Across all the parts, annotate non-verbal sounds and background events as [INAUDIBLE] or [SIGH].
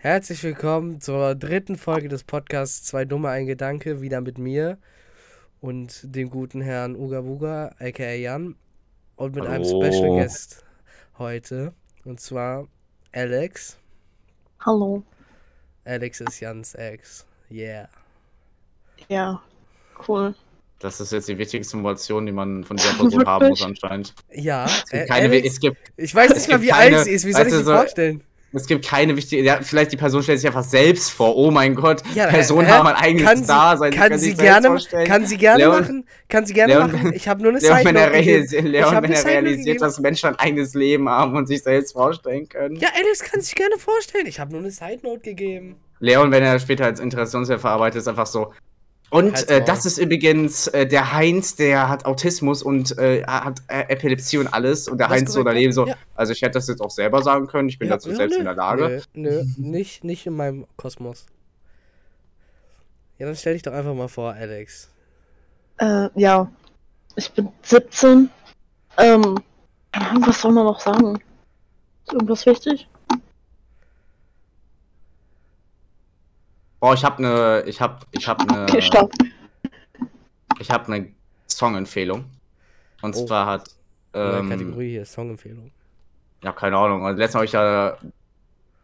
Herzlich willkommen zur dritten Folge des Podcasts Zwei Dumme, ein Gedanke, wieder mit mir und dem guten Herrn Uga Buga, aka Jan, und mit einem Hallo. Special Guest heute, und zwar Alex. Hallo. Alex ist Jans Ex. Yeah. Ja, cool. Das ist jetzt die wichtigste Motivation, die man von dieser [LAUGHS] Person haben muss anscheinend. Ja, Es gibt Ä- keine, Alex, es gibt, ich weiß es nicht mal, wie alt sie ist. Wie soll ich sie du, so- vorstellen? Es gibt keine wichtige, ja, vielleicht die Person stellt sich einfach selbst vor. Oh mein Gott, Ja, Personen hä? haben ein eigenes kann sie, Dasein. kann können sie gerne, kann sie gerne Leon- machen, kann sie gerne Leon- machen. Ich habe nur eine Leon, wenn er, realisi- Leon, wenn er realisiert, dass Menschen ein eigenes Leben haben und sich selbst vorstellen können. Ja, Alex kann sich gerne vorstellen. Ich habe nur eine Side-Note gegeben. Leon, wenn er später als Integrationshelfer arbeitet, ist einfach so. Und äh, das ist übrigens äh, der Heinz, der hat Autismus und äh, hat äh, Epilepsie und alles. Und der Das ist Heinz so daneben so. ja. Also ich hätte das jetzt auch selber sagen können, ich bin Ja, dazu ja, selbst nö. in der Lage. Nö, nö [LAUGHS] nicht, nicht in meinem Kosmos. Ja, dann stell dich doch einfach mal vor, Alex. Äh, ja. Ich bin 17. Ähm, was soll man noch sagen? Ist irgendwas wichtig? Boah, ich habe eine, ich habe, ich habe eine, Okay, stopp. ich habe eine Songempfehlung. Und Oh. zwar hat, ähm, Kategorie hier, Songempfehlung. ja keine Ahnung. Also letztes Mal habe ich ja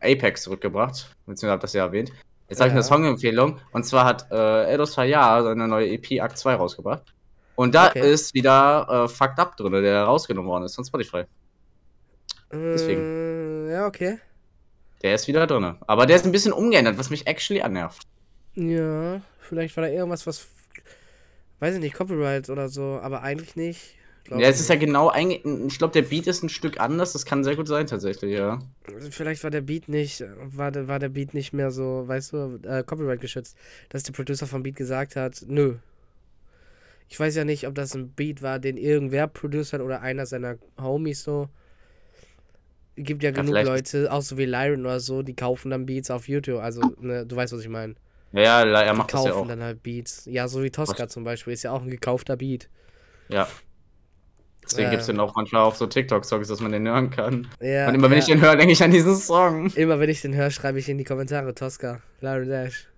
Apex zurückgebracht, beziehungsweise habe das ja erwähnt. Jetzt habe ich Ja. eine Songempfehlung und zwar hat äh, Edos Hayar seine neue EP Akt 2 rausgebracht. Und da Okay. ist wieder äh, Fucked Up drin, der rausgenommen worden ist von Spotify. Deswegen. Äh, ja, okay. Der ist wieder drin. Aber der ist ein bisschen umgeändert, was mich actually annervt. Ja, vielleicht war da irgendwas, was. Weiß ich nicht, Copyright oder so, aber eigentlich nicht. Ja, es ist ja genau, ich glaube, der Beat ist ein Stück anders, das kann sehr gut sein tatsächlich, ja. Vielleicht war der Beat nicht, war der, war der Beat nicht mehr so, weißt du, äh, Copyright geschützt, dass der Producer vom Beat gesagt hat, nö. Ich weiß ja nicht, ob das ein Beat war, den irgendwer produziert hat oder einer seiner Homies so. Gibt ja, Ja, genug Leute, auch so wie Lyron oder so, die kaufen dann Beats auf YouTube. Also, ne, du weißt, was ich meine. Ja, ja, er Die macht das ja kaufen auch. dann halt Beats. Ja, so wie Tosca zum Beispiel, ist ja auch ein gekaufter Beat. Ja. Deswegen Äh. gibt es den auch manchmal auf so TikTok-Songs, dass man den hören kann. Ja, Und immer wenn ich den höre, denke ich an diesen Song. Immer wenn ich den höre, schreibe ich in die Kommentare Tosca, Lyron Dash.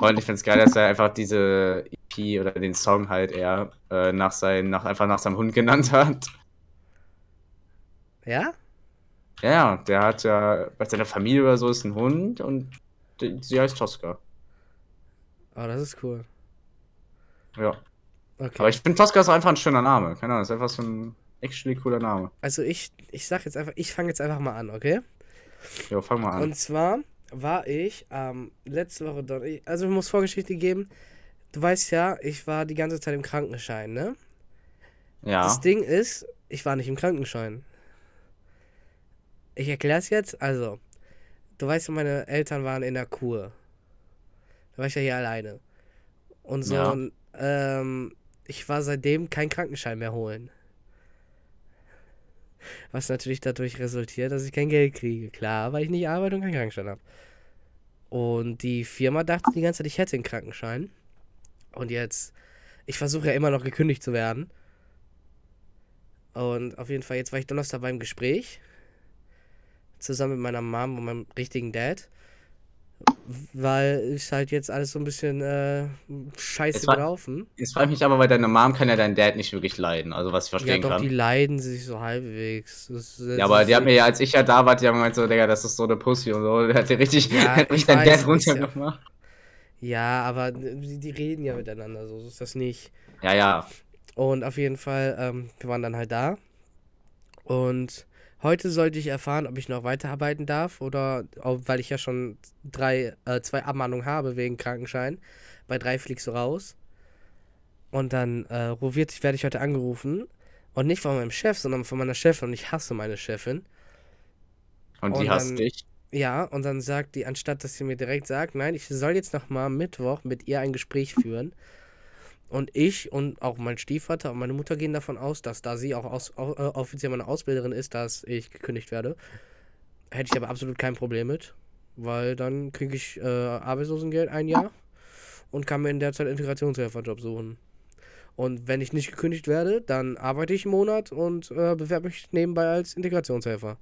Und ich finde es geil, dass er einfach diese EP oder den Song halt eher äh, nach sein, nach, einfach nach seinem Hund genannt hat. Ja? Ja, ja, der hat ja, bei seiner Familie oder so ist ein Hund und die, sie heißt Tosca. Oh, das ist cool. Ja. Okay. Aber ich finde Tosca ist einfach ein schöner Name. Keine Ahnung, ist einfach so ein actually cooler Name. Also ich, ich sag jetzt einfach, ich fange jetzt einfach mal an, okay? Jo, fang mal an. Und zwar war ich ähm, letzte Woche dort, also ich muss Vorgeschichte geben. Du weißt ja, ich war die ganze Zeit im Krankenschein, ne? ja. Das Ding ist, ich war nicht im Krankenschein. Ich erkläre es jetzt, also, du weißt ja, meine Eltern waren in der Kur. Da war ich ja hier alleine. Und so, Ja. ähm, ich war seitdem kein Krankenschein mehr holen. Was natürlich dadurch resultiert, dass ich kein Geld kriege. Klar, weil ich nicht arbeite und keinen Krankenschein habe. Und die Firma dachte die ganze Zeit, ich hätte einen Krankenschein. Und jetzt, ich versuche ja immer noch gekündigt zu werden. Und auf jeden Fall, jetzt war ich Donnerstag beim Gespräch. Zusammen mit meiner Mom und meinem richtigen Dad. Weil ist halt jetzt alles so ein bisschen äh, scheiße war- gelaufen. Jetzt frage ich mich aber, weil deine Mom kann ja deinen Dad nicht wirklich leiden, also was ich Ja, verstehen doch, kann. die leiden sich so halbwegs. Das, das Ja, aber die haben mir ja, als ich ja da war, die haben gemeint so, Digga, das ist so eine Pussy und so. Der hat dir richtig, Ja, [LAUGHS] hat mich ich dein weiß, Dad ist ja- runtergemacht. Ja, aber die, die reden ja miteinander, so ist das nicht. Ja, ja. Und auf jeden Fall, ähm, wir waren dann halt da. Und heute sollte ich erfahren, ob ich noch weiterarbeiten darf oder ob, weil ich ja schon drei, äh, zwei Abmahnungen habe wegen Krankenschein. Bei drei fliegst du raus. Und dann äh, wird, werde ich heute angerufen. Und nicht von meinem Chef, sondern von meiner Chefin. Und ich hasse meine Chefin. Und Und die hasst dich. Ja, und dann sagt die, anstatt dass sie mir direkt sagt, nein, ich soll jetzt noch mal Mittwoch mit ihr ein Gespräch führen. Und ich und auch mein Stiefvater und meine Mutter gehen davon aus, dass da sie auch aus, au- äh, offiziell meine Ausbilderin ist, dass ich gekündigt werde. Hätte ich aber absolut kein Problem mit, weil dann kriege ich äh, Arbeitslosengeld ein Jahr und kann mir in der Zeit Integrationshelferjob suchen. Und wenn ich nicht gekündigt werde, dann arbeite ich einen Monat und äh, bewerbe mich nebenbei als Integrationshelfer.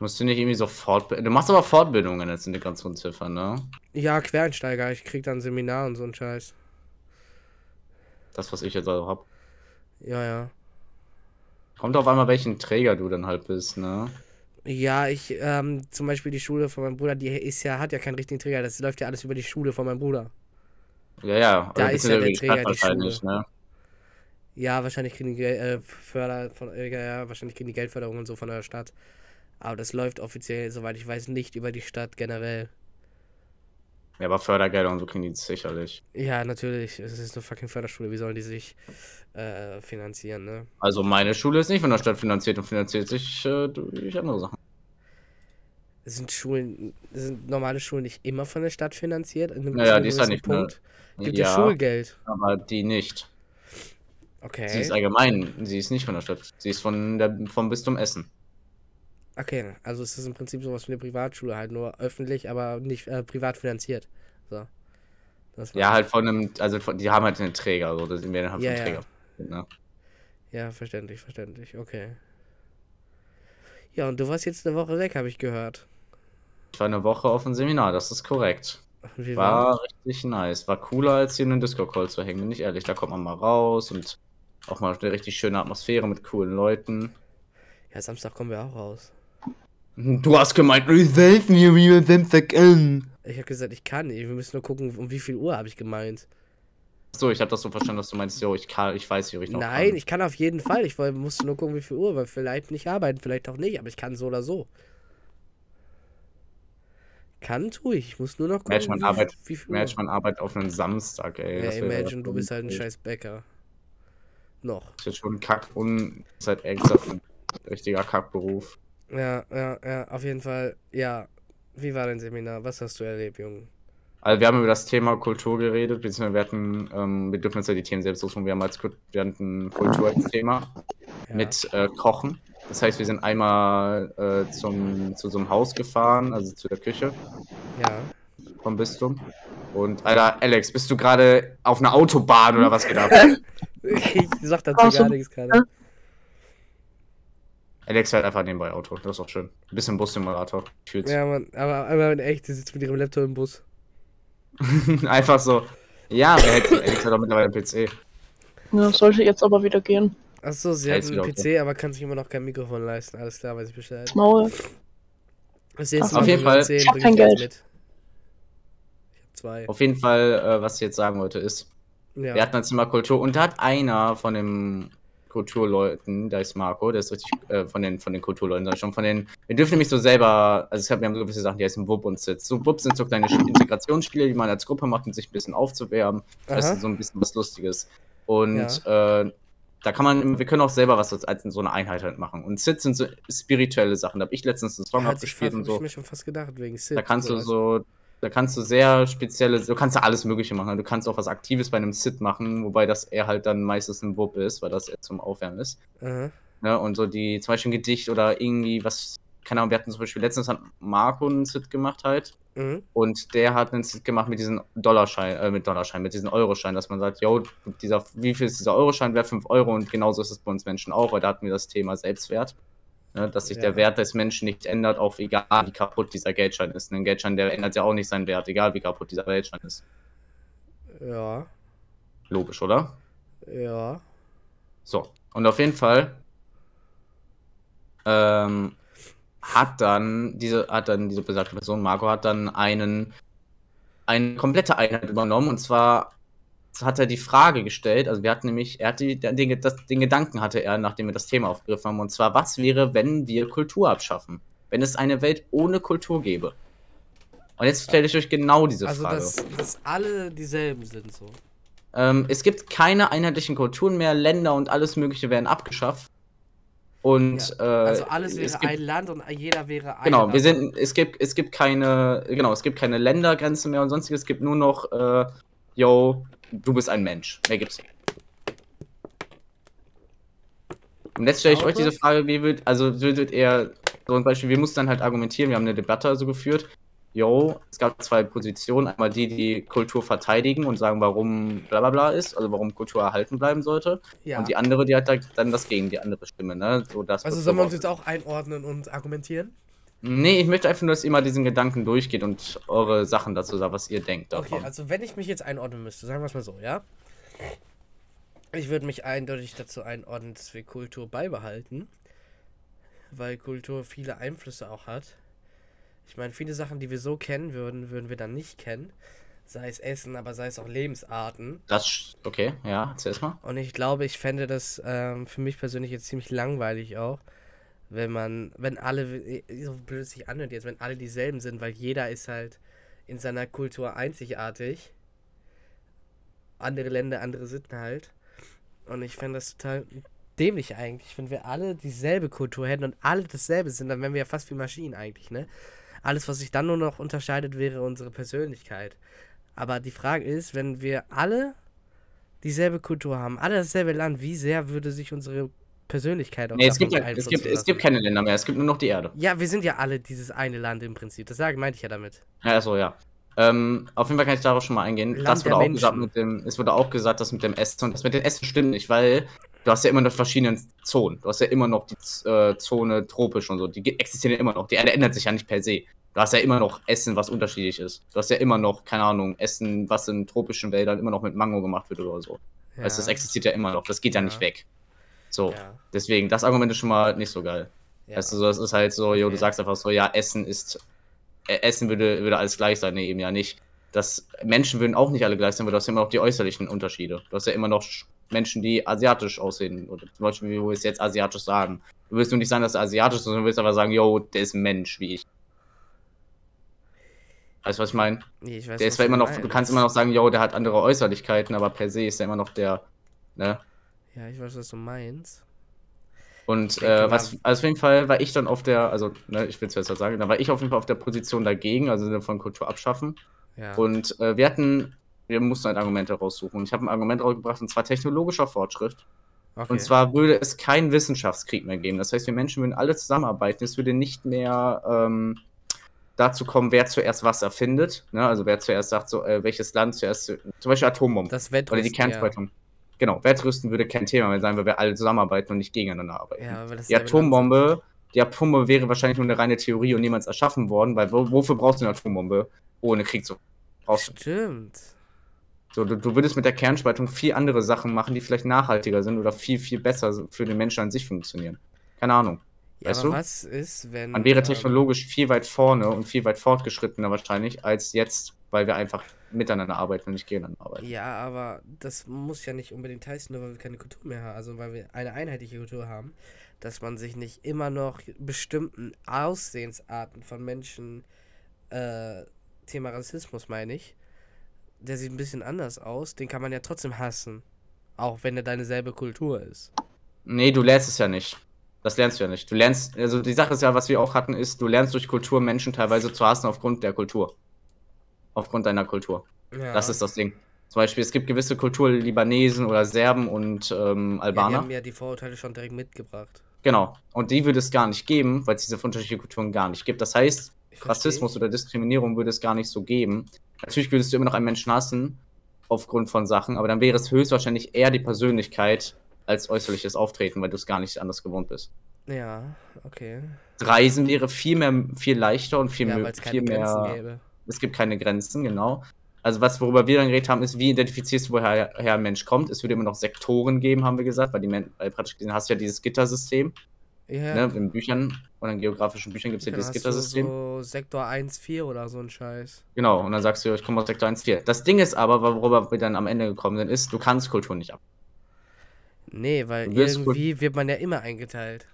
Musst du nicht irgendwie so Fortbildung. Du machst aber Fortbildungen jetzt in der ganzen Ziffer, ne? Ja, Quereinsteiger. Ich krieg dann Seminar und so einen Scheiß. Das, was ich jetzt also hab. Ja, ja. Kommt auf einmal, welchen Träger du dann halt bist, ne? Ja, ich, ähm, zum Beispiel die Schule von meinem Bruder, die ist ja, hat ja keinen richtigen Träger. Das läuft ja alles über die Schule von meinem Bruder. Ja, ja. Da ist ja der Träger Stadt die wahrscheinlich, ne? Ja, wahrscheinlich kriegen die äh, Förder von, äh, ja, wahrscheinlich kriegen die Geldförderung und so von der Stadt. Aber das läuft offiziell, soweit ich weiß, nicht über die Stadt generell. Ja, aber Fördergelder und so kriegen die sicherlich. Ja, natürlich. Es ist eine fucking Förderschule. Wie sollen die sich äh, finanzieren, ne? Also meine Schule ist nicht von der Stadt finanziert und finanziert sich äh, durch andere Sachen. Sind Schulen, sind normale Schulen nicht immer von der Stadt finanziert? Naja, die ist ja gewissen nicht mehr- Punkt. Gibt ja, Schulgeld. aber die nicht. Okay. Sie ist allgemein, sie ist nicht von der Stadt. Sie ist von der, vom Bistum Essen. Okay, also es ist im Prinzip sowas wie eine Privatschule, halt nur öffentlich, aber nicht äh, privat finanziert. So. Ja, halt von einem, also von, die haben halt einen Träger, so, das sind wir halt Ja, vom ja. Träger. Ne? Ja, verständlich, verständlich, okay. Ja, und du warst jetzt eine Woche weg, habe ich gehört. Ich war eine Woche auf einem Seminar, das ist korrekt. Wie war? War richtig nice. War cooler, als hier in den Discord-Call zu hängen, bin ich ehrlich. Da kommt man mal raus und auch mal eine richtig schöne Atmosphäre mit coolen Leuten. Ja, Samstag kommen wir auch raus. Du hast gemeint, helfen mir, wie wir Samstag an. Ich habe gesagt, ich kann nicht. Wir müssen nur gucken, um wie viel Uhr habe ich gemeint. So, ich habe das so verstanden, dass du meinst, jo, ich kann, ich weiß, wie ich noch Nein, kann. ich kann auf jeden Fall. Ich musste nur gucken, wie viel Uhr, weil vielleicht nicht arbeiten, vielleicht auch nicht, aber ich kann so oder so. Kann tue ich. Ich muss nur noch gucken, Imagine, man wie, arbeitet- wie viel Uhr. Man arbeitet auf einen Samstag, ey. Ja, imagine, du bist halt ein scheiß Bäcker. Noch. Das ist jetzt schon Kack und ist halt ernsthaft ein richtiger Kackberuf. Ja, ja, ja, auf jeden Fall. Ja. Wie war dein Seminar? Was hast du erlebt, Junge? Also wir haben über das Thema Kultur geredet, beziehungsweise wir hatten, ähm, wir dürfen uns ja die Themen selbst suchen, wir haben als wir hatten Kultur als Thema Ja. mit äh, Kochen. Das heißt, wir sind einmal äh, zum, zu so einem Haus gefahren, also zu der Küche Ja. vom Bistum. Und Alter, Alex, bist du gerade auf einer Autobahn oder was ab? [LAUGHS] Ich sag dazu gar nichts gerade. Alex fährt einfach nebenbei Auto, das ist auch schön. Ein bisschen Bussimulator. Ja, Mann, aber, aber in echt, sie sitzt mit ihrem Laptop im Bus. [LAUGHS] einfach so. Ja, hätte, Alex hat doch mittlerweile einen PC. Ja, sollte jetzt aber wieder gehen. Achso, sie hat einen PC, aber kann sich immer noch kein Mikrofon leisten. Alles klar, weiß ich Bescheid. Maul. Das nächste Auf jeden Fall- sehen, Ich hab kein Geld. mit. Ich hab zwei. Auf jeden Fall, äh, was ich jetzt sagen wollte, ist, Ja. Wir hatten ein Zimmer Kultur und da hat einer von den Kulturleuten, da ist Marco, der ist richtig äh, von den von den Kulturleuten, ich schon, von den. Wir dürfen nämlich so selber, also es hat, wir haben so gewisse Sachen, die heißen WUP und SIT. So WUP sind so kleine Integrationsspiele, die man als Gruppe macht, um sich ein bisschen aufzuwärmen. Das Aha. ist so ein bisschen was Lustiges. Und äh, da kann man, wir können auch selber was als, so eine Einheit halt machen. Und SIT sind so spirituelle Sachen. Da habe ich letztens einen Song abgespielt und hab ich so. mir schon fast gedacht, wegen Sid. Da kannst du so, da kannst du sehr spezielle, du kannst ja alles Mögliche machen. Du kannst auch was Aktives bei einem Sit machen, wobei das eher halt dann meistens ein Wupp ist, weil das eher zum Aufwärmen ist. Aha. Ne? Und so die, zum Beispiel ein Gedicht oder irgendwie was, keine Ahnung, wir hatten zum Beispiel letztens hat Marco einen Sit gemacht halt. Mhm. Und der hat einen Sit gemacht mit diesen Dollarschein, äh, mit Dollarschein, mit diesen Euroschein, dass man sagt, yo, dieser, wie viel ist dieser Euroschein wert? 5 Euro und genauso ist es bei uns Menschen auch, weil da hatten wir das Thema Selbstwert. Ne, dass sich Ja. der Wert des Menschen nicht ändert, auch egal wie kaputt dieser Geldschein ist. Ein Geldschein, der ändert ja auch nicht seinen Wert, egal wie kaputt dieser Geldschein ist. Ja. Logisch, oder? Ja. So. Und auf jeden Fall ähm, hat dann diese, hat dann diese besagte Person, Marco, hat dann einen, eine komplette Einheit übernommen und zwar hat er die Frage gestellt, also wir hatten nämlich, er hat die, den, das, den Gedanken hatte er, nachdem wir das Thema aufgegriffen haben, und zwar, was wäre, wenn wir Kultur abschaffen? Wenn es eine Welt ohne Kultur gäbe? Und jetzt stelle ich euch genau diese Also, Frage. dass, dass alle dieselben sind, so. Ähm, es gibt keine einheitlichen Kulturen mehr, Länder und alles Mögliche werden abgeschafft. Und äh, Also, alles es wäre gibt, ein Land und jeder wäre ein. Genau, wir sind, es gibt, es gibt keine, genau, es gibt keine Ländergrenze mehr und sonstiges, es gibt nur noch, äh, yo, du bist ein Mensch. Mehr gibt's nicht. Und jetzt stelle ich euch diese Frage, wie wird, also würdet ihr, so ein Beispiel, wir mussten dann halt argumentieren, wir haben eine Debatte also geführt, yo, es gab zwei Positionen, einmal die, die Kultur verteidigen und sagen, warum bla bla bla ist, also warum Kultur erhalten bleiben sollte, Ja. und die andere, die hat da dann das gegen die andere Stimme, ne, so das Also, sollen wir uns jetzt auch einordnen und argumentieren? Nee, ich möchte einfach nur, dass ihr mal diesen Gedanken durchgeht und eure Sachen dazu sagt, was ihr denkt davon. Okay, also wenn ich mich jetzt einordnen müsste, sagen wir es mal so, ja? Ich würde mich eindeutig dazu einordnen, dass wir Kultur beibehalten, weil Kultur viele Einflüsse auch hat. Ich meine, viele Sachen, die wir so kennen würden, würden wir dann nicht kennen. Sei es Essen, aber sei es auch Lebensarten. Das, okay, ja, erzähl mal. Und ich glaube, ich fände das ähm, für mich persönlich jetzt ziemlich langweilig auch, wenn man, wenn alle, so blöd es sich anhört jetzt, wenn alle dieselben sind, weil jeder ist halt in seiner Kultur einzigartig. Andere Länder, andere Sitten halt. Und ich fände das total dämlich eigentlich, wenn wir alle dieselbe Kultur hätten und alle dasselbe sind, dann wären wir ja fast wie Maschinen eigentlich, ne? Alles, was sich dann nur noch unterscheidet, wäre unsere Persönlichkeit. Aber die Frage ist, wenn wir alle dieselbe Kultur haben, alle dasselbe Land, wie sehr würde sich unsere Persönlichkeit auch nee, es gibt, es, gibt, es gibt keine Länder mehr, es gibt nur noch die Erde. Ja, wir sind ja alle dieses eine Land im Prinzip. Das sage, meinte ich ja damit. Ja, so, ja. Ähm, auf jeden Fall kann ich darauf schon mal eingehen. Land das wurde auch gesagt mit dem, es wurde auch gesagt, dass mit dem Essen und das mit dem Essen stimmt nicht, weil du hast ja immer noch verschiedene Zonen. Du hast ja immer noch die äh, Zone tropisch und so. Die existieren ja immer noch. Die Erde ändert sich ja nicht per se. Du hast ja immer noch Essen, was unterschiedlich ist. Du hast ja immer noch, keine Ahnung, Essen, was in tropischen Wäldern immer noch mit Mango gemacht wird oder so. Ja. Also das existiert ja immer noch. Das geht ja, ja nicht weg. So. Ja. Deswegen, das Argument ist schon mal nicht so geil. Ja. Weißt du, so, das ist halt so, jo, du sagst einfach so, ja, Essen ist. Äh, Essen würde, würde alles gleich sein. Nee, eben ja nicht. Das, Menschen würden auch nicht alle gleich sein, weil du hast ja immer noch die äußerlichen Unterschiede. Du hast ja immer noch Menschen, die asiatisch aussehen. Oder zum Beispiel, wie wir es jetzt asiatisch sagen. Du willst nur nicht sagen, dass er asiatisch ist, sondern du willst aber sagen, yo, der ist ein Mensch, wie ich. Weißt du, was ich meine? Nee, ich weiß, der ist zwar immer noch, du kannst immer noch sagen, yo, der hat andere Äußerlichkeiten, aber per se ist er immer noch der, ne? Ja, ich weiß, was du meinst. Und äh, was, also auf jeden Fall war ich dann auf der, also, ne, ich will es jetzt sagen, da war ich auf jeden Fall auf der Position dagegen, also von Kultur abschaffen. Ja. Und äh, wir hatten, wir mussten halt Argumente raussuchen. Und ich habe ein Argument rausgebracht, und zwar technologischer Fortschritt. Okay. Und zwar würde es keinen Wissenschaftskrieg mehr geben. Das heißt, wir Menschen würden alle zusammenarbeiten. Es würde nicht mehr ähm, dazu kommen, wer zuerst was erfindet. Ne? Also wer zuerst sagt, so, äh, welches Land zuerst, zum Beispiel Atombomben. Das Wettrüsten, Oder die Kernspaltung. Ja. Genau, Wettrüsten würde kein Thema mehr sein, weil wir alle zusammenarbeiten und nicht gegeneinander arbeiten. Ja, die Atombombe, die Atombombe wäre wahrscheinlich nur eine reine Theorie und niemals erschaffen worden, weil wofür brauchst du eine Atombombe ohne Krieg zu? Brauchst Stimmt. So, du, du würdest mit der Kernspaltung viel andere Sachen machen, die vielleicht nachhaltiger sind oder viel, viel besser für den Menschen an sich funktionieren. Keine Ahnung. Ja, weißt du? was ist, wenn. Man wäre ähm, technologisch viel weit vorne und viel weit fortgeschrittener wahrscheinlich als jetzt, weil wir einfach miteinander arbeiten und nicht gegeneinander arbeiten. Ja, aber das muss ja nicht unbedingt heißen, nur weil wir keine Kultur mehr haben, also weil wir eine einheitliche Kultur haben, dass man sich nicht immer noch bestimmten Aussehensarten von Menschen, äh, Thema Rassismus meine ich, der sieht ein bisschen anders aus, den kann man ja trotzdem hassen. Auch wenn er deine selbe Kultur ist. Nee, du lernst es ja nicht. Das lernst du ja nicht. Du lernst, also die Sache ist ja, was wir auch hatten, ist, du lernst durch Kultur Menschen teilweise zu hassen aufgrund der Kultur. Aufgrund deiner Kultur. Ja. Das ist das Ding. Zum Beispiel, es gibt gewisse Kulturen, Libanesen oder Serben und ähm, Albaner. Ja, die haben ja die Vorurteile schon direkt mitgebracht. Genau. Und die würde es gar nicht geben, weil es diese unterschiedlichen Kulturen gar nicht gibt. Das heißt, Rassismus oder Diskriminierung würde es gar nicht so geben. Natürlich würdest du immer noch einen Menschen hassen, aufgrund von Sachen, aber dann wäre es höchstwahrscheinlich eher die Persönlichkeit als äußerliches Auftreten, weil du es gar nicht anders gewohnt bist. Ja, okay. Reisen wäre viel mehr, viel leichter und viel, ja, mehr, viel mehr. Es gibt keine Grenzen, genau. Also was, worüber wir dann geredet haben, ist, wie identifizierst du, woher ein Mensch kommt. Es würde immer noch Sektoren geben, haben wir gesagt, weil, die, weil praktisch gesehen hast du ja dieses Gittersystem. Ja. Ne, in Büchern oder in geografischen Büchern gibt es ja dieses Gittersystem. So Sektor 1-4 oder so ein Scheiß. Genau, und dann sagst du, ich komme aus Sektor 1-4. Das Ding ist aber, worüber wir dann am Ende gekommen sind, ist, du kannst Kultur nicht ab. Nee, weil irgendwie wird man ja immer eingeteilt.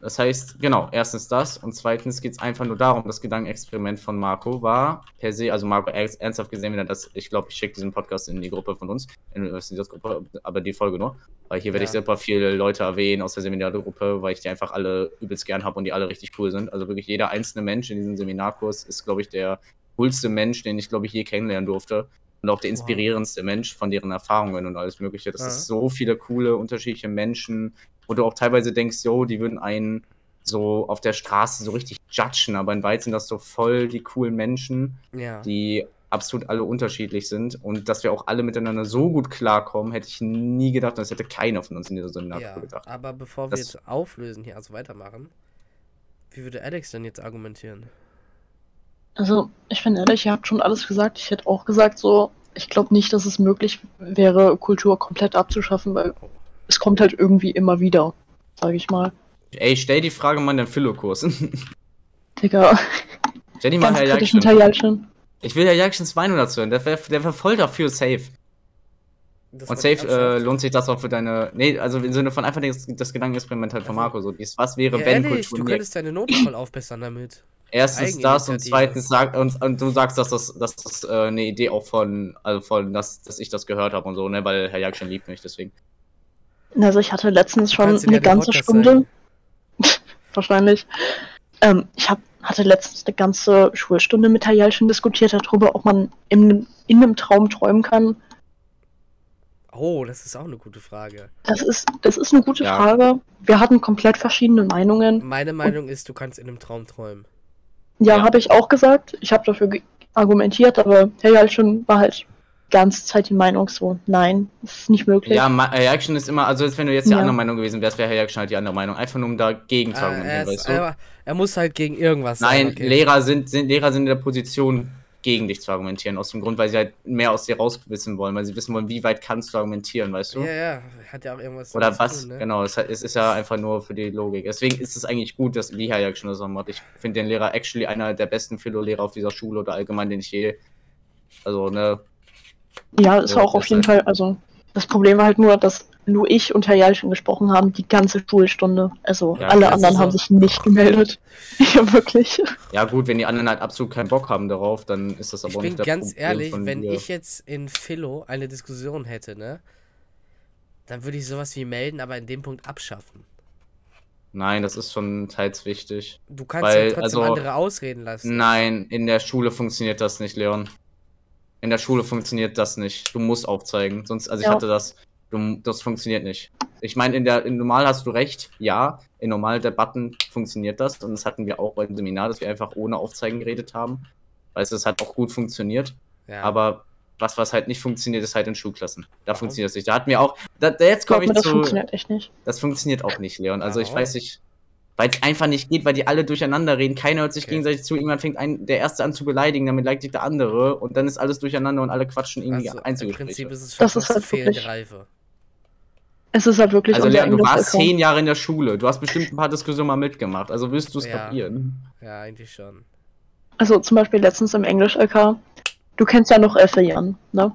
Das heißt, genau, erstens das und zweitens geht es einfach nur darum, das Gedankenexperiment von Marco war per se, also Marco ernsthaft gesehen, wenn er das, ich glaube, ich schicke diesen Podcast in die Gruppe von uns, in die Gruppe, aber die Folge nur, weil hier ja. werde ich super viele Leute erwähnen aus der Seminargruppe, weil ich die einfach alle übelst gern habe und die alle richtig cool sind. Also wirklich jeder einzelne Mensch in diesem Seminarkurs ist, glaube ich, der coolste Mensch, den ich, glaube ich, je kennenlernen durfte und auch der inspirierendste. Mensch von deren Erfahrungen und alles Mögliche. Das ja. ist so viele coole, unterschiedliche Menschen, wo du auch teilweise denkst, yo, die würden einen so auf der Straße so richtig judgen, aber in Weit sind das so voll die coolen Menschen, ja. die absolut alle unterschiedlich sind und dass wir auch alle miteinander so gut klarkommen, hätte ich nie gedacht, das hätte keiner von uns in dieser Seminargruppe ja, gedacht. Aber bevor wir das jetzt auflösen hier, also weitermachen, Wie würde Alex denn jetzt argumentieren? Also, ich bin ehrlich, ihr habt schon alles gesagt. Ich hätte auch gesagt, so, ich glaube nicht, dass es möglich wäre, Kultur komplett abzuschaffen, weil es kommt halt irgendwie immer wieder, sage ich mal. Ey, stell die Frage mal in den Philo-Kurs. [LAUGHS] Digga, stell die mal Herr Jackson. Jalcin. Ich will Herr Jacksons Meinung dazu hören. Der wäre der wär voll dafür, safe. Das Und safe äh, lohnt sich das auch für deine. Nee, also im Sinne von einfach das, das Gedankenexperiment halt von Marco. So, dies, was wäre, ja, wenn ehrlich, du Kultur. könntest deine Noten voll aufbessern damit. Erstens das und zweitens sagt und, und du sagst, dass das, dass das äh, eine Idee auch von, also von, dass, dass ich das gehört habe und so, ne, weil Herr Jackson liebt mich, deswegen. Also ich hatte letztens schon eine ganze Stunde. [LAUGHS] Wahrscheinlich. Ähm, ich hab, hatte letztens eine ganze Schulstunde mit Herr Jalcin diskutiert darüber, ob man in, in einem Traum träumen kann. Oh, das ist auch eine gute Frage. Das ist, das ist eine gute Ja. Frage. Wir hatten komplett verschiedene Meinungen. Meine Meinung ist, du kannst in einem Traum träumen. Ja, Ja. habe ich auch gesagt. Ich habe dafür argumentiert, aber Herr Jalcin war halt ganze Zeit die Meinung so, nein, das ist nicht möglich. Ja, Jackson ist immer, also als wenn du jetzt die Ja. andere Meinung gewesen wärst, wäre Herr Jackson halt die andere Meinung. Einfach nur um dagegen zu Ah, argumentieren, er, ist, weißt du? er, er muss halt gegen irgendwas Nein, sein. okay. Lehrer sind, sind, Lehrer sind in der Position, gegen dich zu argumentieren, aus dem Grund, weil sie halt mehr aus dir rauswissen wollen, weil sie wissen wollen, wie weit kannst du argumentieren, weißt du? Ja, ja, hat ja auch irgendwas Oder was, tun, ne? genau, es, hat- es ist ja einfach nur für die Logik. Deswegen ist es eigentlich gut, dass wie Herr Jackson das auch macht. Ich finde den Lehrer actually einer der besten Philo-Lehrer auf dieser Schule oder allgemein, den ich je. Also, ne, Ja, ist Ja, auch auf jeden Fall, also das Problem war halt nur, dass nur ich und Herr Jalcin gesprochen haben, die ganze Schulstunde. Also Ja, alle anderen ist haben so. sich nicht gemeldet. [LAUGHS] Ja, wirklich. ja gut, wenn die anderen halt absolut keinen Bock haben darauf, dann ist das aber Ich auch bin nicht der ganz ehrlich, wenn dir. ich jetzt in Philo eine Diskussion hätte, ne? Dann würde ich sowas wie melden, aber in dem Punkt abschaffen. Nein, das ist schon teils wichtig. Du kannst Weil, ja trotzdem also, andere ausreden lassen. Nein, in der Schule funktioniert das nicht, Leon. In der Schule funktioniert das nicht. Du musst aufzeigen. Sonst, also ich Ja. hatte das. Du, das funktioniert nicht. Ich meine, in der in normal hast du recht, ja. In normalen Debatten funktioniert das. Und das hatten wir auch beim Seminar, dass wir einfach ohne Aufzeigen geredet haben. Weil es hat auch gut funktioniert. Ja. Aber was, was halt nicht funktioniert, ist halt in Schulklassen. Da Warum? funktioniert es nicht. Da hatten wir auch. Da, da jetzt Ich komme mir, ich das zu. funktioniert echt nicht. Das funktioniert auch nicht, Leon. Also ich Warum? weiß nicht, weil es einfach nicht geht, weil die alle durcheinander reden. Keiner hört sich Okay. gegenseitig zu. Irgendwann fängt ein, der Erste an zu beleidigen, damit beleidigt der andere. Und dann ist alles durcheinander und alle quatschen irgendwie also, im Einzelgespräche. Prinzip ist es schon Das ist halt fehlende wirklich- Reife. Es ist halt wirklich Also Leon, du warst Englisch-Account. zehn Jahre in der Schule. Du hast bestimmt ein paar Diskussionen mal mitgemacht. Also wirst du es Ja. kapieren. Ja, eigentlich schon. Also zum Beispiel letztens im Englisch-LK. Du kennst ja noch Effe, Jan, ne?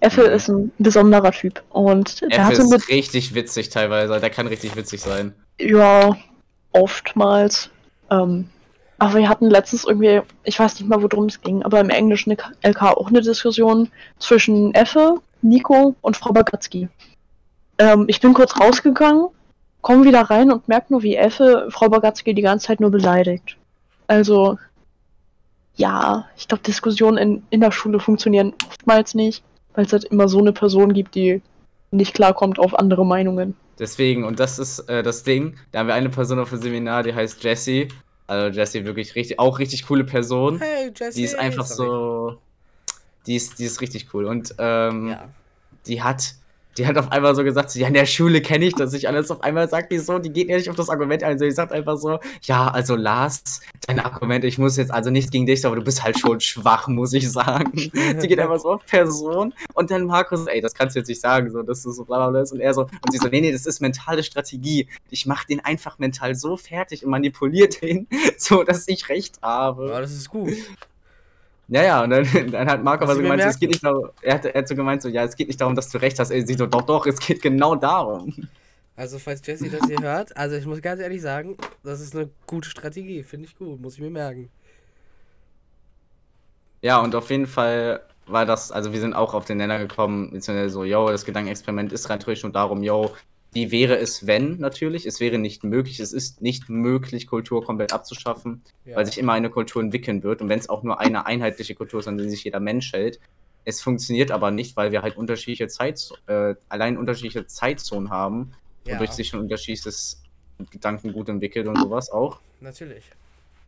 Effe Mhm. ist ein besonderer Typ. Und der F hatte mit, ist richtig witzig teilweise. Der kann richtig witzig sein. ja, oftmals. Ähm, aber wir hatten letztens irgendwie, ich weiß nicht mal, worum es ging, aber im englischen LK auch eine Diskussion zwischen Effe, Nico und Frau Bagatzky. Ähm, ich bin kurz rausgegangen, komme wieder rein und merke nur, wie Effe Frau Bagatzky die ganze Zeit nur beleidigt. Also, ja, ich glaube, Diskussionen in, in der Schule funktionieren oftmals nicht, weil es halt immer so eine Person gibt, die nicht klarkommt auf andere Meinungen. Deswegen, und das ist äh, das Ding. Da haben wir eine Person auf dem Seminar, die heißt Jessie. Also Jessie wirklich richtig, auch richtig coole Person. Hey, Jesse. Die ist einfach sorry. so. Die ist, die ist richtig cool. Und ähm, Ja. die hat. Die hat auf einmal so gesagt, so, ja, in der Schule kenne ich das nicht alles. Auf einmal sagt die so, die geht ja nicht auf das Argument ein, sondern die sagt einfach so, ja, also Lars, dein Argument, ich muss jetzt, also nichts gegen dich, aber du bist halt schon schwach, muss ich sagen. sie geht einfach so auf Person und dann Markus, ey, das kannst du jetzt nicht sagen, so, das ist so bla bla bla. Und er so, und sie so, nee, nee, das ist mentale Strategie. Ich mach den einfach mental so fertig und manipuliere den, so, dass ich recht habe. Aber das ist gut. Ja, ja, und dann, [LAUGHS] dann hat Marco Was so gemeint, so, es geht nicht darum, er hat, er hat so gemeint, so, ja, es geht nicht darum, dass du recht hast. Ey, sie so, doch, doch, es geht genau darum. Also, falls Jesse das hier hört, also ich muss ganz ehrlich sagen, das ist eine gute Strategie. Finde ich gut, muss ich mir merken. Ja, und auf jeden Fall war das, also wir sind auch auf den Nenner gekommen, beziehungsweise so, yo, das Gedankenexperiment ist rein theoretisch nur darum, yo, wie wäre es, wenn, natürlich, es wäre nicht möglich, es ist nicht möglich, Kultur komplett abzuschaffen, Ja. weil sich immer eine Kultur entwickeln wird und wenn es auch nur eine einheitliche Kultur ist, an der sich jeder Mensch hält, es funktioniert aber nicht, weil wir halt unterschiedliche Zeit, äh, allein unterschiedliche Zeitzonen haben, ja, wodurch sich schon unterschiedliches Gedankengut entwickelt und sowas auch. natürlich.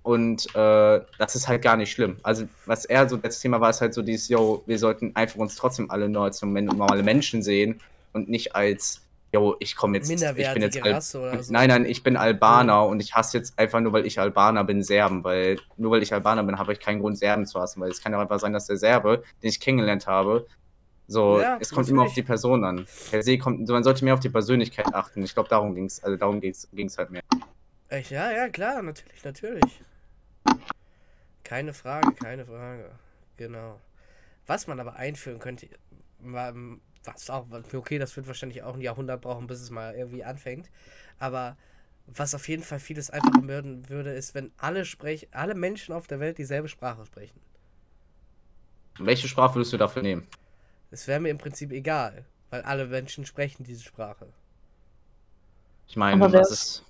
Und äh, das ist halt gar nicht schlimm. Also, was er so das Thema war, ist halt so dieses, yo, wir sollten einfach uns trotzdem alle nur als normale Menschen sehen und nicht als yo, ich komme jetzt, ich bin jetzt Al oder so. Nein, nein, ich bin Albaner und ich hasse jetzt einfach nur, weil ich Albaner bin, Serben, weil nur weil ich Albaner bin, habe ich keinen Grund, Serben zu hassen, weil es kann ja einfach sein, dass der Serbe, den ich kennengelernt habe, so, Ja, es kommt immer auf natürlich. die Person an. Per se kommt, man sollte mehr auf die Persönlichkeit achten. Ich glaube, darum ging's, also darum ging's, ging's halt mehr. Echt? Ja, ja, klar, natürlich, natürlich. Keine Frage, keine Frage. Genau. Was man aber einführen könnte, was auch, okay, das wird wahrscheinlich auch ein Jahrhundert brauchen, bis es mal irgendwie anfängt. Aber was auf jeden Fall vieles einfacher werden würde, ist, wenn alle sprech, alle Menschen auf der Welt dieselbe Sprache sprechen. Welche Sprache würdest du dafür nehmen? Es wäre mir im Prinzip egal, weil alle Menschen sprechen diese Sprache. Ich meine, Aber das ist,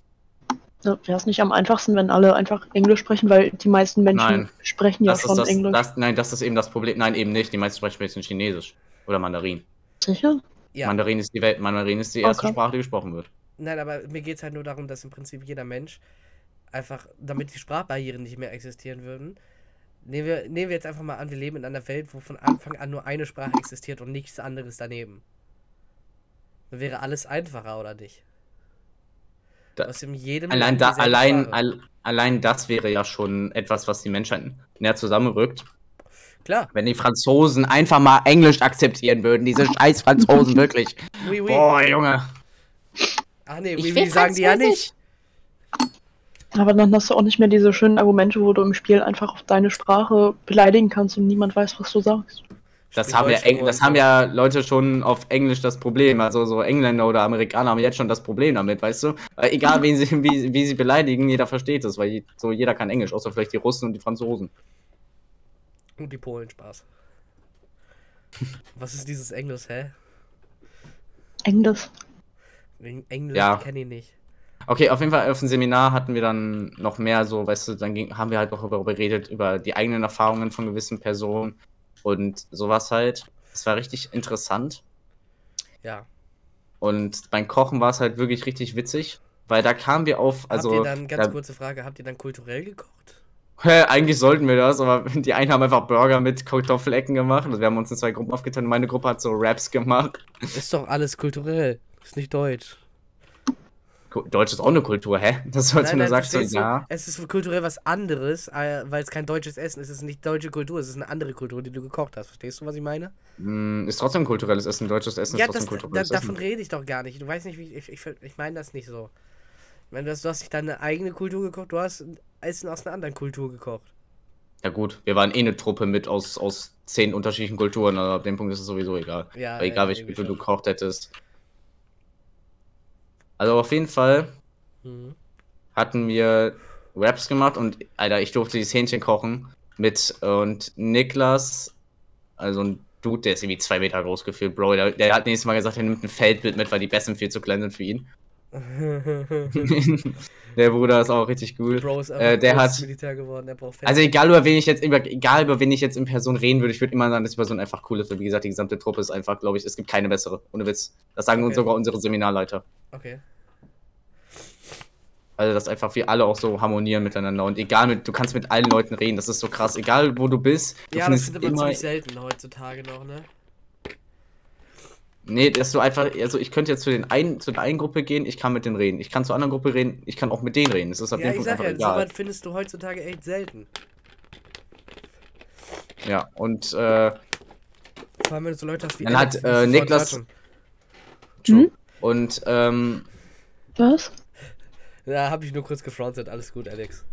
Wäre es nicht am einfachsten, wenn alle einfach Englisch sprechen, weil die meisten Menschen Nein. sprechen ja das ist schon das, Englisch. das, nein, das ist eben das Problem. Nein, eben nicht. Die meisten sprechen jetzt Chinesisch oder Mandarin. Sicher? Ja, Mandarin ist die Welt, Mandarin ist die erste Okay. Sprache, die gesprochen wird. nein, aber mir geht es halt nur darum, dass im Prinzip jeder Mensch einfach, damit die Sprachbarrieren nicht mehr existieren würden, nehmen wir, nehmen wir jetzt einfach mal an, wir leben in einer Welt, wo von Anfang an nur eine Sprache existiert und nichts anderes daneben. Dann wäre alles einfacher, oder nicht? Da- Aus dem jedem Allein, da, allein, all, allein das wäre ja schon etwas, was die Menschheit näher zusammenrückt. Klar, Wenn die Franzosen einfach mal Englisch akzeptieren würden, diese scheiß Franzosen [LAUGHS] wirklich. oui, oui. Boah, Junge. Ach nee, Ich oui, will oui sagen die ja nicht. Aber dann hast du auch nicht mehr diese schönen Argumente, wo du im Spiel einfach auf deine Sprache beleidigen kannst und niemand weiß, was du sagst. Das haben, ja, Eng- das haben ja Leute schon auf Englisch das Problem. Also so Engländer oder Amerikaner haben jetzt schon das Problem damit, weißt du? Weil egal, [LAUGHS] wen sie, wie, wie sie beleidigen, jeder versteht es, weil so jeder kann Englisch, außer vielleicht die Russen und die Franzosen. Und die Polen, Spaß. Was ist dieses Englisch, hä? Englisch. Wegen Englisch Ja. kenne ich nicht. Okay, auf jeden Fall auf dem Seminar hatten wir dann noch mehr so, weißt du, dann ging, haben wir halt auch darüber geredet, über die eigenen Erfahrungen von gewissen Personen und sowas halt. Es war richtig interessant. Ja. Und beim Kochen war es halt wirklich richtig witzig, weil da kamen wir auf, also. habt ihr dann, ganz da, kurze Frage, habt ihr dann kulturell gekocht? Hä, eigentlich sollten wir das, aber [LAUGHS] die einen haben einfach Burger mit Kartoffelecken gemacht. Also wir haben uns in zwei Gruppen aufgeteilt. Meine Gruppe hat so Raps gemacht. Ist doch alles kulturell. Ist nicht deutsch. Deutsch ist auch eine Kultur, hä? Das sollst du nur sagst, so, ja. Es ist kulturell was anderes, äh, weil es kein deutsches Essen ist. Es ist nicht deutsche Kultur, es ist eine andere Kultur, die du gekocht hast. Verstehst du, was ich meine? Mm, Ist trotzdem kulturelles Essen. Deutsches Essen ja, ist das, trotzdem da, kulturelles davon Essen. rede ich doch gar nicht. Du weißt nicht, wie ich, ich, ich meine das nicht so. Meine, du hast, du hast nicht deine eigene Kultur gekocht, du hast Essen aus einer anderen Kultur gekocht. Ja gut, wir waren eh eine Truppe mit aus, aus zehn unterschiedlichen Kulturen, also ab dem Punkt ist es sowieso egal. Ja, Weil egal, ja, welche Kultur du gekocht hättest. Also auf jeden Fall Mhm. hatten wir Raps gemacht und Alter, ich durfte dieses Hähnchen kochen mit und Niklas, also ein Dude, der ist irgendwie zwei Meter groß gefühlt, Bro. Der, der hat nächstes Mal gesagt, er nimmt ein Feldbild mit, weil die Besten viel zu klein sind für ihn. [LAUGHS] der Bruder ist auch richtig cool. Bro ist Äh, der hat- Militär geworden, er braucht. Also egal über wen ich jetzt über, egal über wen ich jetzt in Person reden würde, ich würde immer sagen, dass die Person einfach cool ist. Weil wie gesagt, die gesamte Truppe ist einfach, glaube ich, es gibt keine bessere. Ohne Witz. Das sagen uns Okay. sogar unsere Seminarleiter. Okay. Also, dass einfach wir alle auch so harmonieren miteinander. Und egal mit, du kannst mit allen Leuten reden. Das ist so krass. Egal wo du bist, du Ja, das findet man immer. ziemlich selten heutzutage noch, ne? Nee, dass du einfach, also ich könnte jetzt zu den einen, zu der einen Gruppe gehen, ich kann mit denen reden. Ich kann zur anderen Gruppe reden, ich kann auch mit denen reden. Das ist ab Ja, dem ich Punkt sag einfach ja, egal. sowas findest du heutzutage echt selten. Ja, und äh, Vor allem, wenn du so Leute hast wie Dann Alex, hat, äh, Niklas-. Hm? und ähm, Was? Da habe ich nur kurz gefrontet. Alles gut, Alex.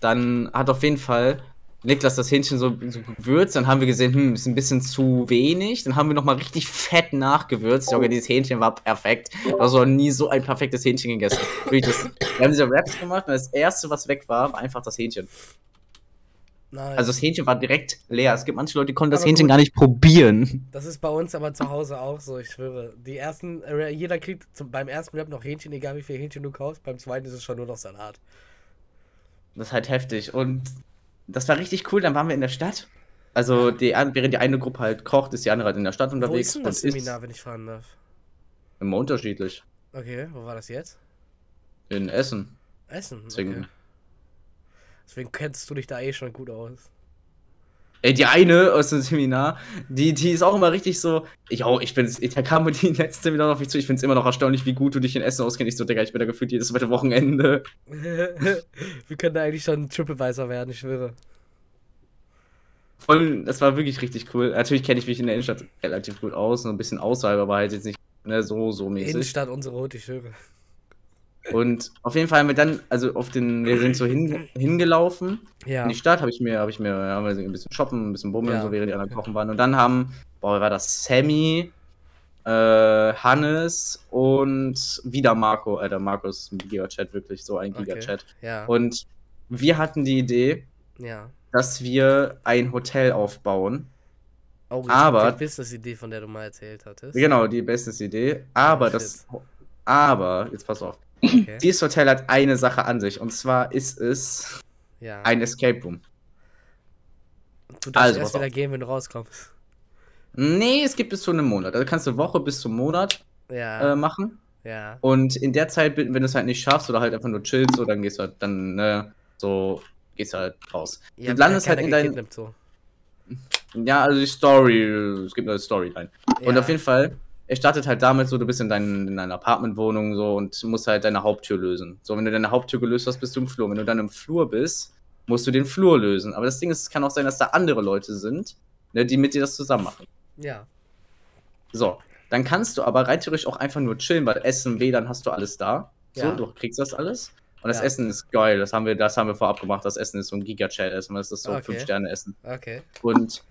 dann hat auf jeden Fall Niklas das Hähnchen so, so gewürzt. Dann haben wir gesehen, hm, ist ein bisschen zu wenig. Dann haben wir nochmal richtig fett nachgewürzt. Junge, dieses Hähnchen war perfekt. Du hast noch nie so ein perfektes Hähnchen gegessen. Das, wir haben diese Raps gemacht und das erste, was weg war, war einfach das Hähnchen. Nein. Also das Hähnchen war direkt leer. Es gibt manche Leute, die konnten das Aber Hähnchen gut. gar nicht probieren. das ist bei uns aber zu Hause auch so, ich schwöre. Die ersten, äh, jeder kriegt zum, beim ersten Rap noch Hähnchen, egal wie viel Hähnchen du kaufst. Beim zweiten ist es schon nur noch Salat. Das ist halt heftig. Und das war richtig cool. Dann waren wir in der Stadt. Also die, während die eine Gruppe halt kocht, ist die andere halt in der Stadt Wo unterwegs. ist denn das. Seminar, wenn ich fragen darf? Immer unterschiedlich. Okay, wo war das jetzt? In Essen. Essen. Deswegen- Okay. Deswegen kennst du dich da eh schon gut aus. Ey, die eine aus dem Seminar, die, die ist auch immer richtig so, yo, ich bin's, da kam die [LAUGHS] letzte wieder auf mich zu, ich find's immer noch erstaunlich, wie gut du dich in Essen auskennst. Ich so, Digga, ich bin da gefühlt jedes zweite Wochenende. [LAUGHS] Wir können da eigentlich schon TripAdvisor werden, ich schwöre. Voll, das war wirklich richtig cool. Natürlich kenne ich mich in der Innenstadt relativ gut aus, so ein bisschen außerhalb, aber halt jetzt nicht ne, so, so mäßig. Innenstadt unsere Hut, ich schwöre. Und auf jeden Fall haben wir dann, also auf den, wir sind so hin, hingelaufen. Ja. In die Stadt habe ich mir, habe ich mir, haben wir ein bisschen shoppen, ein bisschen bummeln, Ja. so während die anderen kochen waren. Und dann haben, boah, war das? Sammy, äh, Hannes und wieder Marco. Alter, Marco ist ein Giga-Chat, wirklich so ein Okay. Giga-Chat. Ja. Und wir hatten die Idee, ja. dass wir ein Hotel aufbauen. Oh, Aber- die Business-Idee, von der du mal erzählt hattest. Genau, die beste Idee. Aber Oh, das, aber, jetzt pass auf. Okay. Dieses Hotel hat eine Sache an sich. Und zwar ist es Ja. ein Escape Room. du darfst also, erst wieder auf. gehen, wenn du rauskommst. Nee, es gibt bis zu einem Monat. Also kannst du Woche bis zum Monat Ja. äh, machen. ja. Und in der Zeit, wenn du es halt nicht schaffst oder halt einfach nur chillst, so, dann gehst du halt dann, ne, so, gehst du halt raus. Ihr du landest ja halt in dein, gekidnappt, so. ja, also die Story, es gibt eine Storyline. Und Ja. auf jeden Fall, er startet halt damit so, du bist in, dein, in deiner Apartmentwohnung so und musst halt deine Haupttür lösen. So, wenn du deine Haupttür gelöst hast, bist du im Flur. Wenn du dann im Flur bist, musst du den Flur lösen. Aber das Ding ist, es kann auch sein, dass da andere Leute sind, ne, die mit dir das zusammen machen. Ja. So, dann kannst du aber rein theoretisch auch einfach nur chillen, weil Essen, WLAN hast du alles da. So, Ja. du kriegst das alles. Und das Ja. Essen ist geil. Das haben wir, das haben wir vorab gemacht. Das Essen ist so ein Giga-Chat-Essen. Das ist so Okay. 5-Sterne-Essen. Okay. Und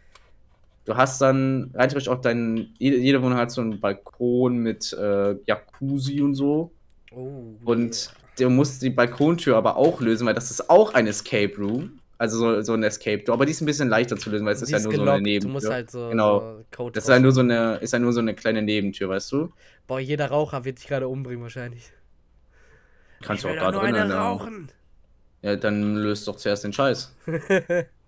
du hast dann rein theoretisch auch dein, jede, jede Wohnung hat so einen Balkon mit äh, Jacuzzi und so. Oh. Und du musst die Balkontür aber auch lösen, weil das ist auch ein Escape Room. Also so, so ein Escape Door. Aber die ist ein bisschen leichter zu lösen, weil es Die ist ja nur so gelockt, eine Nebentür. Du musst halt so, Genau. so Code das ist ja raus- nur so eine, ist ja nur so eine kleine Nebentür, weißt du? Boah, jeder Raucher wird dich gerade umbringen wahrscheinlich. Kannst du auch da drinnen. ja, dann löst doch zuerst den Scheiß. [LAUGHS]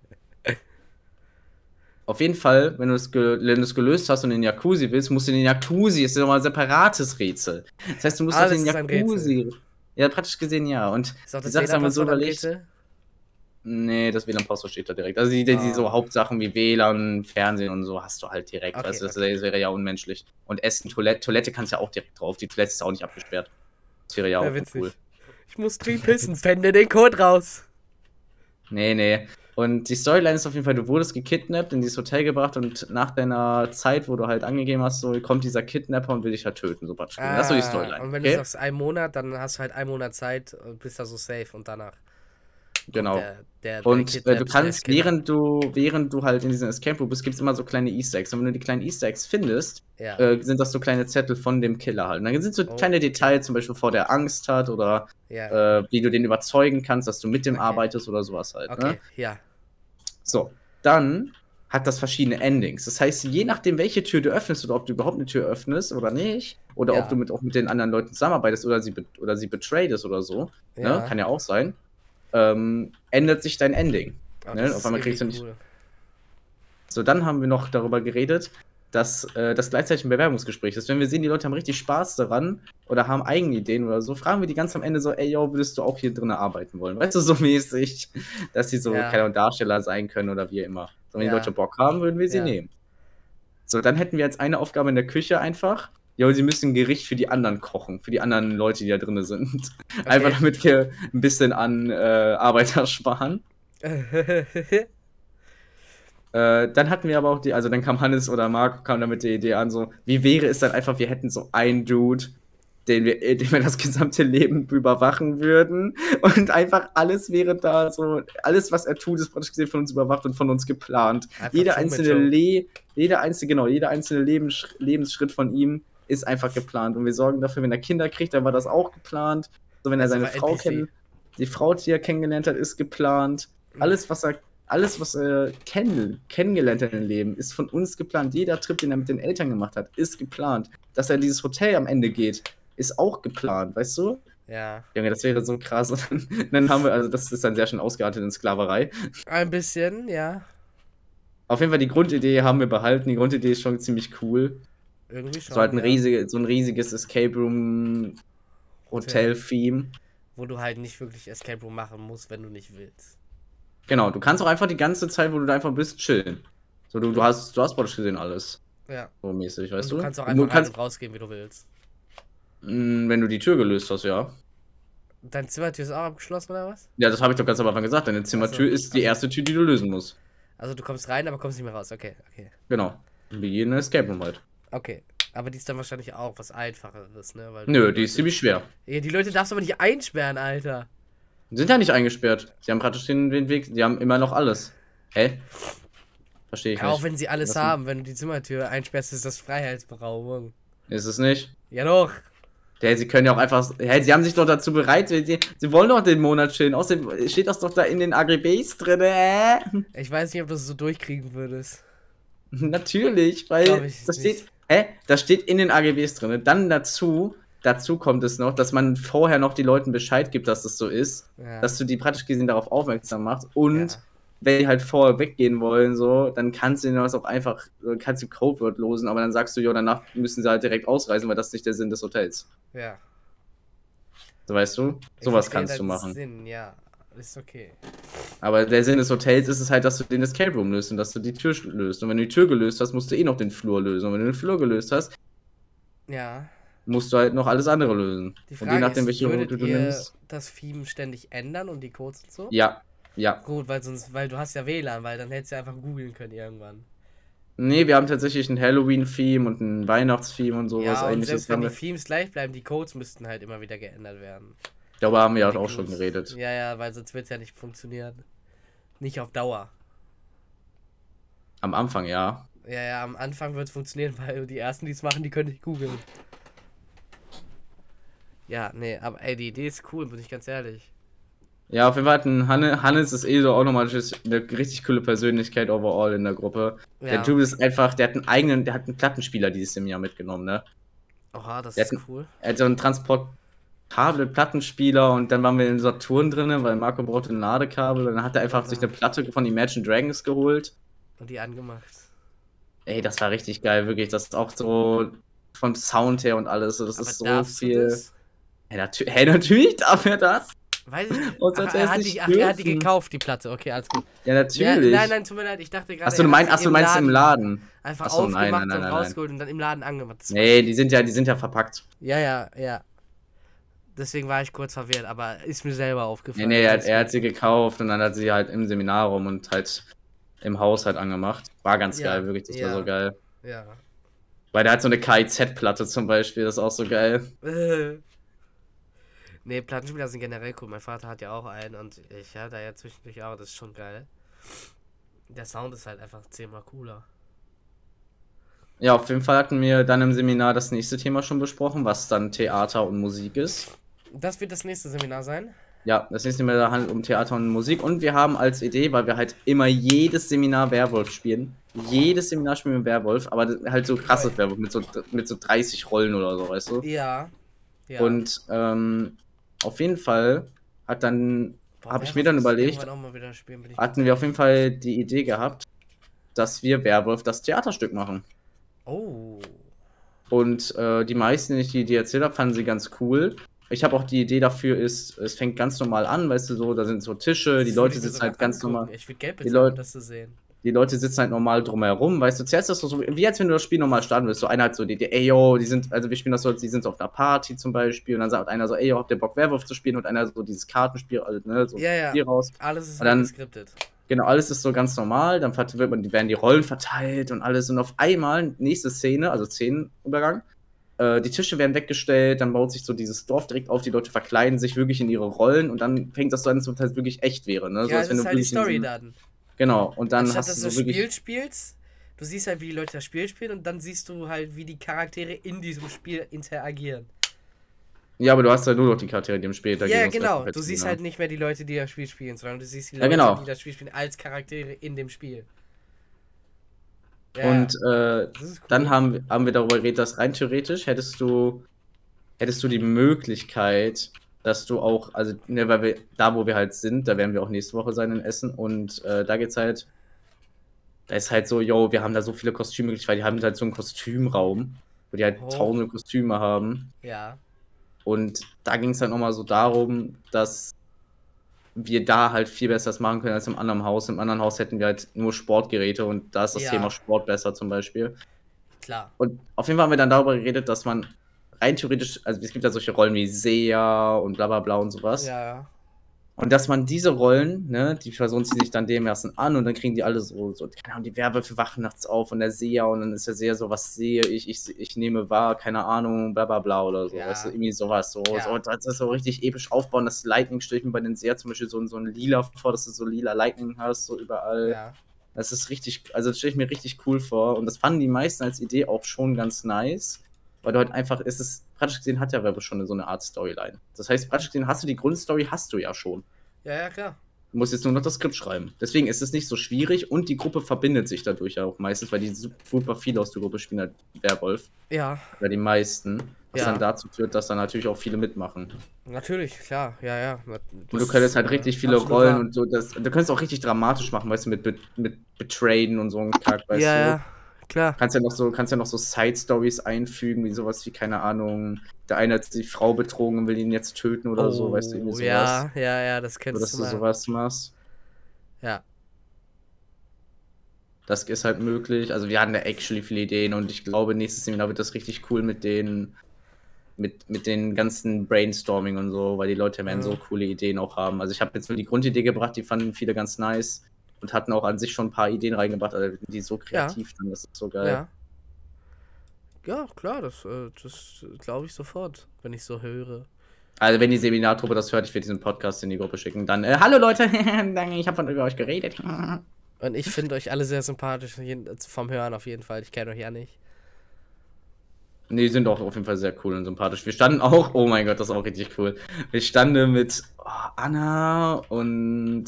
Auf jeden Fall, wenn du es gelöst hast und in den Jacuzzi willst, musst du in den Jacuzzi. ist nochmal ein separates Rätsel. Das heißt, du musst Alles in den. Jacuzzi. Ja, praktisch gesehen ja. Und Ist auch das haben wir so überlegt. Nee, das WLAN-Passwort steht da direkt. Also die, die, die Ah. so Hauptsachen wie WLAN, Fernsehen und so hast du halt direkt. Okay, du, das, okay. wäre ja unmenschlich. Und Essen, Toilette, Toilette kannst du ja auch direkt drauf. Die Toilette ist auch nicht abgesperrt. Das wäre ja auch Ja, witzig. cool. Ich muss dringend pissen. Fände den Code raus. Nee, nee. Und die Storyline ist auf jeden Fall, du wurdest gekidnappt, in dieses Hotel gebracht und nach deiner Zeit, wo du halt angegeben hast, so kommt dieser Kidnapper und will dich halt töten, so praktisch. das ist so die Storyline. Ah, Und wenn okay? du sagst einen Monat, dann hast du halt einen Monat Zeit und bist da so safe und danach. Genau. Der, der, der Und äh, du kannst, während du, während du halt in diesem Escape Room bist, gibt es immer so kleine Easter Eggs. Und wenn du die kleinen Easter Eggs findest, Ja. äh, sind das so kleine Zettel von dem Killer halt. Und dann sind so Oh, kleine. Details, zum Beispiel vor der Angst hat oder ja. äh, wie du den überzeugen kannst, dass du mit dem Okay. arbeitest oder sowas halt. okay, Ne? ja. So, dann hat das verschiedene Endings. Das heißt, je nachdem, welche Tür du öffnest oder ob du überhaupt eine Tür öffnest oder nicht, oder Ja. ob du mit, auch mit den anderen Leuten zusammenarbeitest oder sie, oder sie betradest oder so, ja. ne? kann ja auch sein, ähm, ändert sich dein Ending. Aber ne, auf einmal kriegst du nicht- cool. So, dann haben wir noch darüber geredet, dass äh, das gleichzeitig ein Bewerbungsgespräch ist. Wenn wir sehen, die Leute haben richtig Spaß daran oder haben eigene Ideen oder so, fragen wir die ganz am Ende so, ey, yo, würdest du auch hier drinnen arbeiten wollen? Weißt du, so mäßig, [LAUGHS] dass sie so, Ja. keine Ahnung, Darsteller sein können oder wie immer. So, wenn Ja. die Leute Bock haben, würden wir sie Ja. nehmen. So, dann hätten wir jetzt eine Aufgabe in der Küche einfach. Jo, sie müssen ein Gericht für die anderen kochen, für die anderen Leute, die da drin sind. Einfach damit wir ein bisschen an äh, Arbeiter [LAUGHS] sparen. [LAUGHS] Äh, dann hatten wir aber auch die, also dann kam Hannes oder Marco kam damit die Idee an, so, wie wäre es dann einfach, wir hätten so einen Dude, den wir, äh, den wir das gesamte Leben überwachen würden und einfach alles wäre da so, alles was er tut, ist praktisch gesehen von uns überwacht und von uns geplant. Einfach Jeder einzelne. Le jeder einzelne, genau, jeder einzelne Lebens Lebensschritt von ihm ist einfach geplant und wir sorgen dafür, wenn er Kinder kriegt, dann war das auch geplant. So, wenn er seine Frau kennt, die Frau, die er kennengelernt hat, ist geplant. Alles, was er, alles, was er kenn kennengelernt hat im Leben, ist von uns geplant. Jeder Trip, den er mit den Eltern gemacht hat, ist geplant. Dass er in dieses Hotel am Ende geht, ist auch geplant, weißt du? Ja. Junge, das wäre so krass. Und [LAUGHS] dann haben wir, also das ist dann sehr schön ausgeartet in Sklaverei. Ein bisschen, ja. Auf jeden Fall die Grundidee haben wir behalten. Die Grundidee ist schon ziemlich cool. Irgendwie schon. So halt ein, ja. riesige, so ein riesiges Escape Room Hotel-Theme. Wo du halt nicht wirklich Escape Room machen musst, wenn du nicht willst. Genau, du kannst auch einfach die ganze Zeit, wo du da einfach bist, chillen. So, du, du hast, du hast praktisch gesehen alles. Ja. So mäßig, weißt du? du kannst auch einfach du kannst, rausgehen, wie du willst. mh, wenn du die Tür gelöst hast, ja. Dein Zimmertür ist auch abgeschlossen, oder was? Ja, das habe ich doch ganz am Anfang gesagt. Deine Zimmertür so, ist die also- erste Tür, die du lösen musst. Also du kommst rein, aber kommst nicht mehr raus. Okay, okay. Genau. Wie jeden Escape Room halt. Okay. Aber die ist dann wahrscheinlich auch was Einfacheres, ne? Weil Nö, die ist ziemlich schwer. Ja, die Leute darfst du aber nicht einsperren, Alter. Sind ja nicht eingesperrt. Sie haben praktisch den, den Weg, die haben immer noch alles. Hä? Verstehe ich Ja, auch nicht. wenn sie alles Was- haben, wenn du die Zimmertür einsperrst, ist das Freiheitsberaubung. Ist es nicht? Ja doch. Ja, sie können ja auch einfach. Hä, sie haben sich doch dazu bereit. Sie, sie wollen doch den Monat chillen. Außerdem steht das doch da in den AGBs drin. Äh? Ich weiß nicht, ob du es so durchkriegen würdest. [LAUGHS] Natürlich, weil ich das steht. Hä? Das steht in den AGBs drin. Dann dazu. Dazu kommt es noch, dass man vorher noch die Leuten Bescheid gibt, dass das so ist. Ja. Dass du die praktisch gesehen darauf aufmerksam machst. Und Ja. wenn die halt vorher weggehen wollen, so, dann kannst du ihnen das auch einfach, kannst du Codewort losen, aber dann sagst du, jo, danach müssen sie halt direkt ausreisen, weil das ist nicht der Sinn des Hotels. ja. So weißt du? Sowas kannst du machen. Sinn, ja. Ist okay. Aber der Sinn des Hotels ist es halt, dass du den Escape Room löst und dass du die Tür löst. Und wenn du die Tür gelöst hast, musst du eh noch den Flur lösen. Und wenn du den Flur gelöst hast, Ja. musst du halt noch alles andere lösen. Die und Frage je nachdem, welche Route du ihr nimmst. das Theme ständig ändern und die Codes und so? Ja, ja. Gut, weil sonst, weil du hast ja WLAN, weil dann hättest du ja einfach googeln können irgendwann. Nee, wir haben tatsächlich ein Halloween-Theme und ein Weihnachts-Theme und sowas ja, und ähnliches. selbst wenn die Themes gleich bleiben, die Codes müssten halt immer wieder geändert werden. Darüber haben wir Die auch schon geredet. Ja, ja, weil sonst wird es ja nicht funktionieren. Nicht auf Dauer. Am Anfang, ja. Ja, ja, am Anfang wird es funktionieren, [LAUGHS] weil die ersten, die es machen, die können nicht googeln. Ja, nee, aber ey, die Idee ist cool, bin ich ganz ehrlich. Ja, auf jeden Fall hat ein Hanne, Hannes ist eh so auch nochmal eine richtig coole Persönlichkeit overall in der Gruppe. Ja. Der Typ ist einfach, der hat einen eigenen, der hat einen Plattenspieler dieses Jahr mitgenommen, ne? Oha, das Der ist hat ein- cool. Er hat so einen transportable Plattenspieler und dann waren wir in Saturn drin, weil Marco brauchte ein Ladekabel und dann hat er einfach sich eine Platte von Imagine Dragons geholt. Und die angemacht. Ey, das war richtig geil, wirklich. Das ist auch so vom Sound her und alles. Das Aber ist so viel. Hey, natü [LAUGHS] hey, natürlich darf er das. Weiß ich nicht. Ach, er, hat nicht die, ach, er hat die gekauft, die Platte. Okay, alles gut. Ja, Ja, natürlich. nein, nein, tut mir leid, ich dachte gerade. Achso, du, mein, hat ach, sie du meinst im Laden. Einfach Ach so, nein, aufgemacht nein, nein, und nein, rausgeholt und dann im Laden angemacht. Nee, die sind ja, die sind ja verpackt. Ja, ja, ja. Deswegen war ich kurz verwirrt, aber ist mir selber Nee, aufgefallen. nee, er, hat- Alles er gut. hat sie gekauft und dann hat sie halt im Seminarraum und halt im Haus halt angemacht. War ganz Ja, geil, wirklich, das war ja. so geil. Ja. Weil der hat so eine KIZ-Platte zum Beispiel, das ist auch so geil. [LAUGHS] nee, Plattenspieler sind generell cool. Mein Vater hat ja auch einen und ich hatte da ja zwischendurch auch. Das ist schon geil. Der Sound ist halt einfach zehnmal cooler. Ja, auf jeden Fall hatten wir dann im Seminar das nächste Thema schon besprochen, was dann Theater und Musik ist. Das wird das nächste Seminar sein. Ja, das nächste Mal handelt um Theater und Musik und wir haben als Idee, weil wir halt immer jedes Seminar Werwolf spielen. Jedes Seminar spielen wir Werwolf, aber halt so krasses Werwolf mit so, mit so 30 Rollen oder so, weißt du? Ja. ja. Und ähm, auf jeden Fall hat dann, Boah, hab ich mir dann überlegt, spielen, hatten wir auf jeden Fall die Idee gehabt, dass wir Werwolf das Theaterstück machen. Oh. Und äh, die meisten, die ich die erzählt habe, fanden sie ganz cool. Ich habe auch die Idee dafür, ist, es fängt ganz normal an, weißt du, so, da sind so Tische, die Leute sitzen halt ganz angucken. normal. Ich würde Geld bezahlen, um das zu sehen. Die Leute sitzen halt normal drumherum, weißt du, zuerst ist das so, wie als wenn du das Spiel normal starten willst. So einer hat so die Idee, ey yo, die sind, also wir spielen das so, die sind so auf einer Party zum Beispiel und dann sagt einer so, ey yo, habt ihr Bock Werwolf zu spielen und einer so dieses Kartenspiel, also, ne, so Ja, ja. Spiel raus. Alles ist dann- geskriptet. Genau, alles ist so ganz normal, dann wird man, werden die Rollen verteilt und alles und auf einmal, nächste Szene, also Szenenübergang, äh, die Tische werden weggestellt, dann baut sich so dieses Dorf direkt auf, die Leute verkleiden sich wirklich in ihre Rollen und dann fängt das so an, als ob das wirklich echt wäre, ne? So, ja, als das wenn ist du halt die Story dann. Genau, und dann Anstatt hast dass du so wirklich. Spiel spielst, du siehst halt, wie die Leute das Spiel spielen und dann siehst du halt, wie die Charaktere in diesem Spiel interagieren. Ja, aber du hast ja nur noch die Charaktere, die im Spiel Ja, dagegen ja, genau. Du siehst halt nicht mehr die Leute, die das Spiel spielen, sondern du siehst die Ja, Leute, genau. die das Spiel spielen, als Charaktere in dem Spiel. Ja, Und äh, cool. dann haben, wir- haben wir darüber geredet, dass rein theoretisch hättest du, hättest du die Möglichkeit, dass du auch, also ne, weil wir, da wo wir halt sind, da werden wir auch nächste Woche sein in Essen und äh, da geht's halt, da ist halt so, yo, wir haben da so viele Kostümmöglichkeiten, weil die haben halt so einen Kostümraum, wo die halt Oh. tausende Kostüme haben. Ja. Und da ging es halt nochmal so darum, dass wir da halt viel besser das machen können als im anderen Haus. Im anderen Haus hätten wir halt nur Sportgeräte und da ist das Ja. Thema Sport besser zum Beispiel. Klar. Und auf jeden Fall haben wir dann darüber geredet, dass man rein theoretisch, also es gibt ja solche Rollen wie Seher und bla bla bla und sowas. Ja, ja. Und dass man diese Rollen, ne, die Person zieht sich dann dem ersten an und dann kriegen die alle so, so keine Ahnung, die Werwölfe wachen nachts auf und der Seher und dann ist der Seher so, was sehe ich, ich, ich nehme wahr, keine Ahnung, bla bla bla oder so. Ja. Weißt du, irgendwie sowas so. Ja. so. Das ist so richtig episch aufbauen, das Lightning stelle ich mir bei den Seher zum Beispiel so, so ein lila vor, dass du so lila Lightning hast, so überall. ja. Das ist richtig, also das stelle ich mir richtig cool vor. Und das fanden die meisten als Idee auch schon ganz nice. Weil du halt einfach, es ist, praktisch gesehen hat ja Werbe schon so eine Art Storyline. Das heißt, praktisch gesehen hast du die Grundstory, hast du ja schon. Ja, ja, klar. Du musst jetzt nur noch das Skript schreiben. Deswegen ist es nicht so schwierig und die Gruppe verbindet sich dadurch ja auch meistens, weil die super viele aus der Gruppe spielen halt Werwolf. Ja, Oder die meisten. Was Ja. dann dazu führt, dass dann natürlich auch viele mitmachen. natürlich, klar. Ja, ja. Und du könntest halt richtig viele Rollen wahr. und so. Das, du könntest auch richtig dramatisch machen, weißt du, mit, mit, Betrayen und so einen Kack, weißt ja, du. ja, klar. Kannst ja noch so, kannst ja noch so Side-Stories einfügen, wie sowas wie, keine Ahnung, der eine hat die Frau betrogen und will ihn jetzt töten oder so, weißt du, irgendwie Oh, sowas. Ja, ja, ja, das so, kennst dass du du mal. sowas machst. Ja, Das ist halt möglich. Also wir hatten da actually viele Ideen und ich glaube, nächstes Seminar wird das richtig cool mit den mit, mit den ganzen Brainstorming und so, weil die Leute werden Mhm. so coole Ideen auch haben. Also ich habe jetzt nur die Grundidee gebracht, die fanden viele ganz nice und hatten auch an sich schon ein paar Ideen reingebracht, also die so kreativ dann, das ist so geil. ja. Ja, klar, das, äh, das glaube ich sofort, wenn ich so höre. Also wenn die Seminartruppe das hört, ich werde diesen Podcast in die Gruppe schicken, dann äh, hallo Leute, [LAUGHS] ich habe von über euch geredet. [LAUGHS] Und ich finde euch alle sehr sympathisch, vom Hören auf jeden Fall. Ich kenne euch ja nicht. Nee, die sind auch auf jeden Fall sehr cool und sympathisch. Wir standen auch, oh mein Gott, das ist auch richtig cool. Wir standen mit oh, Anna und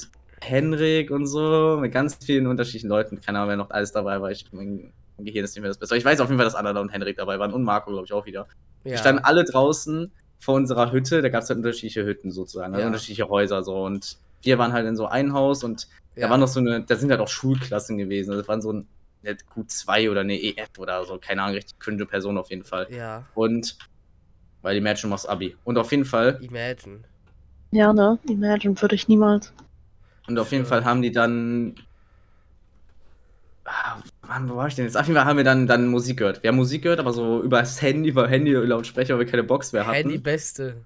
Henrik und so, mit ganz vielen unterschiedlichen Leuten. Keine Ahnung, wer noch alles dabei war. Ich, mein Gehirn ist nicht mehr das Beste. Aber ich weiß auf jeden Fall, dass Anna und Henrik dabei waren und Marco, glaube ich, auch wieder. Ja. Wir standen alle draußen vor unserer Hütte. Da gab es halt unterschiedliche Hütten sozusagen, also Ja. unterschiedliche Häuser so. Und wir waren halt in so ein Haus und ja. da waren noch so eine, da sind halt auch Schulklassen gewesen. Also Das waren so ein eine Q2 oder eine EF oder so, keine Ahnung, richtig cringe Person auf jeden Fall. Ja, Und weil die Mädchen machst Abi. Und auf jeden Fall, Imagine. Ja, ne? Imagine würde ich niemals. Und auf jeden Ja. Fall haben die dann. Ah, Mann, wo war ich denn jetzt? Auf jeden Fall haben wir dann, dann Musik gehört. Wir haben Musik gehört, aber so über das Handy, über Handy-Lautsprecher, weil wir keine Box mehr hatten. Handy Beste.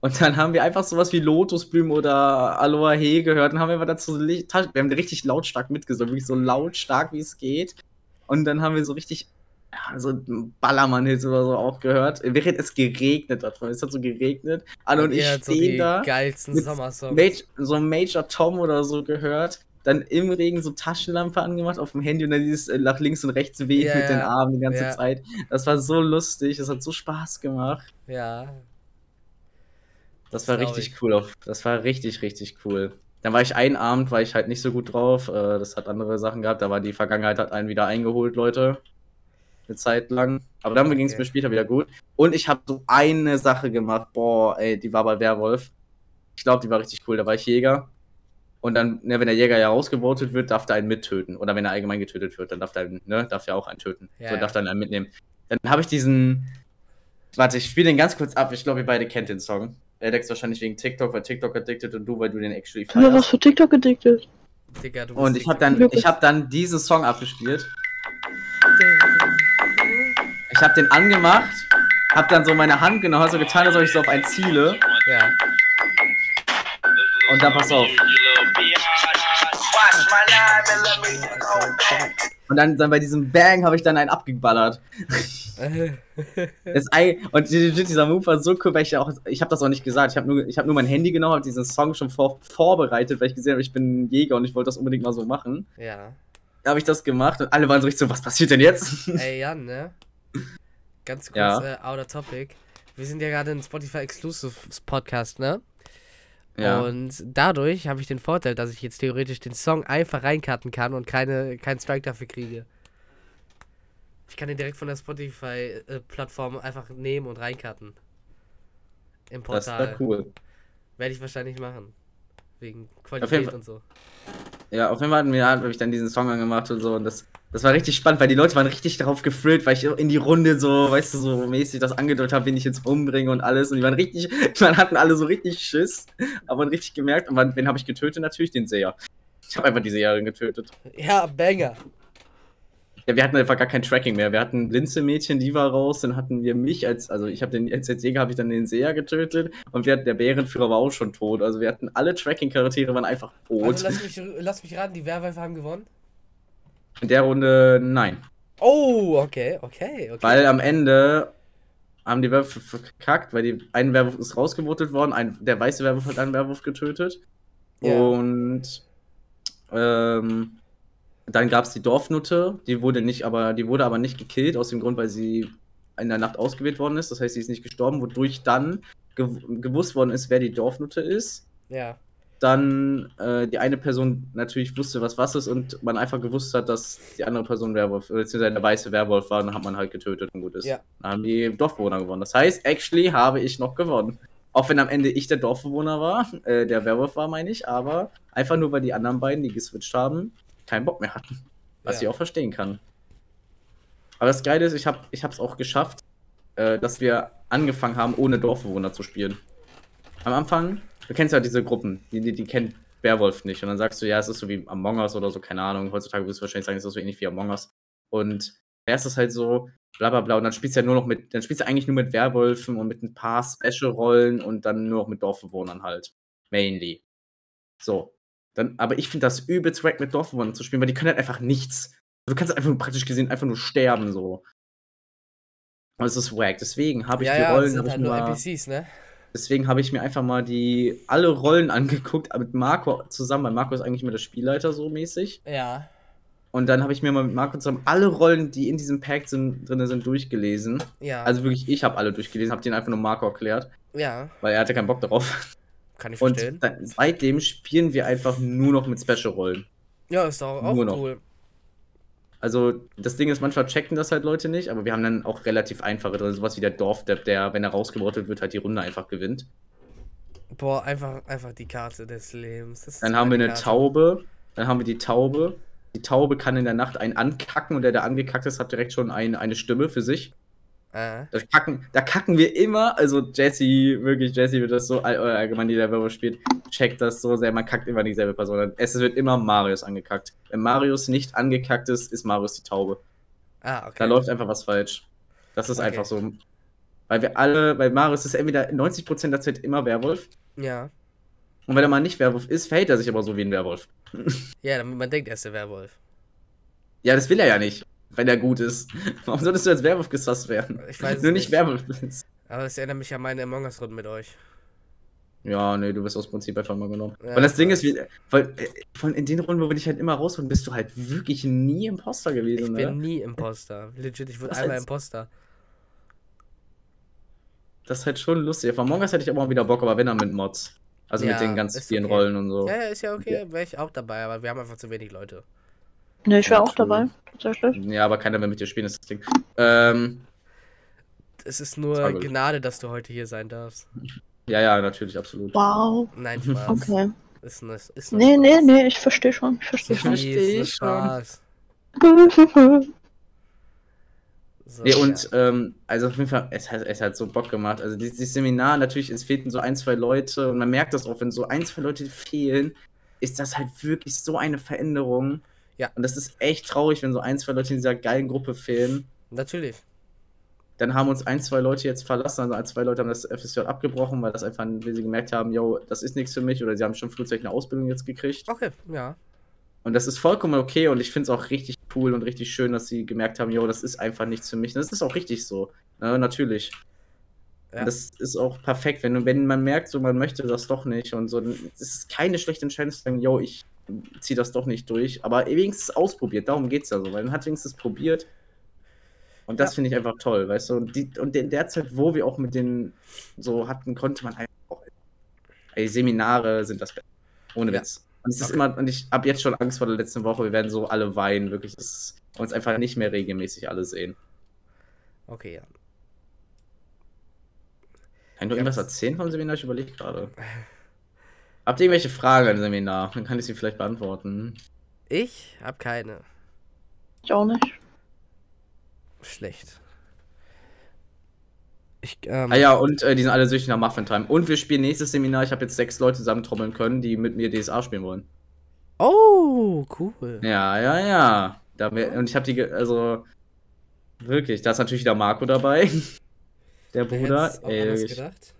Und dann haben wir einfach sowas wie Lotusblüten oder Aloha He gehört und haben einfach dazu wir haben richtig lautstark mitgesungen, wirklich so lautstark wie es geht. Und dann haben wir so richtig so Ballermann-Hits oder so auch gehört, während es geregnet hat. Es hat so geregnet. Anne und, ich habt so stehen die da, geilsten Sommersongs. So Major Tom oder so gehört. Dann im Regen so Taschenlampe angemacht auf dem Handy und dann dieses äh, nach links und rechts wehen Ja, mit den. Armen die ganze Ja. Zeit. Das war so lustig, das hat so Spaß gemacht. Ja. Das war glaub richtig ich. cool. Auf, das war richtig, richtig cool. Dann war ich einen Abend, war ich halt nicht so gut drauf. Äh, das hat andere Sachen gehabt. War die Vergangenheit hat einen wieder eingeholt, Leute. Eine Zeit lang. Aber dann ging es Okay. mir später wieder gut. Und ich habe so eine Sache gemacht. Boah, ey, die war bei Werwolf. Ich glaube, die war richtig cool. Da war ich Jäger. Und dann, ne, wenn der Jäger ja rausgevotet wird, darf der einen mittöten. Oder wenn er allgemein getötet wird, dann darf der, einen, ne, darf er auch einen töten. Ja, so, ja. darf dann einen mitnehmen. Dann habe ich diesen. Warte, ich spiele den ganz kurz ab. Ich glaube, ihr beide kennt den Song. Alex wahrscheinlich wegen TikTok, weil TikTok addicted und du, weil du den actually Ja, was feierst. für TikTok addicted? Digga, du Und bist ich habe dann, ich habe dann diesen Song abgespielt. Ich habe den angemacht, habe dann so meine Hand hab so getan, als ob ich so auf ein ziele. Ja. Und dann pass auf. Und dann, dann bei diesem Bang habe ich dann einen abgeballert. [LAUGHS] Das Ei, und die- die- dieser Move war so cool, weil ich auch, ich habe das auch nicht gesagt. Ich habe nur, ich hab nur mein Handy genommen, habe diesen Song schon vor, vorbereitet, weil ich gesehen habe, ich bin ein Jäger und ich wollte das unbedingt mal so machen. ja. Da habe ich das gemacht und alle waren so richtig so, was passiert denn jetzt? Ey, Jan, ne? Ganz kurz, Ja. äh, out of topic. Wir sind ja gerade ein Spotify Exclusives Podcast, ne? ja. Und dadurch habe ich den Vorteil, dass ich jetzt theoretisch den Song einfach reinkarten kann und keine, keinen Strike dafür kriege. Ich kann den direkt von der Spotify-Plattform einfach nehmen und reinkarten. Im das Portal. war cool. Werde ich wahrscheinlich machen. Wegen Qualität und so. Ja, auf jeden Fall hatten wir, habe ich dann diesen Song angemacht und so. Und das, das war richtig spannend, weil die Leute waren richtig darauf gefüllt, weil ich in die Runde so, weißt du, so mäßig das angedeutet habe, wen ich jetzt umbringe und alles. Und die waren richtig, [LAUGHS] man hatten alle so richtig Schiss, aber richtig gemerkt. Und wann- wen habe ich getötet? Natürlich den Seher. Ich habe einfach die Seherin getötet. Ja, Banger. Ja, wir hatten einfach gar kein Tracking mehr. Wir hatten Blinzelmädchen, die war raus, dann hatten wir mich als, also ich habe den, als als Jäger habe ich dann den Seher getötet und wir hatten, der Bärenführer war auch schon tot. Also wir hatten alle Tracking-Charaktere waren einfach tot. Also lass mich, lass mich raten, die Werwölfe haben gewonnen. In der Runde nein. Oh, okay, okay, okay. Weil am Ende haben die Werwölfe verkackt, weil die, ein Werwolf ist rausgevotet worden, ein, der weiße Werwolf hat einen Werwolf getötet. Ja. Und ähm, dann gab es die Dorfnutte, die wurde nicht, aber die wurde aber nicht gekillt, aus dem Grund, weil sie in der Nacht ausgewählt worden ist. Das heißt, sie ist nicht gestorben, wodurch dann gew gewusst worden ist, wer die Dorfnutte ist. ja. Dann äh, die eine Person natürlich wusste, was was ist und man einfach gewusst hat, dass die andere Person Werwolf, beziehungsweise der weiße Werwolf war, und dann hat man halt getötet und gut ist. Ja. Dann haben die Dorfbewohner gewonnen. Das heißt, actually habe ich noch gewonnen. Auch wenn am Ende ich der Dorfbewohner war, äh, der Werwolf war, meine ich, aber einfach nur, weil die anderen beiden, die geswitcht haben, keinen Bock mehr hatten. Was Ja. ich auch verstehen kann. Aber das Geile ist, ich habe es auch geschafft, äh, dass wir angefangen haben, ohne Dorfbewohner zu spielen. Am Anfang, du kennst ja diese Gruppen, die, die, die kennt Werwolf nicht. Und dann sagst du, ja, es ist so wie Among Us oder so, keine Ahnung. Heutzutage wirst du wahrscheinlich sagen, es ist so ähnlich wie Among Us. Und erst ist halt so, bla bla bla. Und dann spielst du ja nur noch mit, dann spielst du eigentlich nur mit Werwölfen und mit ein paar Special-Rollen und dann nur noch mit Dorfbewohnern halt. Mainly. So. Dann, aber ich finde das übelst wack mit Dorfbewohnern zu spielen, weil die können halt einfach nichts. Du kannst einfach nur praktisch gesehen einfach nur sterben, so. Und es ist wack. Deswegen habe ich ja, die ja, Rollen. das sind halt nur NPCs, ne? deswegen habe ich mir einfach mal die alle Rollen angeguckt, mit Marco zusammen, weil Marco ist eigentlich immer der Spielleiter so mäßig. Ja. Und dann habe ich mir mal mit Marco zusammen alle Rollen, die in diesem Pack sind, drin sind, durchgelesen. Ja. Also wirklich, ich habe alle durchgelesen, habe den einfach nur Marco erklärt, ja, weil er hatte keinen Bock darauf. [LAUGHS] kann ich Und verstehen. dann, seitdem spielen wir einfach nur noch mit Special-Rollen. Ja, ist auch noch. cool. Also das Ding ist, manchmal checken das halt Leute nicht, aber wir haben dann auch relativ einfache drin, sowas wie der Dorfdepp, der, wenn er rausgewortet wird, halt die Runde einfach gewinnt. Boah, einfach, einfach die Karte des Lebens. Dann haben wir eine Karte. Taube, dann haben wir die Taube. Die Taube kann in der Nacht einen ankacken und der, der angekackt ist, hat direkt schon ein, eine Stimme für sich. Ah, Da kacken, da kacken wir immer, also Jesse, wirklich, Jesse wird das so, oder allgemein jeder, der Werwolf spielt, checkt das so sehr, man kackt immer dieselbe Person. Es wird immer Marius angekackt. Wenn Marius nicht angekackt ist, ist Marius die Taube. ah okay. Da läuft einfach was falsch. Das ist Okay. einfach so. Weil wir alle, weil Marius ist entweder 90% der Zeit immer Werwolf. Ja. Und wenn er mal nicht Werwolf ist, verhält er sich aber so wie ein Werwolf. Ja, damit man denkt, er ist der Werwolf. Ja, das will er ja nicht, wenn er gut ist. [LAUGHS] Warum solltest du als Werwolf gesasst werden? Ich weiß Nur nicht nicht. Werwolf bist. Aber es erinnert mich an meine Among Us-Runden mit euch. Ja, nee, du wirst aus Prinzip einfach mal genommen. Ja, weil das Ding ist, wie, weil, äh, von in den Runden, wo wir dich halt immer rausholen, bist du halt wirklich nie Imposter Ich gewesen, bin ne? nie Imposter. Legit, ich wurde Das einmal heißt- Imposter. Das ist halt schon lustig. Von Among Us hätte ich aber mal wieder Bock, aber wenn dann mit Mods. Also Ja, mit den ganz vielen okay. Rollen und so. Ja, ja, ist ja okay, wäre ich auch dabei, aber wir haben einfach zu wenig Leute. Ne, ich wäre auch dabei, tatsächlich. Ja, aber keiner will mit dir spielen, ist das Ding. Ähm, Es ist Das nur gut. Gnade, dass du heute hier sein darfst. ja, ja, natürlich, absolut. Wow. Nein, [LAUGHS] Spaß. Okay. Ist nur, ist nur Nee, nee, Spaß. nee, ich verstehe schon. Ich verstehe schon. versteh ich schon. Spaß. [LAUGHS] So, Nee, und ja. ähm, also auf jeden Fall, es hat, es hat so Bock gemacht. Also dieses, dieses Seminar, natürlich, es fehlten so ein, zwei Leute und man merkt das auch, wenn so ein, zwei Leute fehlen, ist das halt wirklich so eine Veränderung. Ja. Und das ist echt traurig, wenn so ein, zwei Leute in dieser geilen Gruppe fehlen. Natürlich. Dann haben uns ein, zwei Leute jetzt verlassen, also ein, zwei Leute haben das FSJ abgebrochen, weil das einfach, weil sie gemerkt haben, yo, das ist nichts für mich oder sie haben schon frühzeitig eine Ausbildung jetzt gekriegt. Okay, ja. Und das ist vollkommen okay und ich finde es auch richtig cool und richtig schön, dass sie gemerkt haben, jo, das ist einfach nichts für mich. Das ist auch richtig so. Ne, natürlich. Ja. Und Das ist auch perfekt, wenn, wenn man merkt, so man möchte das doch nicht und so. dann ist Es ist keine schlechte Entscheidung zu sagen, yo, ich ziehe das doch nicht durch. Aber wenigstens ausprobiert, darum geht es ja so, weil man hat wenigstens probiert. Und das Ja. finde ich einfach toll, weißt du. Und, die, und in der Zeit, wo wir auch mit den so hatten, konnte man einfach auch. Ey, Seminare sind das Beste. Ohne Ja. Witz. Und es ist Okay. immer, und ich habe jetzt schon Angst vor der letzten Woche, wir werden so alle weinen, wirklich. Das ist, uns einfach nicht mehr regelmäßig alle sehen. Okay, ja. Kann du irgendwas erzählen vom Seminar? Ich überlege gerade. [LAUGHS] Habt ihr irgendwelche Fragen an dem Seminar? Dann kann ich sie vielleicht beantworten. Ich habe keine. Ich auch nicht. Schlecht. Ich, ähm, Ah ja, und äh, die sind alle süchtig nach Muffin Time. Und wir spielen nächstes Seminar. Ich habe jetzt sechs Leute zusammentrommeln können, die mit mir DSA spielen wollen. Oh, cool. Ja, ja, ja. Da wär, und ich habe die, ge- also wirklich, da ist natürlich wieder Marco dabei. [LAUGHS] Der Bruder. Ey, wirklich, gedacht?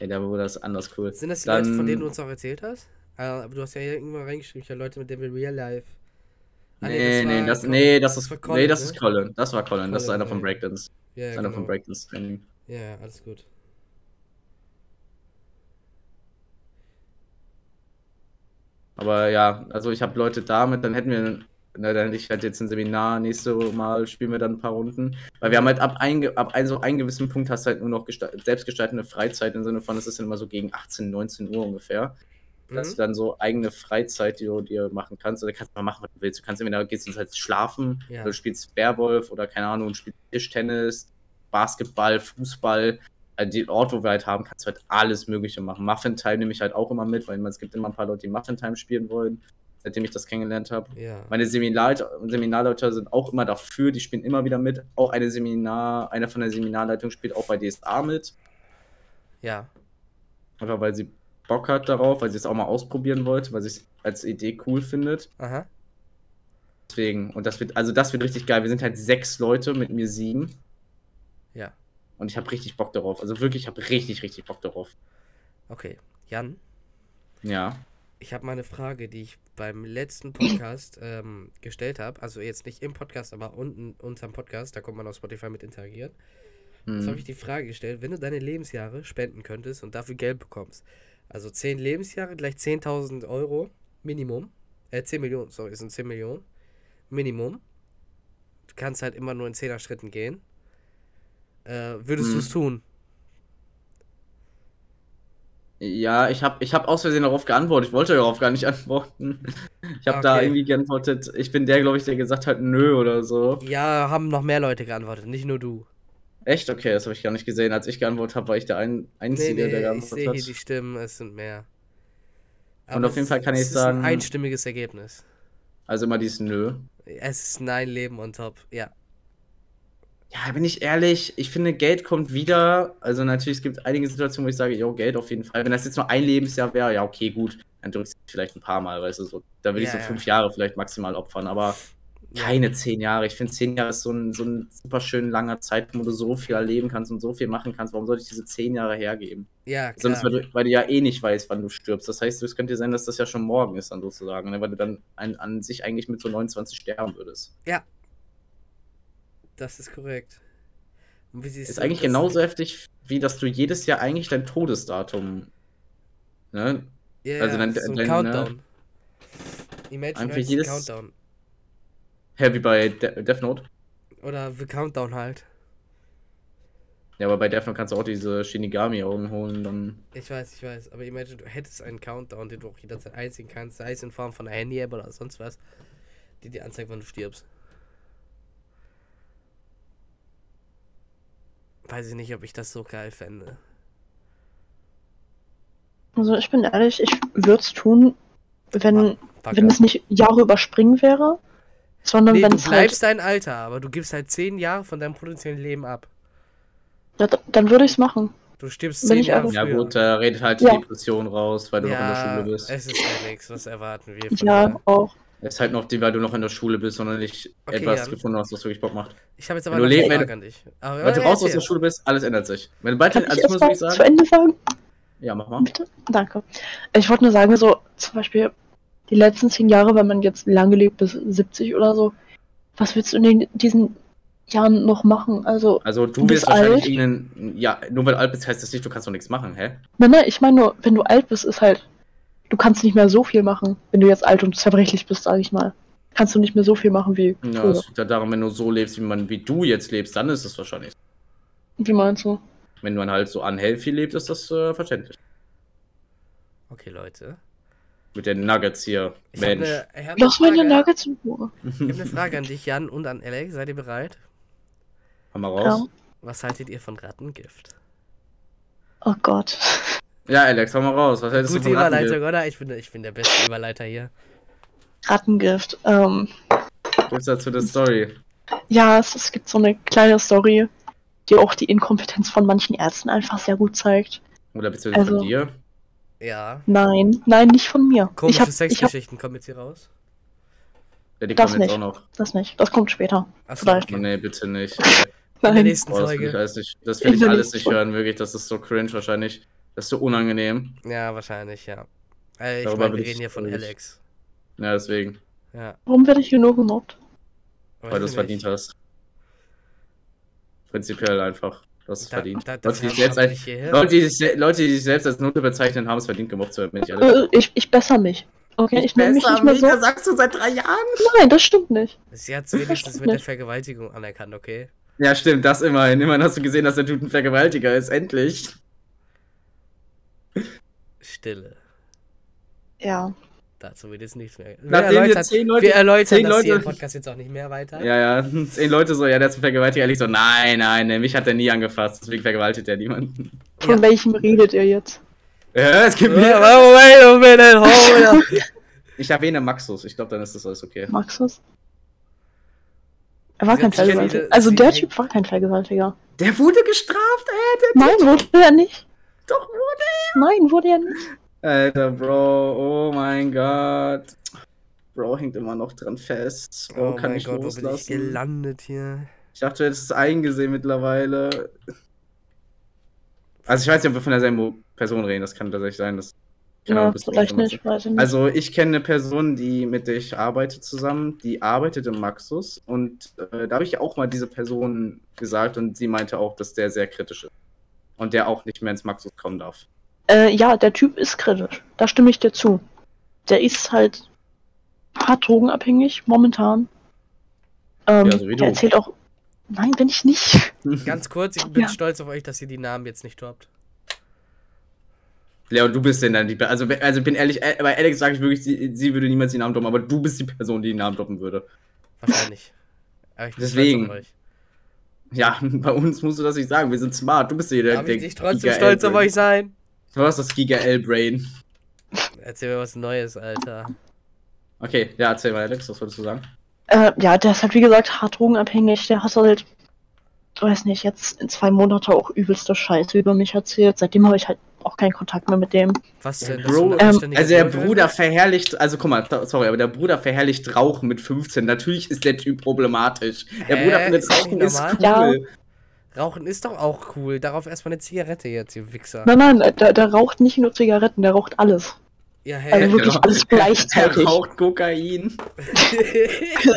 Ey, der Bruder ist anders cool. Sind das die Dann- Leute, von denen du uns auch erzählt hast? Äh, aber du hast ja hier irgendwann reingeschrieben, ich habe Leute, mit denen wir real life. Ah, Nee, nee, das, Colin. nee, das ist, war nee, Colin, das ne? ist Colin. Das war Colin. Das ist Colin, einer von ey. Breakdance. Ja, Das ist einer genau. von Breakdance Training. Ja, ja, alles gut. Aber ja, also ich habe Leute damit, dann hätten wir, na, dann hätte ich halt jetzt ein Seminar, nächste Mal spielen wir dann ein paar Runden. Weil wir haben halt ab, ein, ab ein, so einem gewissen Punkt hast du halt nur noch gesta- selbstgestaltende Freizeit im Sinne von, es ist dann immer so gegen 18, 19 Uhr ungefähr. Dass Mhm. du dann so eigene Freizeit, die du dir machen kannst, oder kannst mal machen, was du willst. Du kannst entweder gehst du halt schlafen, Ja. oder du spielst Werwolf oder keine Ahnung, du spielst Tischtennis, Basketball, Fußball. Also den Ort, wo wir halt haben, kannst du halt alles Mögliche machen. Muffin Time nehme ich halt auch immer mit, weil es gibt immer ein paar Leute, die Muffin Time spielen wollen, seitdem ich das kennengelernt habe. Ja. Meine Seminarleute, Seminarleute sind auch immer dafür, die spielen immer wieder mit. Auch eine Seminar, einer von der Seminarleitung spielt auch bei DSA mit. Ja. Einfach weil sie Bock hat darauf, weil sie es auch mal ausprobieren wollte, weil sie es als Idee cool findet. Aha. Deswegen, und das wird, also das wird richtig geil. Wir sind halt sechs Leute, mit mir sieben. Ja. Und ich habe richtig Bock darauf. Also wirklich, ich habe richtig, richtig Bock darauf. Okay. Jan, Ja. Ich habe mal eine Frage, die ich beim letzten Podcast ähm, gestellt habe. Also jetzt nicht im Podcast, aber unten unterm Podcast. Da kommt man auf Spotify mit interagieren. Jetzt habe ich die Frage gestellt, wenn du deine Lebensjahre spenden könntest und dafür Geld bekommst. Also 10 Lebensjahre gleich 10.000 Euro Minimum. Äh, 10 Millionen, sorry, es sind 10 Millionen. Minimum. Du kannst halt immer nur in 10er Schritten gehen. Äh, würdest Hm. du es tun? Ja, ich habe ich hab aus Versehen darauf geantwortet. Ich wollte darauf gar nicht antworten. Ich habe da Okay. irgendwie geantwortet. Ich bin der, glaube ich, der gesagt hat, nö oder so. Ja, haben noch mehr Leute geantwortet, nicht nur du. Echt? Okay, das habe ich gar nicht gesehen. Als ich geantwortet habe, war ich der ein, Nee, Einzige, der nee, ich geantwortet sehe hat. hier die Stimmen, es sind mehr. Und auf jeden Fall kann ich es ist sagen- ein einstimmiges Ergebnis. Also immer dieses Nö. Es ist nein Leben on top. Ja. Ja, bin ich ehrlich, ich finde, Geld kommt wieder. Also natürlich, es gibt einige Situationen, wo ich sage, jo, Geld auf jeden Fall. Wenn das jetzt nur ein Lebensjahr wäre, ja, okay, gut. Dann drückst du vielleicht ein paar Mal, weißt du, so. Da würde ich Ja, so ja. fünf Jahre vielleicht maximal opfern, aber ja. keine zehn Jahre. Ich finde, zehn Jahre ist so ein, so ein super schön langer Zeitraum, wo du so viel erleben kannst und so viel machen kannst. Warum sollte ich diese zehn Jahre hergeben? Ja, Sonst, klar. weil du, weil du ja eh nicht weißt, wann du stirbst. Das heißt, es könnte sein, dass das ja schon morgen ist, dann sozusagen, ne? weil du dann ein, an sich eigentlich mit so 29 sterben würdest. Das ist korrekt. Und wie Ist eigentlich genauso heftig, wie dass du jedes Jahr eigentlich dein Todesdatum. Ne? Ja, also dann- so ein dann, Countdown. Imagine Einfach halt jedes- Countdown. Hä, wie bei De Death Note. Oder The Countdown halt. Ja, aber bei Death Note kannst du auch diese Shinigami-Augen holen, dann. Ich weiß, ich weiß. Aber imagine, du hättest einen Countdown, den du auch jederzeit einziehen kannst, sei es in Form von einer Handy-App oder sonst was, die dir anzeigt, wann du stirbst. Weiß ich nicht, ob ich das so geil fände. Also ich bin ehrlich, ich würde es tun, wenn, Fuck wenn es nicht Jahre überspringen wäre, sondern nee, wenn du es halt. bleibst dein Alter, aber du gibst halt zehn Jahre von deinem potenziellen Leben ab. Ja, dann würde ich es machen. Du stirbst zehn Jahre einfach- Ja, früher. gut, da redet halt die Ja. Depression raus, weil du noch in der ja, Schule bist. es ist ja nichts. Was erwarten wir von Ja, dir? auch. Es ist halt noch die, weil du noch in der Schule bist und nicht Okay, etwas Jan. gefunden hast, was wirklich Bock macht. Ich habe jetzt aber Wenn noch eine Frage an dich. Aber, Wenn du ja, raus aus der Schule bist, alles ändert sich. Wenn du bald, Kann also ich ich muss mal wirklich zu sagen, Ende sagen? ja, mach mal. Bitte? Danke. Ich wollte nur sagen, so zum Beispiel die letzten zehn Jahre, wenn man jetzt lange lebt, bis 70 oder so, was willst du in den, diesen Jahren noch machen? Also, Also du wirst wahrscheinlich alt. irgendeinen, ja, nur weil du alt bist, heißt das nicht, du kannst doch nichts machen, hä? nein, nein, ich meine nur, wenn du alt bist, ist halt, du kannst nicht mehr so viel machen, wenn du jetzt alt und zerbrechlich bist, sage ich mal. Kannst du nicht mehr so viel machen wie Ja, früher. es liegt ja daran, wenn du so lebst, wie man, wie du jetzt lebst, dann ist es wahrscheinlich. Wie meinst du? Wenn man halt so unhealthy lebt, ist das äh, verständlich. Okay, Leute. Mit den Nuggets hier. Ich habe Mensch. eine, ich hab eine, Lass meine Frage- Nuggets in Ruhe. [LAUGHS] ich hab eine Frage an dich, Jan, und an Alex. Seid ihr bereit? Hau mal raus. Ja. Was haltet ihr von Rattengift? Oh Gott. Ja, Alex, hau mal raus. Was hältst Gute du von Überleitung, oder? Ich bin, ich bin der beste Überleiter hier. Rattengift. Ähm, Gibt's dazu eine Story? ja, es, es gibt so eine kleine Story, die auch die Inkompetenz von manchen Ärzten einfach sehr gut zeigt. Oder beziehungsweise Also- von dir? Ja. Nein, nein, nicht von mir. Komische ich hab, ich hab Sexgeschichten kommen jetzt hier raus. Ja, die Das kommen jetzt nicht. auch noch. das nicht. Das kommt später. Achso, Vielleicht. Oh, nee, bitte nicht. [LAUGHS] In der Nein. nächsten Boah, das will ich Folge. alles nicht, das will ich alles nicht Folge. hören, wirklich. Das ist so cringe wahrscheinlich. Das ist so unangenehm. Ja, wahrscheinlich, ja. Äh, ich Darüber meine, wir ich reden hier von. Alex. Ja, deswegen. Ja. Warum werde ich hier nur gemobbt? Weil du es ich verdient nicht. hast. Prinzipiell einfach. Du hast es Da- verdient. da- Leute, die selbst als, ich. Leute, die sich, Leute, die sich selbst als Note bezeichnen, haben es verdient, gemobbt zu werden, ich. Äh, ich, ich besser mich. Okay, ich nenne mich nicht mehr so. sagst du seit drei Jahren? Nein, das stimmt nicht. Sie hat es wenigstens mit der Vergewaltigung anerkannt, okay? Ja, stimmt, das immerhin. Immerhin hast du gesehen, dass der Dude ein Vergewaltiger ist. Endlich. Stille. Ja. Dazu wird jetzt nichts mehr. Wir Nachdem wir erläutern, zehn Leute- wir erläutern zehn das hier im Leute- Podcast jetzt auch nicht mehr weiter. Ja, ja. [LAUGHS] Zehn Leute so, ja, der ist ein Vergewaltiger. Ehrlich so, nein, nein, nee, mich hat er nie angefasst. Deswegen vergewaltigt er niemanden. Von Ja. welchem redet ihr jetzt? Ja, es gibt Wait mehr. a minute, hold up. Ich erwähne Maxus. Ich glaube, dann ist das alles okay. Es? Er war Sie kein Vergewaltiger. Also der Typ war kein Vergewaltiger. Der wurde gestraft, ey, der Nein, wurde er nicht. Doch wurde. Nein, wurde er nicht. Alter, Bro, oh mein Gott. Bro hängt immer noch dran fest. Bro Oh kann mein nicht Gott, wo bin ich loslassen. gelandet hier? Ich dachte, du hättest es eingesehen mittlerweile. Also ich weiß nicht, ob wir von derselben Person reden. Das kann tatsächlich sein. Dass Ja, vielleicht nicht, weiß ich nicht. Also ich kenne eine Person, die mit der ich arbeite zusammen, die arbeitet im Maxus und äh, da habe ich auch mal diese Person gesagt und sie meinte auch, dass der sehr kritisch ist und der auch nicht mehr ins Maxus kommen darf. Äh, ja, der Typ ist kritisch. Da stimme ich dir zu. Der ist halt hart drogenabhängig momentan. Ähm, Ja, so wie du. der erzählt auch. Nein, bin ich nicht. [LAUGHS] Ganz kurz, ich bin Ja. stolz auf euch, dass ihr die Namen jetzt nicht droppt. Leo, du bist denn dann die also also ich bin ehrlich, äh, bei Alex sage ich wirklich, sie, sie würde niemals die Namen droppen, aber du bist die Person, die den Namen droppen würde. Wahrscheinlich. Aber ich bin Deswegen. Ja, [LAUGHS] bei uns musst du das nicht sagen, wir sind smart, du bist hier der, Darf der ich nicht trotzdem Giga stolz auf euch sein? Du hast das Giga L-Brain. Erzähl mir was Neues, Alter. Okay, ja, erzähl mal, Alex, was wolltest du sagen? Äh, ja, der ist halt wie gesagt hart drogenabhängig. Der hat halt, weiß nicht, jetzt in zwei Monaten auch übelste Scheiße über mich erzählt. Seitdem habe ich halt auch keinen Kontakt mehr mit dem. Was Ja, denn? Bro, ähm, Also der Bruder verherrlicht, also guck mal, so- sorry, aber der Bruder verherrlicht Rauchen mit 15. Natürlich ist der Typ problematisch. Der Hä? Bruder findet Rauchen ist cool. normal? Rauchen ist doch auch cool. Darauf erstmal eine Zigarette jetzt, ihr Wichser. Nein, nein, der, der raucht nicht nur Zigaretten, der raucht alles. Ja, Also hä? wirklich genau. alles Der gleichzeitig. raucht Kokain.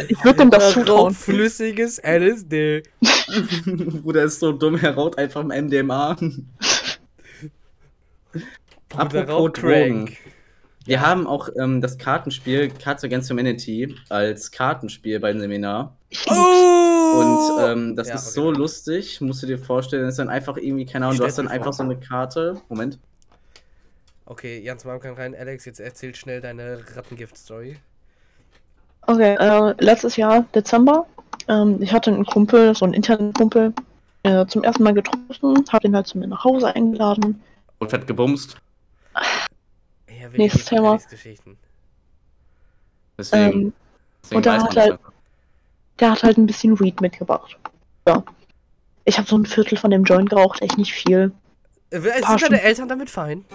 Ich würde dem das Er zutrauen. raucht flüssiges LSD. [LAUGHS] [LAUGHS] Bruder ist so dumm, er raucht einfach im MDMA. Bruder Apropos Drogen. Crank. Wir haben auch ähm, das Kartenspiel Cards Against Humanity als Kartenspiel beim Seminar. Oh! Und ähm, das Ja, ist okay. so lustig, musst du dir vorstellen. Das ist dann einfach irgendwie, keine Ahnung, du hast dann einfach so eine Karte. Moment. Okay, Jans Mom kann rein. Alex, jetzt erzähl schnell deine Rattengift-Story. Okay, äh, letztes Jahr, Dezember, ähm, ich hatte einen Kumpel, so einen internen Kumpel, äh, zum ersten Mal getroffen, hab ihn halt zu mir nach Hause eingeladen. Und hat gebumst. Ja, wir Nächstes Thema. Deswegen, Ähm, deswegen und er weiß hat halt- der hat halt ein bisschen Weed mitgebracht. Ja. Ich habe so ein Viertel von dem Joint geraucht, echt nicht viel. Äh, Sind deine. Eltern damit fein?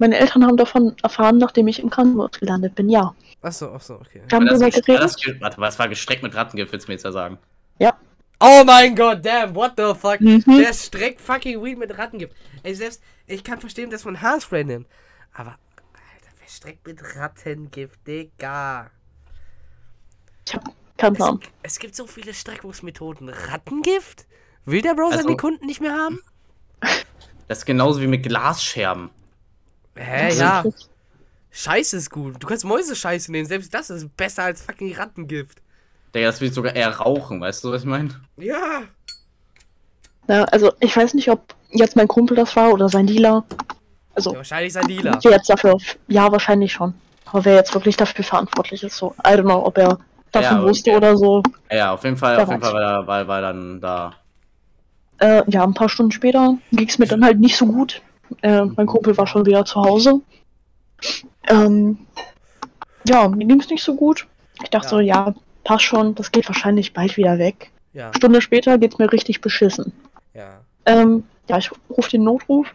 Meine Eltern haben davon erfahren, nachdem ich im Krankenhaus gelandet bin, ja. Achso, achso, okay. Wir haben darüber war geredet. warte, was war gestreckt mit Rattengift, willst du mir jetzt ja sagen? Oh mein Gott, damn, what the fuck? Mhm. Der streckt fucking Weed mit Rattengift. Ey, selbst, ich kann verstehen, dass man Haarspray nimmt. Aber, Alter, wer streckt mit Rattengift, Digga? Ich hab keinen Es, Plan. es gibt so viele Streckungsmethoden. Rattengift? Will der Bro Also- seine Kunden nicht mehr haben? Das ist genauso wie mit Glasscherben. Hä, ja. Scheiße ist gut. Du kannst Mäusescheiße nehmen. Selbst das ist besser als fucking Rattengift. Digga, das will ich sogar eher rauchen, weißt du, was ich meine? Ja. Ja, also ich weiß nicht, ob jetzt mein Kumpel das war oder sein Dealer. Also ja wahrscheinlich sein Dealer. wer jetzt dafür, ja wahrscheinlich schon. Aber wer jetzt wirklich dafür verantwortlich ist, so, I don't know, ob er davon Ja, wusste okay. oder so. Ja, ja, auf jeden Fall, auf jeden. Fall war, er- war, war dann da. Äh, ja, ein paar Stunden später ging es mir dann halt nicht so gut. Äh, mein Kumpel war schon wieder zu Hause. Ähm, ja, mir ging es nicht so gut. Ich dachte Ja. so, ja, passt schon, das geht wahrscheinlich bald wieder weg. Ja, Stunde später geht's mir richtig beschissen. ja. Ähm, ja, ich rufe den Notruf.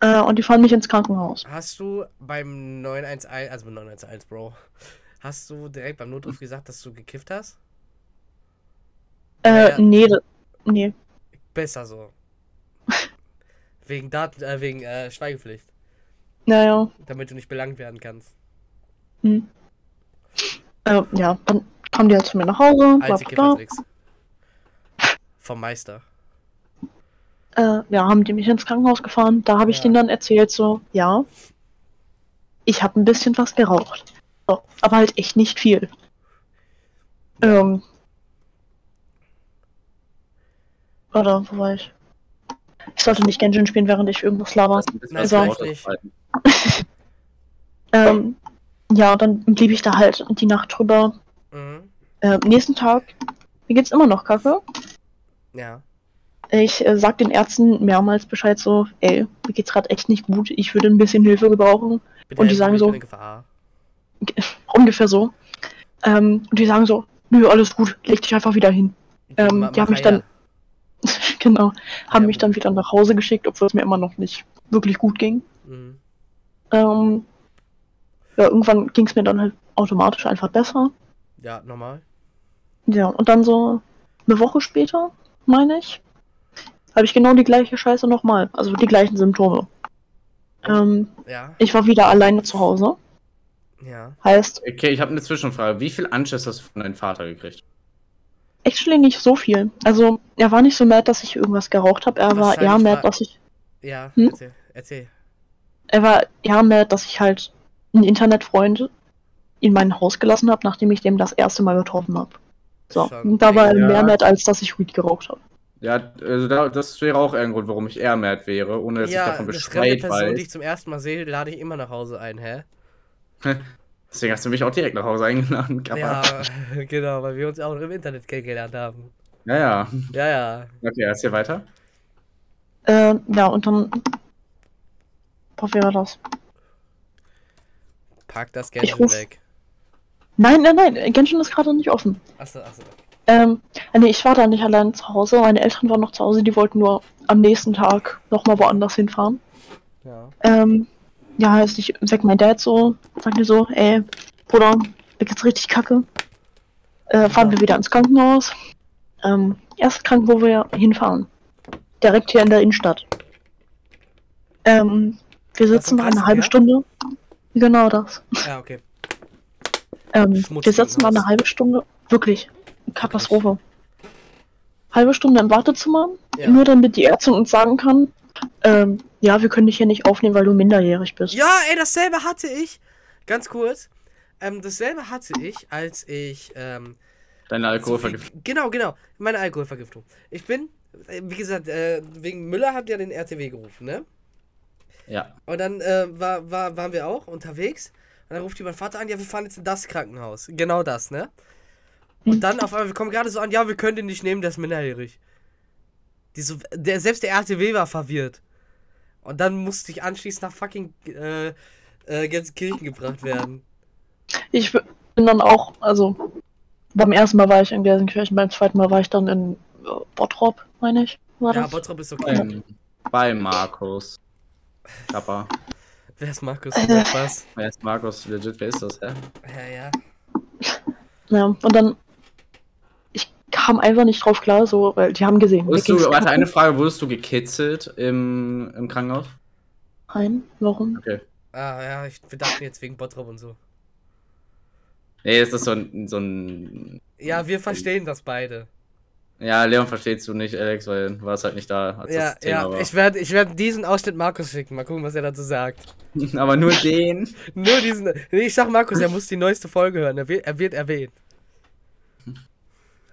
Äh, und die fahren mich ins Krankenhaus. Hast du beim 911, also beim 911, Bro, hast du direkt beim Notruf gesagt, dass du gekifft hast? Äh, Ja. nee, nee. Besser so. Wegen Daten, äh, wegen äh, Schweigepflicht, Naja. damit du nicht belangt werden kannst. Hm. Äh, ja, dann kamen die halt zu mir nach Hause, Alte. Kiffertricks. Vom Meister. Äh, ja, haben die mich ins Krankenhaus gefahren. Da habe ich Ja. denen dann erzählt, so, ja, ich habe ein bisschen was geraucht. So, aber halt echt nicht viel. Ähm. Warte, wo war ich? Ich sollte nicht Genshin spielen, während ich irgendwas laber. Das halten. [LAUGHS] Ähm, ja, dann blieb ich da halt die Nacht drüber. Mhm. Äh, nächsten Tag, mir geht's immer noch kacke. Ja. Ich äh, sag den Ärzten mehrmals Bescheid so, ey, mir geht's gerade echt nicht gut, ich würde ein bisschen Hilfe gebrauchen. Bitte Und die sagen so-. [LAUGHS] Ungefähr so. Ähm, und die sagen so, nö, alles gut, leg dich einfach wieder hin. Ähm, die haben mich dann-. [LAUGHS] genau. Haben Ja, mich dann wieder nach Hause geschickt, obwohl es mir immer noch nicht wirklich gut ging. Mhm. Ähm, ja, irgendwann ging es mir dann halt automatisch einfach besser. Ja, normal. Ja, und dann so eine Woche später, meine ich, habe ich genau die gleiche Scheiße nochmal. Also die gleichen Symptome. Ähm, Ja, ich war wieder alleine zu Hause. ja. Heißt, Okay, ich habe eine Zwischenfrage. Wie viel Anschiss hast du von deinem Vater gekriegt? Actually nicht so viel. Also, er war nicht so mad, dass ich irgendwas geraucht habe. Er war eher mad, war- dass ich. Ja, Hm? erzähl. Erzähl. Er war eher mad, dass ich halt einen Internetfreund in mein Haus gelassen habe, nachdem ich dem das erste Mal getroffen habe. So, da war er ja. mehr mad, als dass ich Weed geraucht habe. Ja, also da, das wäre auch ein Grund, warum ich eher mad wäre, ohne dass ich Ja, davon eine fremde Bescheid Person, die weiß. ich zum ersten Mal sehe, lade ich immer nach Hause ein, hä? [LAUGHS] Deswegen hast du mich auch direkt nach Hause eingeladen. [LAUGHS] Kappa. Ja, genau, weil wir uns auch im Internet kennengelernt haben. ja, ja. Ja, ja. Okay, erzähl weiter. Äh, ja, und dann. Boah, war das? Pack das Geld ruf- weg. Nein, nein, nein, Genshin ist gerade nicht offen. Achso, achso. Ähm, äh, nee, ich war da nicht allein zu Hause. Meine Eltern waren noch zu Hause, die wollten nur am nächsten Tag nochmal woanders hinfahren. Ja. Ähm, ja, heißt, ich weck mein Dad so, sagte so, ey, Bruder, mir geht's richtig kacke. Äh, fahren wir wieder ins Krankenhaus. Ähm, erst krank, wo wir hinfahren. Direkt hier in der Innenstadt. Ähm, wir sitzen da eine halbe Stunde. Genau das. Ja, okay. Ähm, wir sitzen da im eine halbe Stunde. Wirklich. Katastrophe. Halbe Stunde im Wartezimmer, Ja. nur damit die Ärztin uns sagen kann, ähm, ja, wir können dich hier nicht aufnehmen, weil du minderjährig bist. Ja, ey, dasselbe hatte ich. Ganz kurz. Ähm, dasselbe hatte ich, als ich. Ähm, Deine so Alkoholvergiftung. Genau, genau. Meine Alkoholvergiftung. Ich bin, äh, wie gesagt, äh, wegen Müller habt ihr den RTW gerufen, ne? Ja. Und dann äh, war, war, waren wir auch unterwegs. Und dann ruft die mein Vater an, ja, wir fahren jetzt in das Krankenhaus. Genau das, ne? Und dann auf einmal, wir kommen gerade so an, ja, wir können den nicht nehmen, der ist minderjährig. Die so, der, selbst der RTW war verwirrt. Und dann musste ich anschließend nach fucking äh, äh, Gelsenkirchen gebracht werden. Ich bin dann auch, also beim ersten Mal war ich in Gelsenkirchen, beim zweiten Mal war ich dann in äh, Bottrop, meine ich. War Ja, das? Bottrop ist okay. Ähm, bei Markus. Kappa. Wer ist Markus? Sag Was? Wer ist Markus? Legit, wer ist das, hä? Ja, ja. Ja, und dann, kam einfach nicht drauf klar, so, weil die haben gesehen. Wurdest du, warte, eine Frage, wurdest du gekitzelt im, im Krankenhaus? Nein, warum? Okay. Ah, ja, ich, wir dachten jetzt wegen Bottrop und so. Nee, ist das so ein, so ein. Ja, wir verstehen das beide. Ja, Leon verstehst du nicht, Alex, weil du warst halt nicht da, als Ja, das Thema ja, war. ich werde ich werd diesen Ausschnitt Markus schicken. Mal gucken, was er dazu sagt. [LAUGHS] Aber nur den. [LAUGHS] Nur diesen. Nee, ich sag Markus, er muss die neueste Folge hören. Er wird, er wird erwähnt.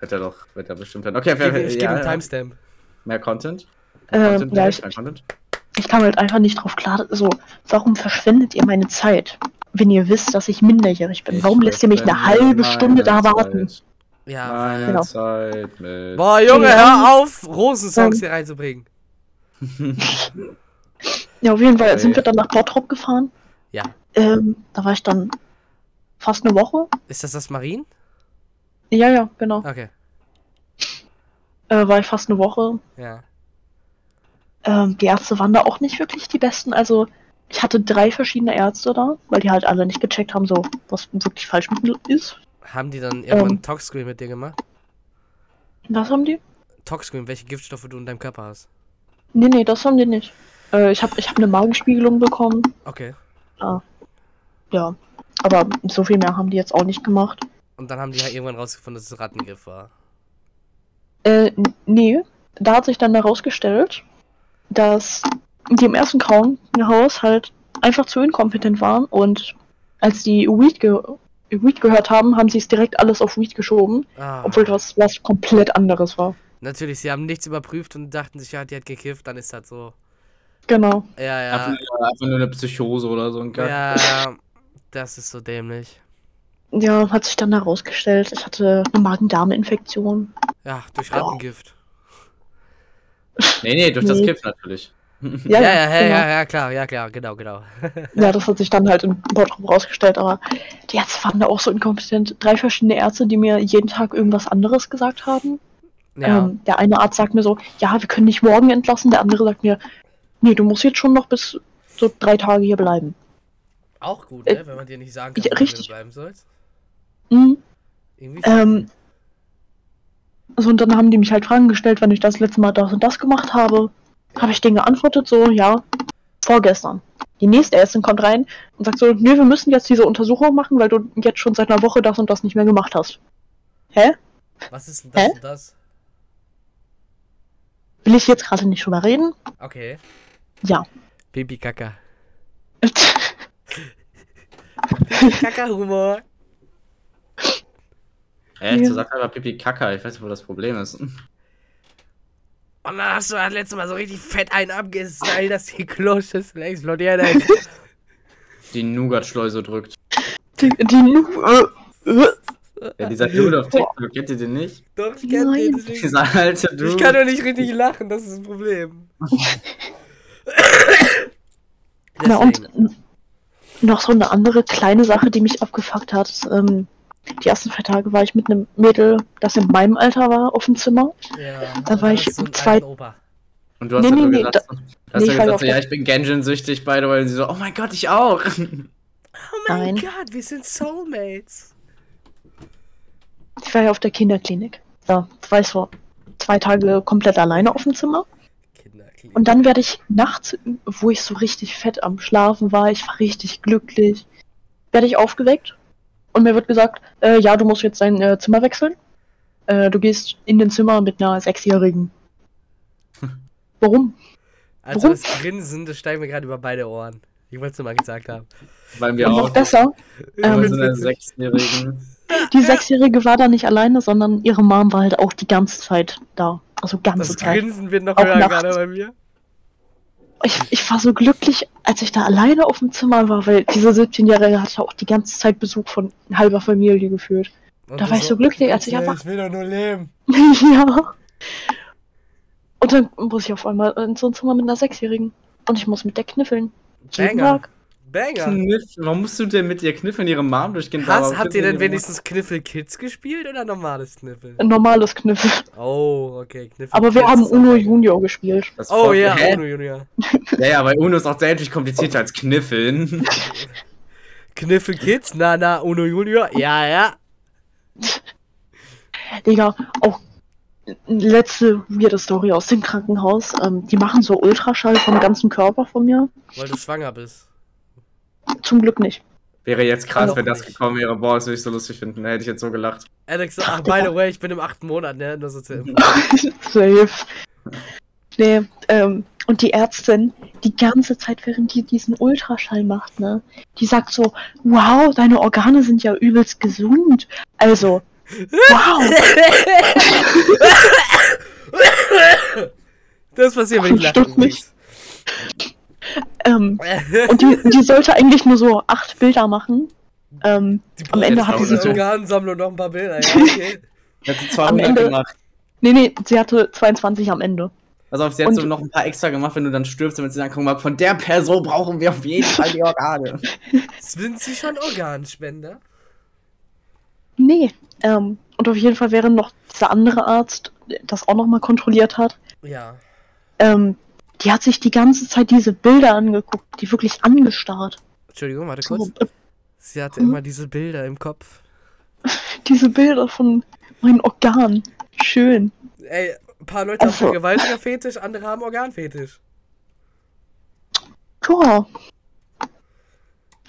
Wird er doch, wird er bestimmt hören. Okay, Ich gebe ja, ich geb ihm ja, Timestamp. mehr Content? Ähm, Content, ja, mehr ich, Content? ich kam halt einfach nicht drauf klar, so, warum verschwendet ihr meine Zeit, wenn ihr wisst, dass ich minderjährig bin? Warum lässt ihr mich eine halbe Stunde da warten? Zeit. Ja, Meine Genau. Zeit mit. Boah, Junge, Ja. hör auf, Rosensongs Ähm. hier reinzubringen. [LAUGHS] Ja, auf jeden Fall Okay. sind wir dann nach Bottrop gefahren. Ja. Ähm, da war ich dann fast eine Woche. Ist das das Marien? Ja, ja, genau. Okay. Äh, war ich fast eine Woche. Ja. Ähm, die Ärzte waren da auch nicht wirklich die besten. Also ich hatte drei verschiedene Ärzte da, weil die halt alle nicht gecheckt haben, so was wirklich falsch mit mir ist. Haben die dann irgendwann Ähm. Toxscreen mit dir gemacht? Was haben die? Toxscreen, welche Giftstoffe du in deinem Körper hast. Nee, nee, das haben die nicht. Äh, ich habe ich hab eine Magenspiegelung bekommen. Okay. Ja. Aber so viel mehr haben die jetzt auch nicht gemacht. Und dann haben die ja irgendwann rausgefunden, dass es Rattengift war. Äh, nee. Da hat sich dann herausgestellt, dass die im ersten Krankenhaus halt einfach zu inkompetent waren und als die Weed, ge Weed gehört haben, haben sie es direkt alles auf Weed geschoben, Ah. obwohl das was komplett anderes war. Natürlich, sie haben nichts überprüft und dachten sich, ja, die hat gekifft, dann ist das so. Genau. Ja, ja. einfach nur eine Psychose oder so ein Kack. Ja, ja. Das ist so dämlich. Ja, hat sich dann herausgestellt, ich hatte eine Magen-Darm-Infektion. Ja, durch Ja. Rattengift. Nee, nee, durch das Nee. Gift natürlich. [LAUGHS] Ja, ja, ja, ja, genau. ja, klar, ja, klar, genau, genau. [LAUGHS] Ja, das hat sich dann halt in Bottrop rausgestellt, aber die Ärzte waren da auch so inkompetent. Drei verschiedene Ärzte, die mir jeden Tag irgendwas anderes gesagt haben. Ja. Ähm, der eine Arzt sagt mir so, ja, wir können dich morgen entlassen. Der andere sagt mir, nee, du musst jetzt schon noch bis so drei Tage hier bleiben. Auch gut, äh, ne? Wenn man dir nicht sagen kann, ja, wo richtig. du bleiben sollst. Mhm. Irgendwie. Ähm, so, und dann haben die mich halt Fragen gestellt, wenn ich das letzte Mal das und das gemacht habe. Habe ich denen geantwortet, so, ja, vorgestern. Die nächste Ärztin kommt rein und sagt so, nee, wir müssen jetzt diese Untersuchung machen, weil du jetzt schon seit einer Woche das und das nicht mehr gemacht hast. Hä? Was ist denn das Hä? und das? Will ich jetzt gerade nicht drüber reden? Okay. Ja. Baby Kaka. [LAUGHS] Kaka-Humor. Ehrlich Ja. gesagt, einfach Pipi Kaka. Ich weiß nicht, wo das Problem ist. Und dann hast du das letzte Mal so richtig fett einen abgestylt, dass die Kloschüssel explodiert ist. [LAUGHS] Die Nougat-Schleuse drückt. die, die, äh, äh, Ja, dieser Dude auf TikTok, kennt ihr den nicht? Doch, ich kenn Nein. den. Dieser alte Dude. Ich kann doch nicht richtig lachen, das ist das Problem. Na und noch so eine andere kleine Sache, die mich abgefuckt hat. ist, Ähm, die ersten zwei Tage war ich mit einem Mädel, das in meinem Alter war, auf dem Zimmer. ja, da war das ich ist so ein zwei- alter Opa. Und du hast Nee, ja nee, nur nee, gesagt, du hast nee, ja ich war gesagt so, ja, ich bin Genjin-süchtig, way. Und sie so, oh mein Gott, ich auch. Oh mein Nein. Gott, wir sind Soulmates. Ich war ja auf der Kinderklinik. Da war ich so zwei Tage komplett alleine auf dem Zimmer. Kinderklinik. Und dann werde ich nachts, wo ich so richtig fett am Schlafen war, ich war richtig glücklich, werde ich aufgeweckt und mir wird gesagt, äh, ja, du musst jetzt dein äh, Zimmer wechseln. Äh, du gehst in den Zimmer mit einer Sechsjährigen. [LAUGHS] Warum? Also Warum? das Grinsen, das steigt mir gerade über beide Ohren. Ich wollte es nur mal gesagt haben. Weil wir Und auch. noch besser, Ähm, eine Sechsjährigen. [LAUGHS] die Sechsjährige war da nicht alleine, sondern ihre Mom war halt auch die ganze Zeit da. Also ganze Das Zeit. Grinsen wird noch Auch höher nachts. gerade bei mir. Ich, ich war so glücklich, als ich da alleine auf dem Zimmer war, weil diese 17-Jährige hatte auch die ganze Zeit Besuch von halber Familie gefühlt. Und Da war ich so glücklich, als ich "Bitte, einfach- Ich will doch nur leben. [LAUGHS] ja. Und dann muss ich auf einmal in so ein Zimmer mit einer Sechsjährigen. Und ich muss mit der kniffeln. Jeden Banger. Tag. Banger. Kniff. Warum musst du denn mit ihr kniffen, ihre Mom durch den Hast, habt ihr denn wenigstens Kniffel Kids gespielt oder normales Kniffel? Ein normales Kniffel. Oh, okay, Kniffel Aber wir Kids haben Uno Junior gespielt. Das Oh ja, Hä? Uno Junior. [LAUGHS] Ja, ja, weil Uno ist auch deutlich komplizierter als Kniffeln. [LAUGHS] Kniffel Kids, na na, Uno Junior, ja, ja. Digga, auch letzte weirde Story aus dem Krankenhaus. Ähm, die machen so Ultraschall vom ganzen Körper von mir. Weil du schwanger bist. Zum Glück nicht. Wäre jetzt krass, Noch wenn das nicht. gekommen wäre. Boah, das würde ich so lustig finden. Da hätte ich jetzt so gelacht. Alex, Ach, ach, by the way, ich bin im achten Monat, ne? Nur so Info. Safe. Nee, ähm, und die Ärztin, die ganze Zeit, während die diesen Ultraschall macht, ne, die sagt so, wow, deine Organe sind ja übelst gesund. Also, wow. [LAUGHS] Das passiert, wenn ich lache. Stimmt nicht. Ähm, [LAUGHS] und die, die sollte eigentlich nur so acht Bilder machen. Ähm, Die am Ende hatte sie so, Organsammlung noch ein paar Bilder, ja, [LAUGHS] okay. Hätte Am 200 Ende- gemacht. nee, nee, sie hatte 22 am Ende. Also sie hat Und- so noch ein paar extra gemacht, wenn du dann stirbst, damit sie dann gucken, von der Person brauchen wir auf jeden Fall die Organe. [LAUGHS] Sind sie schon Organspender? Nee. Ähm, und auf jeden Fall wäre noch dieser andere Arzt, der das auch nochmal kontrolliert hat. Ja. Ähm, die hat sich die ganze Zeit diese Bilder angeguckt, die wirklich angestarrt. Entschuldigung, warte kurz. Sie hatte Mhm. immer diese Bilder im Kopf. [LAUGHS] diese Bilder von meinen Organen. Schön. Ey, ein paar Leute haben Also- Vergewaltiger-Fetisch, andere haben Organfetisch. Ja.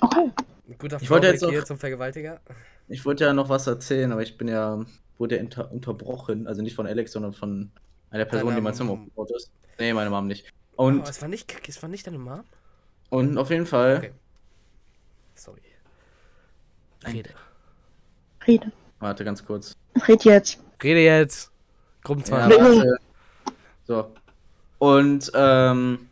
Okay. Guter Ich wollte jetzt noch- zum Vergewaltiger. Ich wollte ja noch was erzählen, aber ich bin ja, wurde ja inter unterbrochen. Also nicht von Alex, sondern von einer Person, Deiner die mein Zimmer aufgebaut ist. Nee, meine Mom nicht. Oh, Und, es war nicht, es war nicht deine Mom? und auf jeden Fall. Okay. Sorry. Rede. Rede. Warte ganz kurz. Red jetzt. Rede jetzt. Ja, Gruppenzwang. Nee. warte. So. Und, ähm.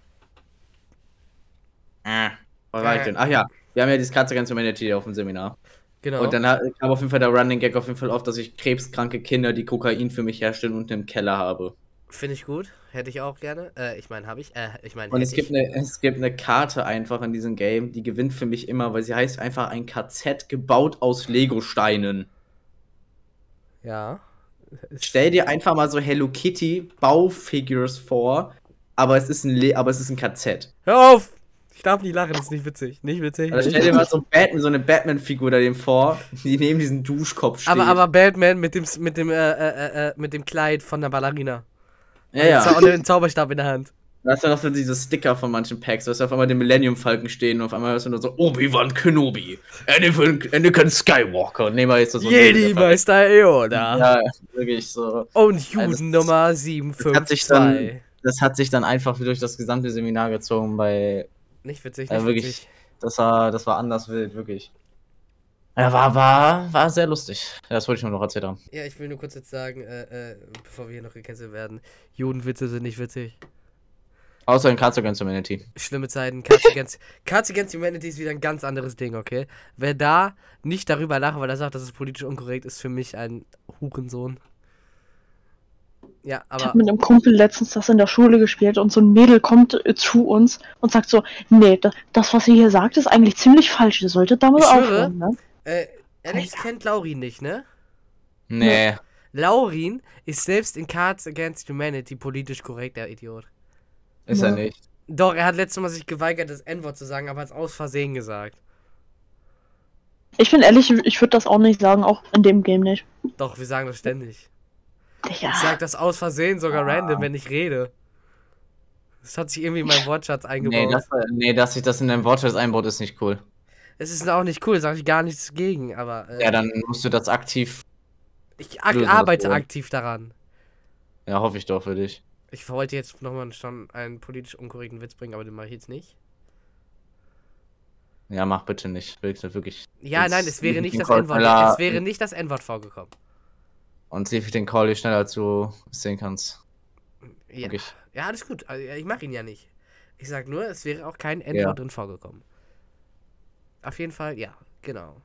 Äh, wo war ich denn? Ach ja, wir haben ja dieses Katze Against Humanity auf dem Seminar. Genau. Und dann kam auf jeden Fall der Running Gag auf jeden Fall auf, dass ich krebskranke Kinder, die Kokain für mich herstellen, unten im Keller habe. Finde ich gut. Hätte ich auch gerne. Äh, ich meine, habe ich. Äh, ich meine, Und es gibt, ich. eine, es gibt eine Karte einfach in diesem Game, die gewinnt für mich immer, weil sie heißt einfach ein KZ gebaut aus Lego-Steinen. Ja. Stell dir einfach mal so Hello Kitty Baufigures vor, aber es ist ein, Le aber es ist ein KZ. Hör auf! Ich darf nicht lachen, das ist nicht witzig. Nicht witzig. Also stell dir mal so, Batman, so eine Batman-Figur da dem vor, die neben diesem Duschkopf steht. aber, aber Batman mit dem, mit dem, äh, äh, äh, mit dem Kleid von der Ballerina. Ja, ja. und den Zauberstab in der Hand. Da hast du noch so diese Sticker von manchen Packs, du hast auf einmal den Millennium Falken stehen und auf einmal hast du nur so Obi-Wan Kenobi, Anakin, Anakin Skywalker. Und nehmen wir jetzt so Jedi Meister Yoda. Ja, wirklich so. Und Also, Juden das- Nummer hat sich 752. dann- Das hat sich dann einfach durch das gesamte Seminar gezogen bei. Nicht witzig, Ja, nicht wirklich. witzig. Das war, das war anders wild, wirklich. Ja, war, war, war sehr lustig. Das wollte ich nur noch erzählt haben. Ja, ich will nur kurz jetzt sagen, äh, äh, bevor wir hier noch gecancelt werden, Judenwitze sind nicht witzig. Außer in Cards Against Humanity. Schlimme Zeiten. Cards Against, [LAUGHS] Cards Against Humanity ist wieder ein ganz anderes Ding, okay? Wer da nicht darüber lacht, weil er sagt, dass es politisch unkorrekt ist, für mich ein Hurensohn. Ja, Ich aber habe mit einem Kumpel letztens das in der Schule gespielt und so ein Mädel kommt äh, zu uns und sagt so, nee, da, das, was ihr hier sagt, ist eigentlich ziemlich falsch. Ihr solltet damit Ich aufhören, ne? Äh, Alex kennt Laurin nicht, ne? Nee. Laurin ist selbst in Cards Against Humanity politisch korrekt, der Idiot. Ist Ja. er nicht. Doch, er hat letztes Mal sich geweigert, das N-Wort zu sagen, aber hat es aus Versehen gesagt. Ich bin ehrlich, ich würde das auch nicht sagen, auch in dem Game nicht. Doch, wir sagen das ständig. Digga. Ich sag das aus Versehen sogar Ah. random, wenn ich rede. Das hat sich irgendwie in meinen Wortschatz Nee eingebaut. das, nee, dass sich das in deinem Wortschatz einbaut, ist nicht cool. Es ist auch nicht cool, sage ich gar nichts gegen, aber äh, Ja, dann musst du das aktiv. ich ak arbeite aktiv daran. Ja, hoffe ich doch für dich. Ich wollte jetzt nochmal schon einen politisch unkorrekten Witz bringen, aber den mache ich jetzt nicht. Ja, mach bitte nicht. Wirklich, wirklich. Ja, nein, es wäre nicht das N-Wort. Es wäre nicht das N-Wort vorgekommen. Und sieh den Call, schneller als du es sehen kannst. Ja, ja alles gut. Also, Ich mache ihn ja nicht. Ich sag nur, es wäre auch kein N-Wort Ja. drin vorgekommen. Auf jeden Fall, ja, genau.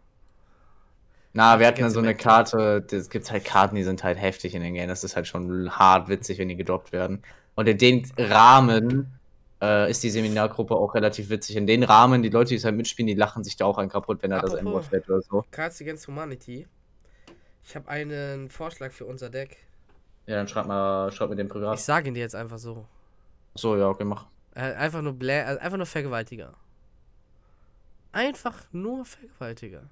Na, wir hatten Against so eine. Karte, es gibt halt Karten, die sind halt heftig in den Game. Das ist halt schon hart witzig, wenn die gedroppt werden. Und in den Rahmen äh, ist die Seminargruppe auch relativ witzig. In den Rahmen, die Leute, die es halt mitspielen, die lachen sich da auch einen kaputt, wenn da das. N-Wort fällt oder so. Cards Against Humanity. Ich habe einen Vorschlag für unser Deck. Ja, dann schreib mal, schreib mir den Ich privat. sage ihn dir jetzt einfach so. So, ja, okay, mach. Äh, einfach nur Blä also einfach nur Vergewaltiger. Einfach nur Vergewaltiger.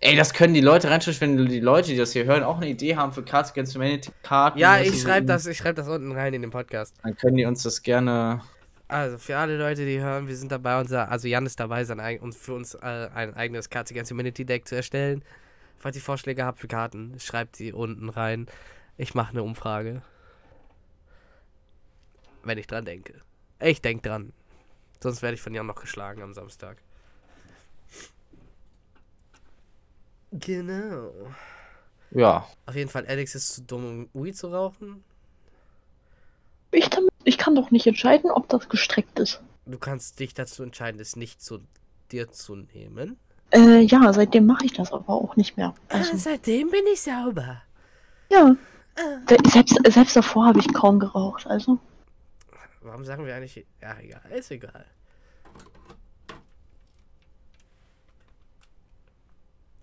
Ey, das können die Leute reinschreiben, wenn die Leute, die das hier hören, auch eine Idee haben für Cards Against Humanity Karten. Ja, ich schreibe das, ich schreibe das unten rein in den Podcast. Dann können die uns das gerne. Also für alle Leute, die hören, wir sind dabei, unser, also Jan ist dabei, sein und für uns äh, ein eigenes Cards Against Humanity Deck zu erstellen. Falls ihr Vorschläge habt für Karten, schreibt sie unten rein. Ich mache eine Umfrage. Wenn ich dran denke. Ich denk dran. Sonst werde ich von Jan noch geschlagen am Samstag. Genau. Ja. Auf jeden Fall, Alex ist zu dumm, um Weed zu rauchen. Ich, damit, ich kann doch nicht entscheiden, ob das gestreckt ist. Du kannst dich dazu entscheiden, es nicht zu dir zu nehmen. Äh, ja, seitdem mache ich das aber auch nicht mehr. Ah, Also, seitdem bin ich sauber. ja, Da- Selbst, selbst davor habe ich kaum geraucht, also. Warum sagen wir eigentlich. Ja, egal, ist egal.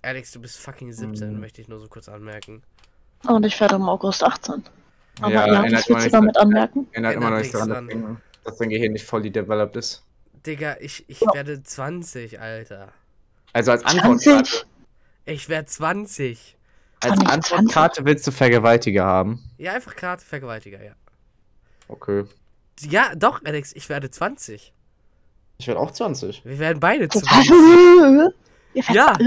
Alex, du bist fucking 17, Mhm. möchte ich nur so kurz anmerken. Und ich werde im August 18. Aber Ja, ja, erinnert das willst du damit anmerken? Erinnert immer noch nicht Erinnert daran, nichts dass, dein- dass dein Gehirn nicht fully developed ist. Digga, ich, ich werde 20, Alter. Also als Antwortkarte, 20? Ich werde 20. als Antwortkarte willst du Vergewaltiger haben. Ja, einfach Karte Vergewaltiger, ja. Okay. Ja, doch, Alex, ich werde 20. Ich werde auch 20. Wir werden beide Was? 20. Ihr Ja.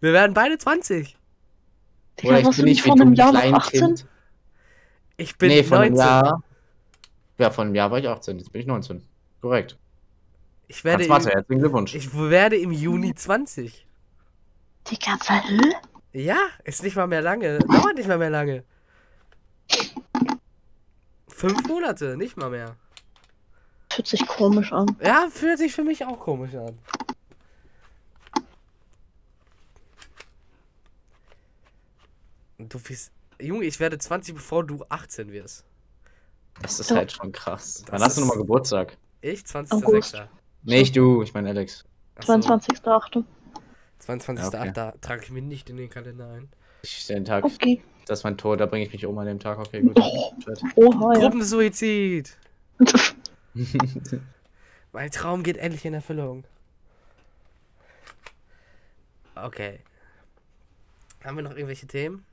Wir werden beide 20. Digga, was du nicht vor einem Jahr noch 18? Ich bin nee, von 19. einem Jahr. Ja, von einem Jahr war ich 18, jetzt bin ich 19. Korrekt. Ich werde, Hans Mathe, im, herzlichen Glückwunsch. ich werde im Juni 20. Digga, was? Ja, ist nicht mal mehr lange. Dauert nicht mal mehr lange. Fünf Monate, nicht mal mehr. Fühlt sich komisch an. Ja, fühlt sich für mich auch komisch an. Du bist. Junge, ich werde 20, bevor du 18 wirst. Das ist halt schon krass. Das Wann hast du nochmal Geburtstag? Ich, August. 20.06. Nicht du, ich meine Alex. Achso, 22.8. 22.08. Ja, trage ich mir nicht in den Kalender ein. Ich den Tag, Okay. das ist mein Tor, da bringe ich mich um an dem Tag. Okay, gut. Oh, oha, ja. Gruppensuizid! [LAUGHS] [LAUGHS] Mein Traum geht endlich in Erfüllung. Okay. Haben wir noch irgendwelche Themen?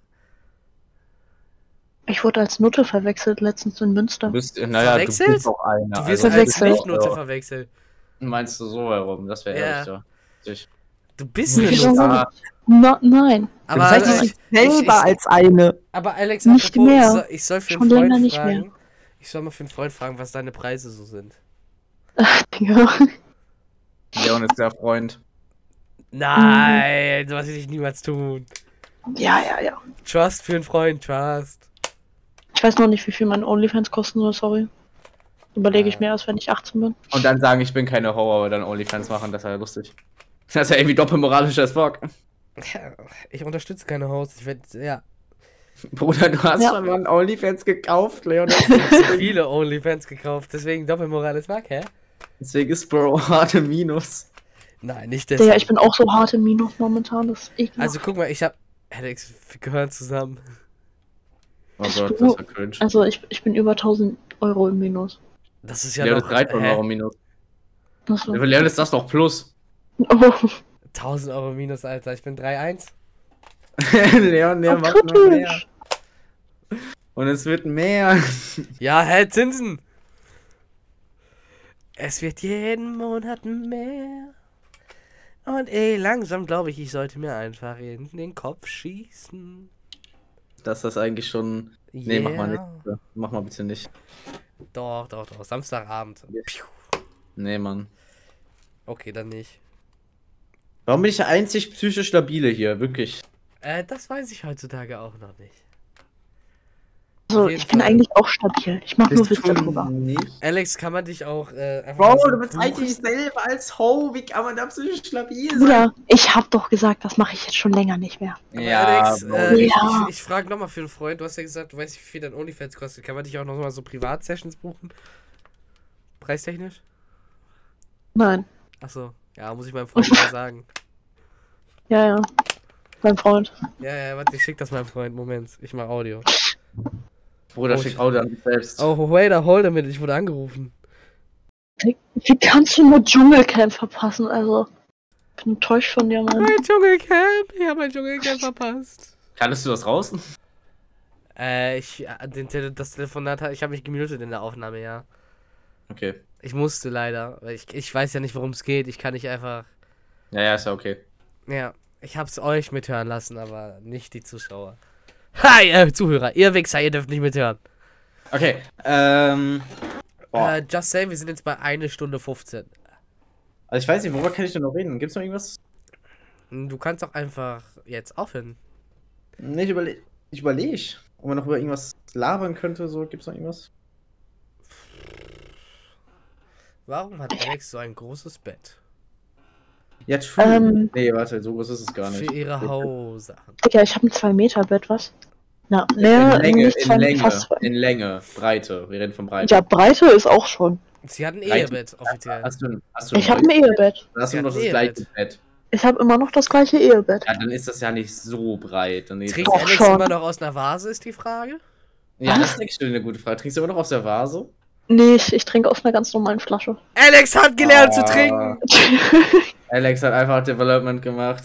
Ich wurde als Nutte verwechselt letztens in Münster. Du bist, naja, du Verwechselt? bist auch einer. Du wirst also als verwechselt. nicht Nutte so. verwechselt. Meinst du so herum? Das wäre Ja. ehrlich so. Ich, Du bist eine Wieso? Nutte. Na, nein. Aber, Bezeichne dich ich- selber ich- als eine. aber Alex, Nicht apropos, mehr. Ich, soll, ich soll für Schon einen länger Freund nicht fragen. mehr. Ich soll mal für einen Freund fragen, was deine Preise so sind. Digga. Leon ist der Freund. Nein, sowas will ich niemals tun. Ja, ja, ja. Trust für einen Freund, Trust. Ich weiß noch nicht, wie viel mein OnlyFans kosten soll, sorry. Überlege ich Ja. mir erst, wenn ich 18 bin. Und dann sagen, ich bin keine Ho, aber dann Onlyfans machen, das wäre ja lustig. Das ist ja irgendwie doppelmoralisch als fuck. Ich unterstütze keine Hosts. Ich werde, ja, Bruder, du hast Ja. schon mal Onlyfans gekauft, Leon. [LAUGHS] viele Onlyfans gekauft, deswegen Doppelmoral ist mag, hä? Deswegen ist Bro harte Minus. Nein, nicht deswegen. ich bin auch so hart im Minus momentan, das ist ekelhaft. Also guck mal, ich hab. Alex, wir gehören zusammen. Oh Gott, das war cringe. Also ich, ich bin über 1000 Euro im Minus. Das ist ja Leon noch. ist 3000 hä? Euro Minus. Achso. Leon ist das doch plus. Oh, 1000 Euro minus, Alter. Ich bin 3,1. [LAUGHS] Leon, der macht noch mehr. Und es wird mehr. [LAUGHS] Ja, hä, Zinsen! Es wird jeden Monat mehr. Und ey, langsam glaube ich, ich sollte mir einfach in den Kopf schießen. Das ist eigentlich schon. Nee, mach mal nicht. Yeah. Mach mal bitte nicht. Doch, doch, doch. Samstagabend. Piu. Nee, Mann. Okay, dann nicht. Warum bin ich der einzig psychisch stabile hier? Wirklich. Äh, das weiß ich heutzutage auch noch nicht. Also ich bin Fall. eigentlich auch stabil. Ich mache nur Witze drüber. nicht? Alex, kann man dich auch äh, einfach so du bezeichnest dich selber als Ho. Wie kann man da psychisch stabil sein? Bruder, ich hab doch gesagt, das mache ich jetzt schon länger nicht mehr. Aber Ja, Alex, äh, ich, Ja. ich, ich frage nochmal für einen Freund. Du hast ja gesagt, du weißt nicht, wie viel dein OnlyFans kostet. Kann man dich auch nochmal so Privatsessions buchen? Preistechnisch? Nein. Achso, ja, muss ich meinem Freund [LAUGHS] mal sagen. Ja, ja. Mein Freund. Ja, ja, warte, ich schick das meinem Freund. Moment, ich mach Audio. Bruder, Oh, schick ich- Audio an dich selbst. Oh, wait hold a minute, ich wurde angerufen. Wie kannst du nur Dschungelcamp verpassen? Also, ich bin enttäuscht von dir, Mann. Mein Dschungelcamp, ich habe mein Dschungelcamp verpasst. Kannst du das raus? Äh, ich, äh, den, Tele- das Telefonat, hat- ich habe mich gemutet in der Aufnahme, ja. Okay. Ich musste leider, weil ich, ich weiß ja nicht, worum es geht. Ich kann nicht einfach. Ja, ja, ist ja okay. Ja, ich hab's euch mithören lassen, aber nicht die Zuschauer. Hi, äh, Zuhörer, ihr Wichser, ihr dürft nicht mithören. Okay, ähm. Äh, just say, wir sind jetzt bei 1 Stunde 15. Also ich weiß nicht, worüber kann ich denn noch reden? Gibt's noch irgendwas? Du kannst auch einfach jetzt aufhören. Nee, ich überlege. Ich überlege. Ob man noch über irgendwas labern könnte, so gibt's noch irgendwas? Warum hat Alex so ein großes Bett? Ja, true. Ähm. nee, warte, so groß ist es gar nicht. Für ihre Haussachen. Digga, ich habe ein 2-Meter-Bett, was? Na, mehr in Länge, nicht in zwei, Länge, in Länge, Breite. Wir reden von Breite. Ja, Breite ist auch schon. Sie hat ein Breite. Ehebett, offiziell. Hast du, hast du Ich habe ein Ehebett. Hast Sie du noch das ein gleiche Ehebett. Bett? Ich habe immer noch das gleiche Ehebett. Ja, dann ist das ja nicht so breit. Dann Trinkt Alex schon. immer noch aus einer Vase, ist die Frage? ja, das ist echt eine gute Frage. Trinkst du immer noch aus der Vase? Nee, ich, ich trinke aus einer ganz normalen Flasche. Alex hat gelernt zu Ah. trinken! [LAUGHS] Alex hat einfach Development gemacht.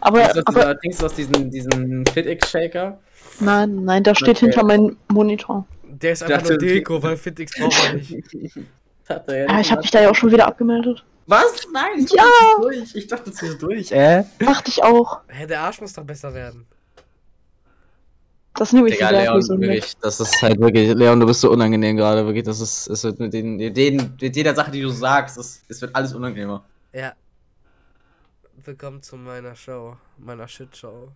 aber, Trinkst du aber dieser- trinkst du aus diesem, diesem FitX-Shaker? nein, nein, der steht Okay. hinter meinem Monitor. Der ist einfach nur. Deko, weil FitX braucht er nicht. [LAUGHS] Hat er ja Ah, nicht ich habe mich da ja auch schon wieder abgemeldet. Was? Nein, ich Ja. dachte, du durch. Ich dachte, du ziehst durch. Äh? Dachte ich auch. Hä, der Arsch muss doch besser werden. Das nehme ich Digga, sehr Leon, persönlich. wirklich, das ist halt wirklich, Leon, du bist so unangenehm gerade, wirklich, das ist, es wird mit den, mit den, mit jeder Sache, die du sagst, es, es wird alles unangenehmer. Ja. Willkommen zu meiner Show, meiner Shitshow.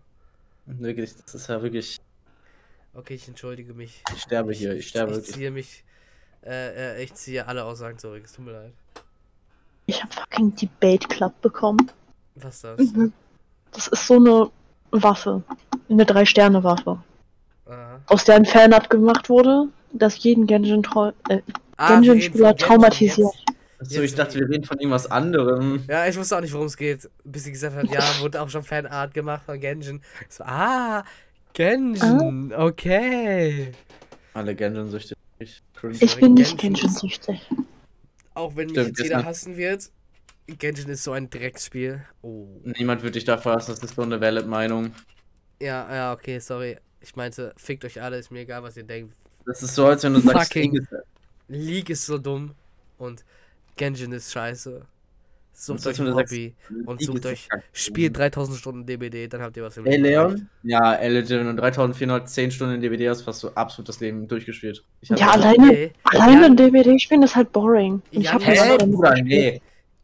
Wirklich, das ist ja wirklich, Okay, ich entschuldige mich. ich sterbe hier, ich sterbe Ich wirklich. ziehe mich. Äh, äh, ich ziehe alle Aussagen zurück. Es tut mir leid. Ich habe fucking Debate Club bekommen. Was ist das? Mhm. Das ist so eine Waffe. Eine Drei-Sterne-Waffe. Aha. Aus der ein Fanart gemacht wurde, das jeden äh, Ah, Genshin-Spieler von Genshin traumatisiert. jetzt. Achso, ich dachte, wir reden von irgendwas anderem. Ja, ich wusste auch nicht, worum es geht. Bis sie gesagt hat, ja, [LAUGHS] wurde auch schon Fanart gemacht von Genshin. So, ah, Genshin, okay. Alle Genshin-Süchte. Ich, cringe. Ich bin nicht Genshin-süchtig. Auch wenn mich Stimmt, jetzt jeder nicht- hassen wird. Genshin ist so ein Drecksspiel. Oh. Niemand würde dich da fassen, das ist so eine Valid-Meinung. Ja, ja, okay, sorry. Ich meinte, fickt euch alle, ist mir egal, was ihr denkt. Das ist so, als wenn du sagst, Fucking- Krieg ist- League ist so dumm und Genshin ist scheiße. Sucht euch ein Hobby und sucht euch, spielt 3000 Stunden DBD, dann habt ihr was im Ey. Leon? Ja, ey, legit, wenn du 3410 Stunden in DBD hast, hast du absolut das Leben durchgespielt. Ich Ja, hab- alleine, Okay. alleine ein DVD spielen ist halt boring. Ich Jan- habe Hä? das Bruder, nee.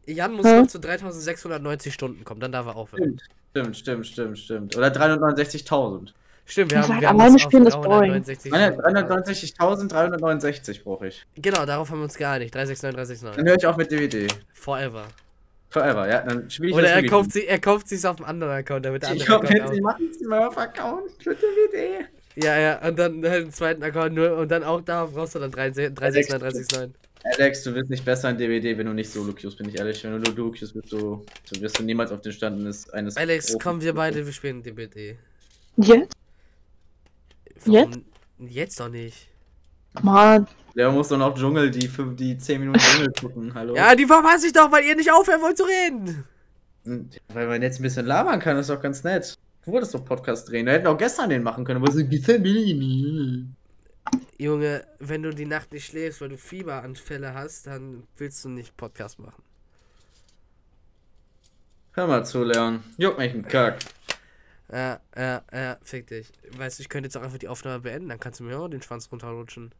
Jan muss noch zu 3690 Stunden kommen, dann darf er aufhören. Stimmt, stimmt, stimmt, stimmt, stimmt. Oder 369.000. Stimmt, wir Ich haben, wir haben alleine auf spielen ist boring. 369 Nein, Stunden geeinigt. 369.369 brauche ich. Genau, darauf haben wir uns geeinigt. 369, Dann 369. höre ich auf mit DVD. Forever. Forever, ja. Dann spiele ich Oder das er kauft, nicht. sie, er kauft sich auf einem anderen Account, damit der Ich andere glaube, Account jetzt, ich auch. mache einen Smurf-Account für DVD. Ja, ja, und dann halt einen zweiten Account nur und dann auch da brauchst du dann 369, 369. Alex, du wirst nicht besser in DVD, wenn du nicht Solo-Queues, bin ich ehrlich. Wenn du Solo-Queues bist, du, du wirst du niemals auf den Stand eines... eines Alex, Profis. komm, wir beide, wir spielen DBD. Jetzt? Warum? Jetzt doch nicht. Mann, Der muss doch noch Dschungel, die, fünf, die 10 Minuten Dschungel gucken, hallo? Ja, die verpasse ich doch, weil ihr nicht aufhören wollt zu reden. Hm, Weil man jetzt ein bisschen labern kann, ist doch ganz nett. Du wolltest doch Podcast drehen. Wir hätten auch gestern den machen können, aber so. Junge, wenn du die Nacht nicht schläfst, weil du Fieberanfälle hast, dann willst du nicht Podcast machen. Hör mal zu, Leon. Juck mich ein Kack. Ja, ja, ja, fick dich. Weißt du, ich könnte jetzt auch einfach die Aufnahme beenden, dann kannst du mir auch den Schwanz runterrutschen.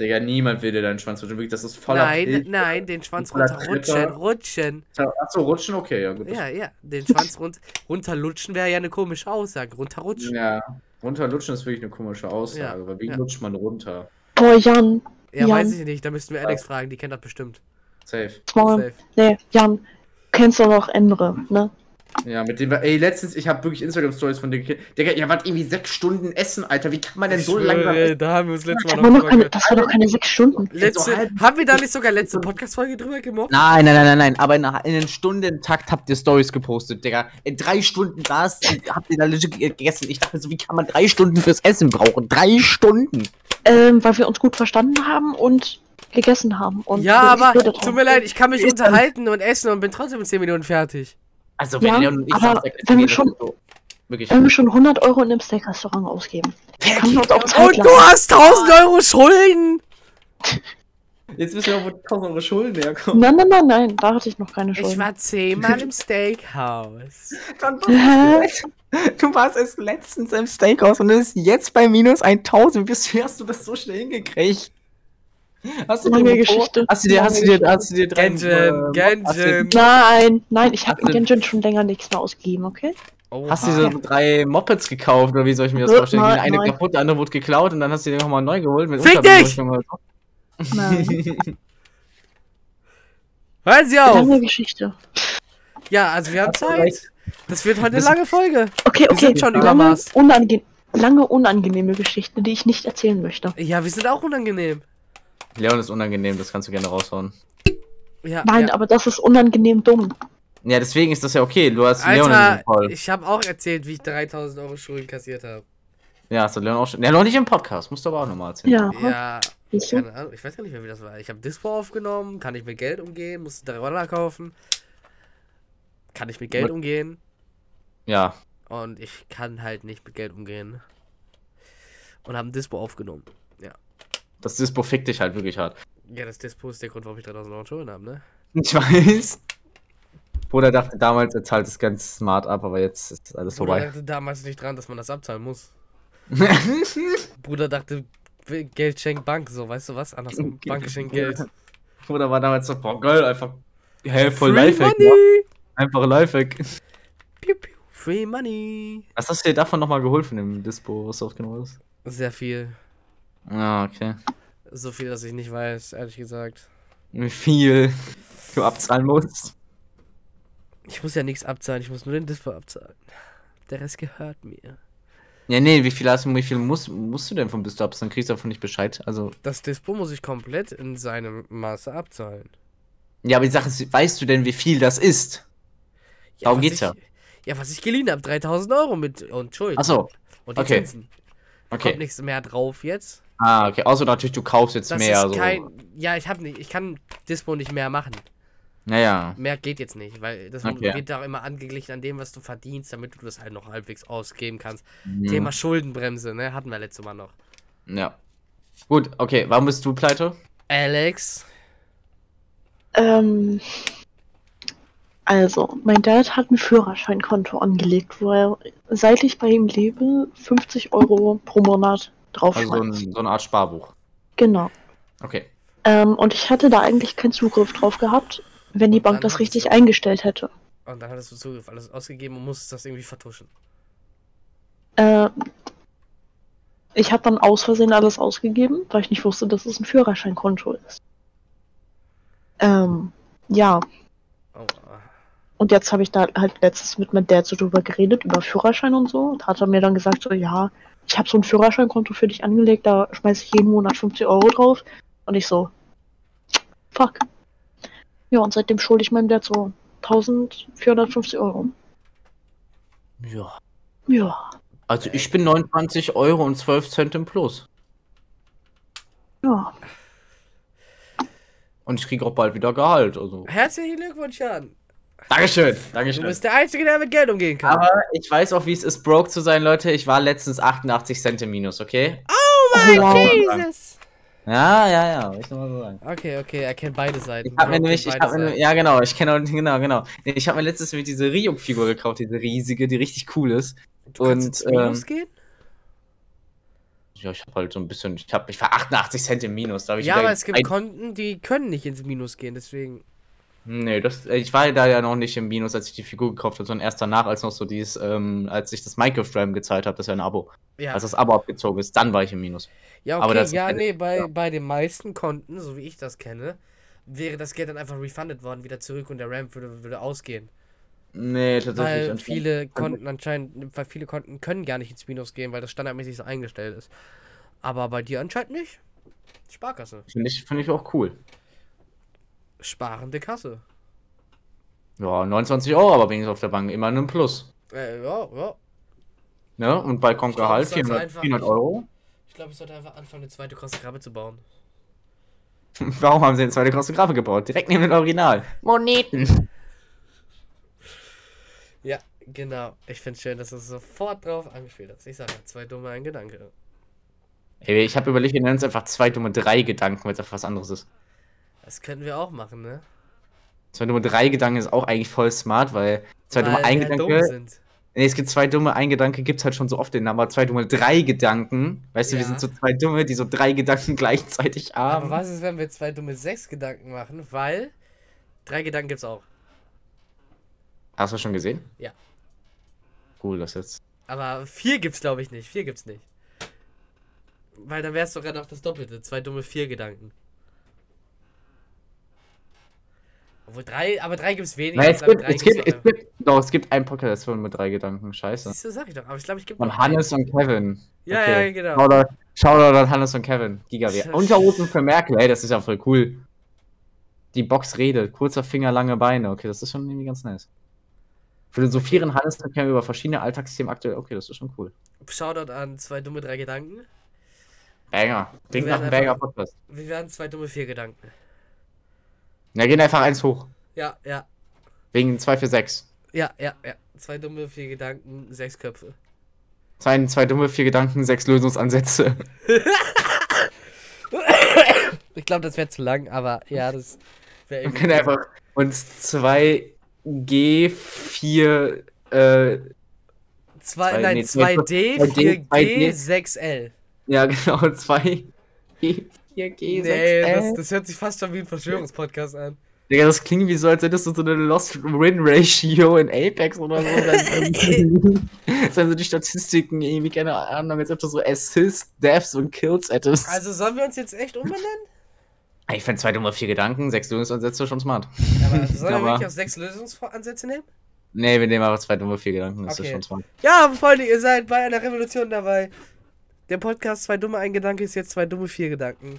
Digga, niemand will dir deinen Schwanz rutschen. Wirklich, das ist voller nein, Pilz. nein, den Schwanz runterrutschen, rutschen. Achso, rutschen, okay, ja gut. Ja, ja, den Schwanz run runterlutschen wäre ja eine komische Aussage. Runterrutschen. Ja, runterlutschen ist wirklich eine komische Aussage, Ja, weil wie ja. lutscht man runter? boah, Jan. Ja, Jan. weiß ich nicht, da müssten wir Alex fragen, die kennt das bestimmt. Safe. Safe. Nee, Jan. Du kennst doch noch Endre, ne? Ja, mit dem ey, letztens, ich habe wirklich Instagram-Stories von dir gekriegt. Digga, ihr wart irgendwie sechs Stunden essen, Alter. Wie kann man denn Ich so lange da haben wir uns letztes Das, Mal war noch noch keine, das war doch keine sechs Stunden. Letzte, haben wir da nicht sogar letzte Podcast-Folge drüber gemobbt? Nein, nein, nein, nein, nein, aber in, in einem Stundentakt habt ihr Stories gepostet, Digga. In drei Stunden saß, habt ihr da legit gegessen. Ich dachte mir so, wie kann man drei Stunden fürs Essen brauchen? Drei Stunden! Ähm, weil wir uns gut verstanden haben und gegessen haben. Und Ja, aber tut mir leid, ich kann mich unterhalten und essen und bin trotzdem in 10 Minuten fertig. Also, Ja, Leon und ich aber wenn wir schon- so- Wirklich. Wenn wir schon 100 Euro in einem Steak-Restaurant ausgeben, können wir uns auch Zeit Und du hast 1000 Euro Schulden! [LAUGHS] Jetzt wissen wir auch, wo 1000 Euro Schulden herkommen. Nein, nein, nein, nein, da hatte ich noch keine Ich Schulden. war zehnmal im Steakhouse. [LAUGHS] Du warst erst letztens im Steakhouse und ist jetzt bei minus 1000. Wie hast du das so schnell hingekriegt? Hast du Lange dir Geschichte. Hast du dir, hast du dir, hast du dir drei, Genshin, äh, Genshin. Nein, nein, ich habe in Genshin schon länger nichts mehr ausgegeben, okay? Hast du dir so drei Mopeds gekauft oder wie soll ich mir das vorstellen? Die nein, eine nein. kaputt, der andere wurde geklaut und dann hast du dir nochmal neu geholt mit Fick so. Nein. [LAUGHS] Hören Sie auf! Lange Geschichte. Ja, also wir haben Zeit. Das wird heute eine lange Folge. Okay, Wir okay. sind schon lange. Unange lange unangenehme Geschichte, die ich nicht erzählen möchte. Ja, wir sind auch unangenehm. Leon ist unangenehm, das kannst du gerne raushauen. Ja, Nein, ja. aber das ist unangenehm dumm. Ja, deswegen ist das ja okay. Du hast Leon in Alter, diesem Fall. ich habe auch erzählt, wie ich 3000 Euro Schulden kassiert habe. Ja, hast du Leon auch schon. Ja, noch nicht im Podcast. Musst du aber auch nochmal erzählen. Ja, Ja, Ahnung, ich weiß gar nicht mehr, wie das war. Ich habe Dispo aufgenommen, kann ich mit Geld umgehen, musste drei Roller kaufen. Kann ich mit Geld What? umgehen? Ja. Und ich kann halt nicht mit Geld umgehen. Und haben Dispo aufgenommen. Das Dispo fickt dich halt wirklich hart. Ja, das Dispo ist der Grund, warum ich 3000 Euro Schulden habe, ne? Ich weiß. Bruder dachte damals, er zahlt es ganz smart ab, aber jetzt ist alles Bruder vorbei. dachte damals nicht dran, dass man das abzahlen muss. [LAUGHS] Bruder dachte, Geld schenkt Bank, so, weißt du was? Andersrum, Bank schenkt Geld. Bruder war damals so, boah, geil, einfach. Hä, voll Free Lifehack. Ja. money! Einfach Lifehack. Piu, piu. Free money! Was hast du dir davon nochmal geholt von dem Dispo, was du aufgenommen hast? Sehr viel. Ah, okay. So viel, dass ich nicht weiß, ehrlich gesagt. Wie viel du abzahlen musst. Ich muss ja nichts abzahlen, ich muss nur den Dispo abzahlen. Der Rest gehört mir. Ja, nee, wie viel hast du, wie viel musst, musst du denn vom Dispo abzahlen? Kriegst du davon nicht Bescheid? Also. Das Dispo muss ich komplett in seinem Maße abzahlen. Ja, aber die Sache ist, weißt du denn, wie viel das ist? Darum was geht's ich, ja. Ja, was ich geliehen habe, 3000 Euro mit und Schuld. Achso, Und die okay. Zinsen. Da kommt okay. nichts mehr drauf jetzt. Ah, okay. Außer natürlich, du kaufst jetzt Das mehr. ist so. kein. Ja, ich habe nicht. Ich kann Dispo nicht mehr machen. Naja. Mehr geht jetzt nicht, weil das Okay. wird auch immer angeglichen an dem, was du verdienst, damit du das halt noch halbwegs ausgeben kannst. Mhm. Thema Schuldenbremse, ne? Hatten wir letztes Mal noch. Ja. Gut, okay. Warum bist du pleite? Alex. Ähm, also, mein Dad hat ein Führerscheinkonto angelegt, wo er, seit ich bei ihm lebe, 50 Euro pro Monat Also so, draufschmeißt. ein, so eine Art Sparbuch. Genau. Okay. Ähm, und ich hatte da eigentlich keinen Zugriff drauf gehabt, wenn die Bank Dann das richtig du- eingestellt hätte. Und dann hattest du Zugriff alles ausgegeben und musstest das irgendwie vertuschen. Äh, ich habe dann aus Versehen alles ausgegeben, weil ich nicht wusste, dass es ein Führerscheinkonto ist. Ähm, ja. Oh. Und jetzt habe ich da halt letztens mit meinem Dad so drüber geredet, über Führerschein und so. Und hat er mir dann gesagt, so, ja, ich habe so ein Führerscheinkonto für dich angelegt, da schmeiße ich jeden Monat 50 Euro drauf. Und ich so, fuck. Ja, und seitdem schulde ich meinem Dad so 1450 Euro. Ja. Ja, Also ich bin 29 Euro und 12 Cent im Plus. ja. Und ich kriege auch bald wieder Gehalt. Also. Herzlichen Glückwunsch, Jan. Dankeschön. Du Dankeschön. bist der Einzige, der mit Geld umgehen kann. Aber ich weiß auch, wie es ist, broke zu sein, Leute. Ich war letztens 88 Cent im Minus, okay? oh mein wow. Jesus. Ja, ja, ja. Ich mal so sagen. Okay, okay, er kennt beide Seiten. Ich hab mir nämlich, ich hab mir, ja genau, ich kenne auch, genau, genau. Ich habe mir letztens mit diese Ryuk-Figur gekauft, diese riesige, die richtig cool ist. Du kannst und, ins Minus ähm, gehen? Ja, ich habe halt so ein bisschen, ich habe, ich war 88 Cent im Minus. Da hab ich Ja, aber es gibt Konten, die können nicht ins Minus gehen, deswegen. Nee, das, ich war da ja noch nicht im Minus, als ich die Figur gekauft habe, sondern erst danach, als noch so dieses, ähm, als ich das Minecraft Ram gezahlt habe, das ist ja ein Abo. Ja, Als das Abo abgezogen ist, dann war ich im Minus. ja okay, aber das- ja, nee, bei, ja. bei den meisten Konten, so wie ich das kenne, wäre das Geld dann einfach refunded worden, wieder zurück und der Ramp würde, würde ausgehen. Nee, tatsächlich. Weil viele Konten anscheinend, weil viele Konten können gar nicht ins Minus gehen, weil das standardmäßig so eingestellt ist. Aber bei dir anscheinend nicht. Sparkasse. Finde ich, finde ich auch cool. Sparende Kasse. Ja, 29 Euro, aber wenigstens auf der Bank immer ein Plus. Äh, ja, ja. Ne? Und bei kommt Ich glaub, Gehalt das soll's 400, einfach 400 nicht. Euro. Ich glaube, ich sollte einfach anfangen, eine zweite Krabbe zu bauen. [LAUGHS] Warum haben sie eine zweite große Grafe gebaut? Direkt neben dem Original. Moneten. [LAUGHS] Ja, genau. Ich finde schön, dass du sofort drauf angespielt hast. Ich sage zwei dumme, ein Gedanke. Ey, ich habe überlegt, wir nennen es einfach zwei dumme drei Gedanken, weil es einfach was anderes ist. Das könnten wir auch machen, ne? Zwei dumme drei Gedanken ist auch eigentlich voll smart, weil zwei dumme Weil ein wir halt dumm Gedanke. sind. Nee, es gibt zwei dumme ein Gedanke, gibt's halt schon so oft den Namen, aber zwei dumme drei Gedanken. Weißt du, wir Ja. sind so zwei dumme, die so drei Gedanken [LAUGHS] gleichzeitig haben. Aber was ist, wenn wir zwei dumme sechs Gedanken machen? Weil drei Gedanken gibt's auch. Hast du schon gesehen? Ja. Cool, das jetzt. Aber vier gibt's, glaube ich, nicht. Vier gibt's nicht. Weil dann wär's sogar noch das Doppelte. Zwei dumme vier Gedanken. Obwohl drei, aber drei gibt es weniger. Nein, es, gibt, es, gibt, es gibt, doch, es gibt einen Podcast mit drei Gedanken. Scheiße. Du, sag ich doch. Aber ich glaube, ich gibt Von Hannes und Kevin. Ja, Okay. ja, genau. Shoutout, Shoutout an Hannes und Kevin. Gigawehr. Sch- [LAUGHS] Unterhosen für Merkel, ey, das ist ja voll cool. Die Box redet, kurzer Finger, lange Beine. Okay, das ist schon irgendwie ganz nice. Philosophieren Hannes und Kevin über verschiedene Alltagsthemen aktuell. Okay, das ist schon cool. Shoutout an zwei dumme drei Gedanken. Banger. Klingt Wir nach einem Banger Podcast. Wir werden zwei dumme vier Gedanken. Na, gehen einfach eins hoch. Ja, ja. Wegen 2 für 6. Ja, ja, ja. Zwei dumme, vier Gedanken, sechs Köpfe. Zwei, zwei dumme, vier Gedanken, sechs Lösungsansätze. [LAUGHS] ich glaube, das wäre zu lang, aber ja, das wäre irgendwie. Wir können einfach uns 2G4. Äh, zwei, nein, 2D, 4G, 6L. Ja, [LAUGHS] genau, 2G, hier G6. Nee, das, das, hört sich fast schon wie ein Verschwörungspodcast an. Digga, das klingt wie so, als hättest du so eine Lost-Win-Ratio in Apex oder so. das sind so die Statistiken irgendwie, keine Ahnung, als ob du so Assists, Deaths und Kills hättest. Also sollen wir uns jetzt echt umbenennen? Ich fände zwei dumme vier Gedanken, sechs Lösungsansätze schon smart. Aber sollen wir [LAUGHS] wirklich auch sechs Lösungsansätze nehmen? Nee, wir nehmen aber zwei dumme vier Gedanken, das okay. ist schon smart. Ja, Freunde, ihr seid bei einer Revolution dabei. Der Podcast Zwei Dumme, ein Gedanke ist jetzt zwei dumme, vier Gedanken.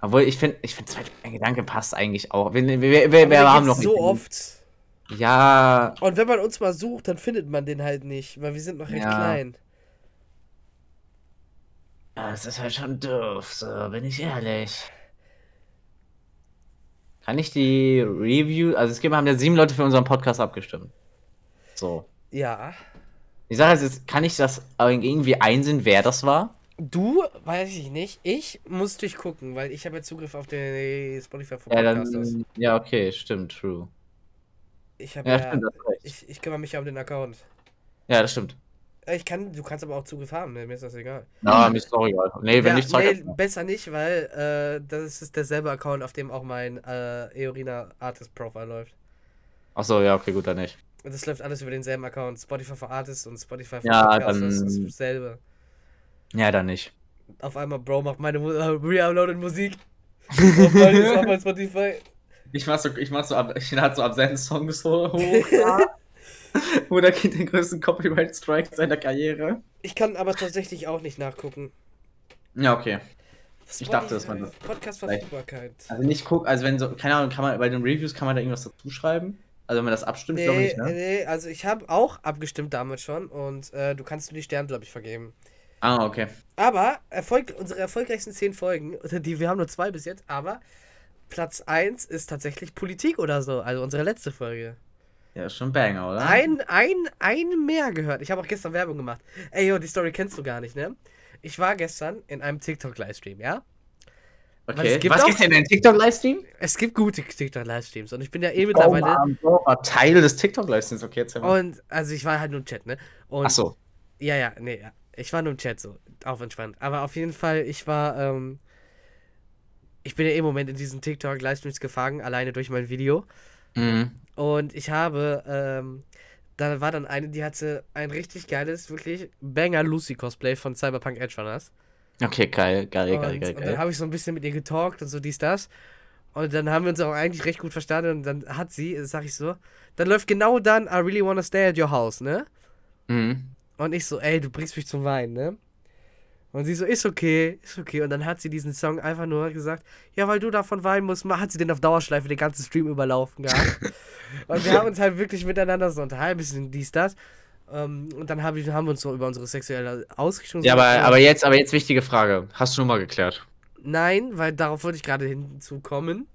Obwohl, ich finde, ich find, zwei ein Gedanke passt eigentlich auch. Wir, wir, wir, wir, haben noch so nicht- oft. Ja, Und wenn man uns mal sucht, dann findet man den halt nicht, weil wir sind noch recht Ja. klein. das ist halt schon doof, so bin ich ehrlich. Kann ich die Review, also es gibt, haben ja sieben Leute für unseren Podcast abgestimmt. So. Ja. Die Sache ist jetzt, kann ich das irgendwie einsehen, wer das war? Du, weiß ich nicht. Ich muss durchgucken, weil ich habe ja Zugriff auf den Spotify für Ja, dann, ja, okay, stimmt, true. Ich habe Ja, ja, stimmt, ich, ich kümmere mich ja um den Account. Ja, das stimmt. Äh, Ich kann, du kannst aber auch Zugriff haben, ne? mir ist das egal. Na, mir ist doch egal. Nee, wenn ja, nicht, zeig nee, besser nicht, weil äh, das ist derselbe Account, auf dem auch mein äh, Eorina Artist Profile läuft. Achso, ja, okay, gut, dann nicht. Und das läuft alles über denselben Account. Spotify for Artists und Spotify for Ja, dann- ist dasselbe. Ja, dann nicht. Auf einmal, Bro, macht meine äh, [LAUGHS] re-uploaded Musik. auf mein, auf mein Spotify. Ich mach so, ich mach so, ab, [LAUGHS] ich lade so ab seinen Songs so hoch. [LAUGHS] Oder geht den größten Copyright-Strike seiner Karriere. Ich kann aber tatsächlich auch nicht nachgucken. Ja, okay. Ich dachte, dass man das- Podcast-Verfügbarkeit. Also nicht gucken, also wenn so, keine Ahnung, kann man bei den Reviews kann man da irgendwas dazu schreiben? Also wenn man das abstimmt, glaube Nee, ich, ne? nee, also ich habe auch abgestimmt damit schon und äh, du kannst nur die Sterne, glaube ich, vergeben. Ah, okay. Aber Erfolg, unsere erfolgreichsten zehn Folgen, [LAUGHS] die wir haben nur zwei bis jetzt, aber Platz 1 ist tatsächlich Politik oder so, also unsere letzte Folge. Ja, ist schon Banger, oder? Ein, ein, ein mehr gehört. Ich habe auch gestern Werbung gemacht. Ey, yo, die Story kennst du gar nicht, ne? Ich war gestern in einem TikTok-Livestream, ja? Okay. Was auch- gibt's denn in den TikTok-Livestream? Es gibt gute TikTok-Livestreams und ich bin ja eh Oh, mittlerweile. Mann, Bro, war Teil des TikTok-Livestreams, okay, mal. und, also ich war halt nur im Chat, ne? Und, Ach so. Ja, ja, nee, ja. Ich war nur im Chat so, auf entspannt. Aber auf jeden Fall, ich war, ähm, ich bin ja im Moment in diesen TikTok-Livestreams gefangen, alleine durch mein Video. Mhm. Und ich habe, ähm, da war dann eine, die hatte ein richtig geiles, wirklich Banger Lucy Cosplay von Cyberpunk Edge Runners. Okay, geil, geil, und, geil, geil, und dann habe ich so ein bisschen mit ihr getalkt und so dies, das. Und dann haben wir uns auch eigentlich recht gut verstanden. Und dann hat sie, sag ich so, dann läuft genau dann I really wanna stay at your house, ne? Mhm. Und ich so, ey, du bringst mich zum Weinen, ne? Und sie so, ist okay, ist okay. Und dann hat sie diesen Song einfach nur gesagt, ja, weil du davon weinen musst, hat sie den auf Dauerschleife den ganzen Stream überlaufen gehabt. [LAUGHS] und wir haben uns halt wirklich miteinander so unterhalten, bisschen dies, das. Ähm, und dann hab ich, haben wir uns so über unsere sexuelle Ausrichtung Ja, aber, aber jetzt, aber jetzt wichtige Frage. Hast du schon mal geklärt? Nein, weil darauf wollte ich gerade hinzukommen.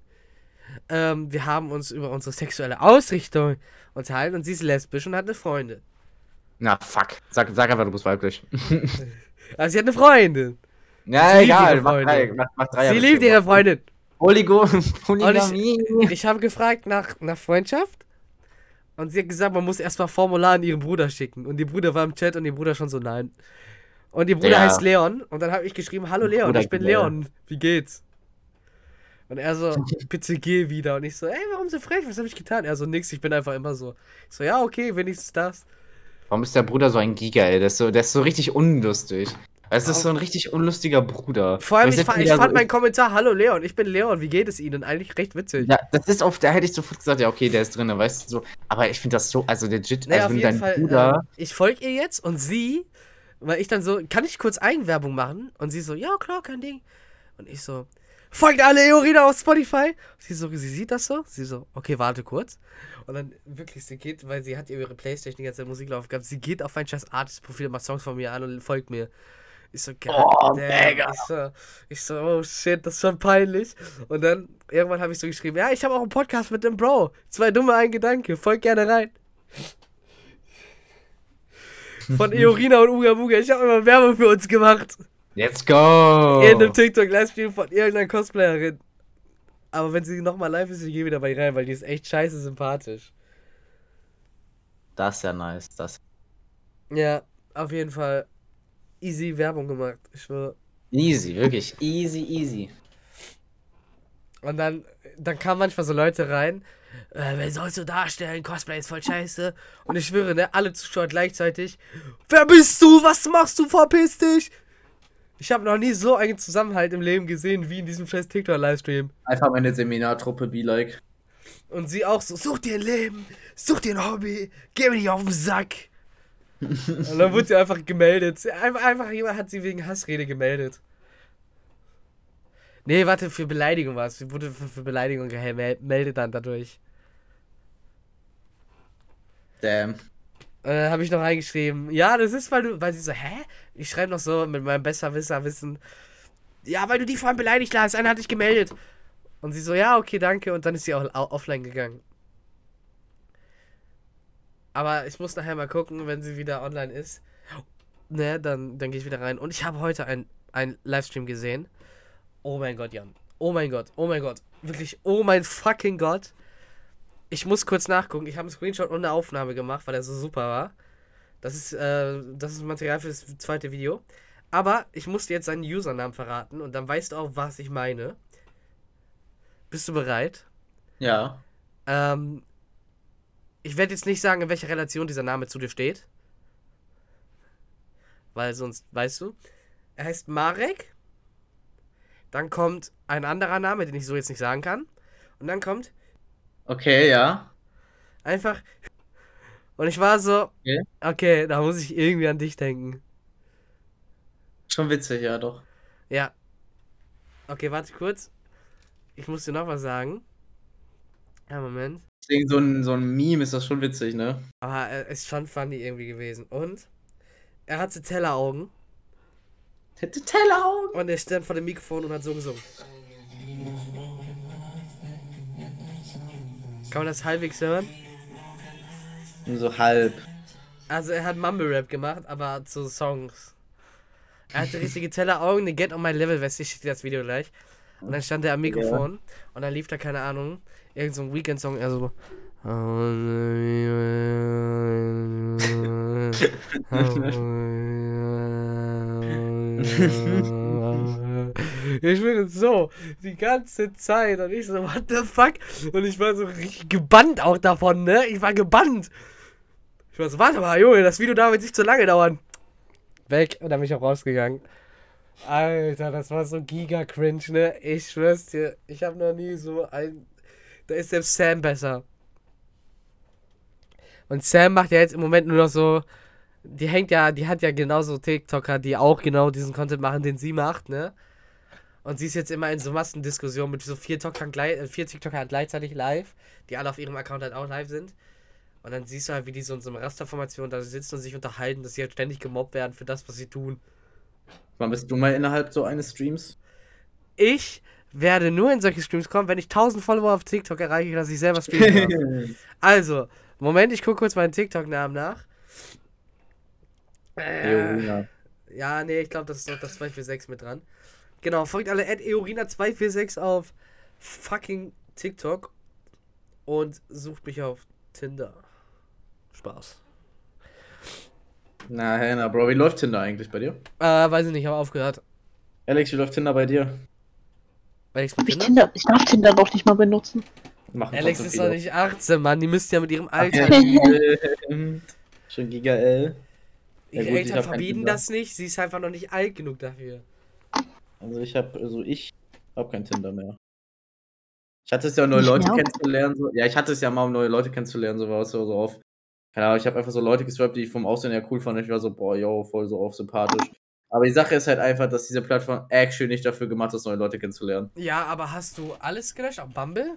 Ähm, wir haben uns über unsere sexuelle Ausrichtung unterhalten und sie ist lesbisch und hat eine Freundin. Na, fuck. Sag, sag einfach, du bist weiblich. [LAUGHS] Also sie hat eine Freundin. Ja, Sie egal. ihre Mach Freundin. drei, mach, mach drei sie liebt ihre Freundin. Polygo Polygamie. Ich habe gefragt nach, nach Freundschaft und sie hat gesagt, man muss erstmal Formular an ihren Bruder schicken. Und die Bruder war im Chat und die Bruder schon so nein. Und die Bruder Ja. heißt Leon und dann habe ich geschrieben, hallo Leon, ich bin. Leon, wie geht's? Und er so, [LAUGHS] bitte geh wieder. Und ich so, ey, warum so frech? Was habe ich getan? Er so, nix, ich bin einfach immer so. Ich so, ja, okay, wenigstens das. Warum ist der Bruder so ein Giga, ey? Der ist so, der ist so richtig unlustig. Es ist so ein richtig unlustiger Bruder. Vor allem, ich, jetzt fa ich fand so- meinen Kommentar, hallo Leon, ich bin Leon, wie geht es Ihnen? Eigentlich recht witzig. Ja, das ist oft, da hätte ich sofort gesagt, ja, okay, der ist drin, weißt du so. Aber ich finde das so, also legit, Naja, also wenn dein Fall, Bruder. äh, ich folge ihr jetzt und sie, weil ich dann so, kann ich kurz Eigenwerbung machen? Und sie so, ja klar, kein Ding. Und ich so, folgt alle Eorina auf Spotify. Sie so, sie sieht das so. Sie so, okay, warte kurz. Und dann wirklich, sie geht, weil sie hat ihre Playstation die ganze Zeit Musik laufen gehabt, sie geht auf mein scheiß Artist-Profil, macht Songs von mir an und folgt mir. Ich so, geil. Oh, mega. Ich so, ich so, oh shit, das ist schon peinlich. Und dann, irgendwann habe ich so geschrieben, ja, ich habe auch einen Podcast mit dem Bro. Zwei dumme, ein Gedanke. Folgt gerne rein. Von [LAUGHS] Eorina und Uga Buga. Ich habe immer Werbung für uns gemacht. Let's go! In einem TikTok-Livestream von irgendeiner Cosplayerin. Aber wenn sie nochmal live ist, ich gehe wieder bei ihr rein, weil die ist echt scheiße sympathisch. Das ist ja nice. Das Ja, auf jeden Fall easy Werbung gemacht. Ich schwöre. easy, wirklich. Easy, easy. Und dann, dann kamen manchmal so Leute rein, äh, wer sollst du darstellen? Cosplay ist voll scheiße. Und ich schwöre, ne, alle Zuschauer gleichzeitig. Wer bist du? Was machst du? Verpiss dich! Ich habe noch nie so einen Zusammenhalt im Leben gesehen wie in diesem scheiß TikTok-Livestream. Einfach meine Seminartruppe be like. Und sie auch so, such dir ein Leben, such dir ein Hobby, geh mir nicht auf den Sack. Und dann wurde sie einfach gemeldet. Einfach, einfach jemand hat sie wegen Hassrede gemeldet. Nee, warte, für Beleidigung war es. Sie wurde für, für Beleidigung gemeldet dann dadurch. Damn. Dann habe ich noch reingeschrieben, ja, das ist, weil du, weil sie so, hä? Ich schreibe noch so mit meinem Besserwisser-Wissen, ja, weil du die vorhin beleidigt hast, einer hat dich gemeldet. Und sie so, ja, okay, danke. Und dann ist sie auch au- offline gegangen. Aber ich muss nachher mal gucken, wenn sie wieder online ist. Ne, dann, dann gehe ich wieder rein. Und ich habe heute ein, ein Livestream gesehen. Oh mein Gott, Jan. Oh mein Gott, oh mein Gott. Wirklich, oh mein fucking Gott. Ich muss kurz nachgucken. Ich habe einen Screenshot und eine Aufnahme gemacht, weil er so super war. Das ist, äh, das ist Material für das zweite Video. Aber ich muss dir jetzt seinen Usernamen verraten und dann weißt du auch, was ich meine. Bist du bereit? Ja. Ähm, ich werde jetzt nicht sagen, in welcher Relation dieser Name zu dir steht. Weil sonst weißt du. Er heißt Marek. Dann kommt ein anderer Name, den ich so jetzt nicht sagen kann. Und dann kommt Okay, ja. einfach. Und ich war so, Okay. okay, da muss ich irgendwie an dich denken. Schon witzig, ja, doch. Ja. Okay, warte kurz. Ich muss dir noch was sagen. Ja, Moment. Deswegen so ein, so ein Meme ist das schon witzig, ne? Aber er ist schon funny irgendwie gewesen. Und er hatte Telleraugen Hätte Telleraugen. und er stand vor dem Mikrofon und hat so gesungen. Kann man das halbwegs hören? Nur so halb. Also er hat Mumble Rap gemacht, aber zu Songs. Er hatte richtige Telleraugen, eine Get on my Level Weste, ich schicke dir das Video gleich. Und dann stand er am Mikrofon und dann lief da, keine Ahnung, irgend so ein Weekend-Song, er so. Ich bin so, die ganze Zeit und ich so, what the fuck? Und ich war so richtig gebannt auch davon, ne? Ich war gebannt. Ich war so, warte mal, Junge, das Video darf jetzt nicht zu lange dauern. Weg und dann bin ich auch rausgegangen. Alter, das war so giga cringe, ne? Ich schwör's dir, ich habe noch nie so ein. Da ist selbst Sam besser. Und Sam macht ja jetzt im Moment nur noch so. Die hängt ja, die hat ja genauso TikToker, die auch genau diesen Content machen, den sie macht, ne? Und sie ist jetzt immer in so Massendiskussionen mit so vier TikTokern, glei- äh, vier TikToker gleichzeitig live, die alle auf ihrem Account halt auch live sind. Und dann siehst du halt, wie die so in so einer Rasterformation da sitzen und sich unterhalten, dass sie halt ständig gemobbt werden für das, was sie tun. Wann bist du mal innerhalb so eines Streams? Ich werde nur in solche Streams kommen, wenn ich 1000 Follower auf TikTok erreiche, dass ich selber streamen [LAUGHS] also, Moment, ich gucke kurz meinen TikTok-Namen nach. Äh, Eorina. ja, nee, ich glaube, das ist noch das 246 mit dran. Genau, folgt alle at Eorina246 auf fucking TikTok und sucht mich auf Tinder. Spaß. Na, Hannah, Bro, wie läuft Tinder eigentlich bei dir? Äh, weiß ich nicht, habe aufgehört. Alex, wie läuft Tinder bei dir? Alex Hab mit ich, Tinder? Tinder, ich darf Tinder doch nicht mal benutzen. Machen Alex ist doch nicht 18, Mann. Die müsst ja mit ihrem Alter. [LAUGHS] Schon Giga L. Ja, Ihre gut, ich Eltern verbieten das nicht, sie ist einfach noch nicht alt genug dafür. Also ich habe, also ich habe kein Tinder mehr. Ich hatte es ja, um neue Nicht Leute mehr? kennenzulernen. So. Ja, ich hatte es ja mal, um neue Leute kennenzulernen, so war es so, so auf. Keine Ahnung, ich habe einfach so Leute geswappt, die ich vom Aussehen her cool fand. Ich war so, boah, yo, voll so auf sympathisch. Aber die Sache ist halt einfach, dass diese Plattform actually nicht dafür gemacht ist, neue Leute kennenzulernen. Ja, aber hast du alles gelöscht? Auch Bumble?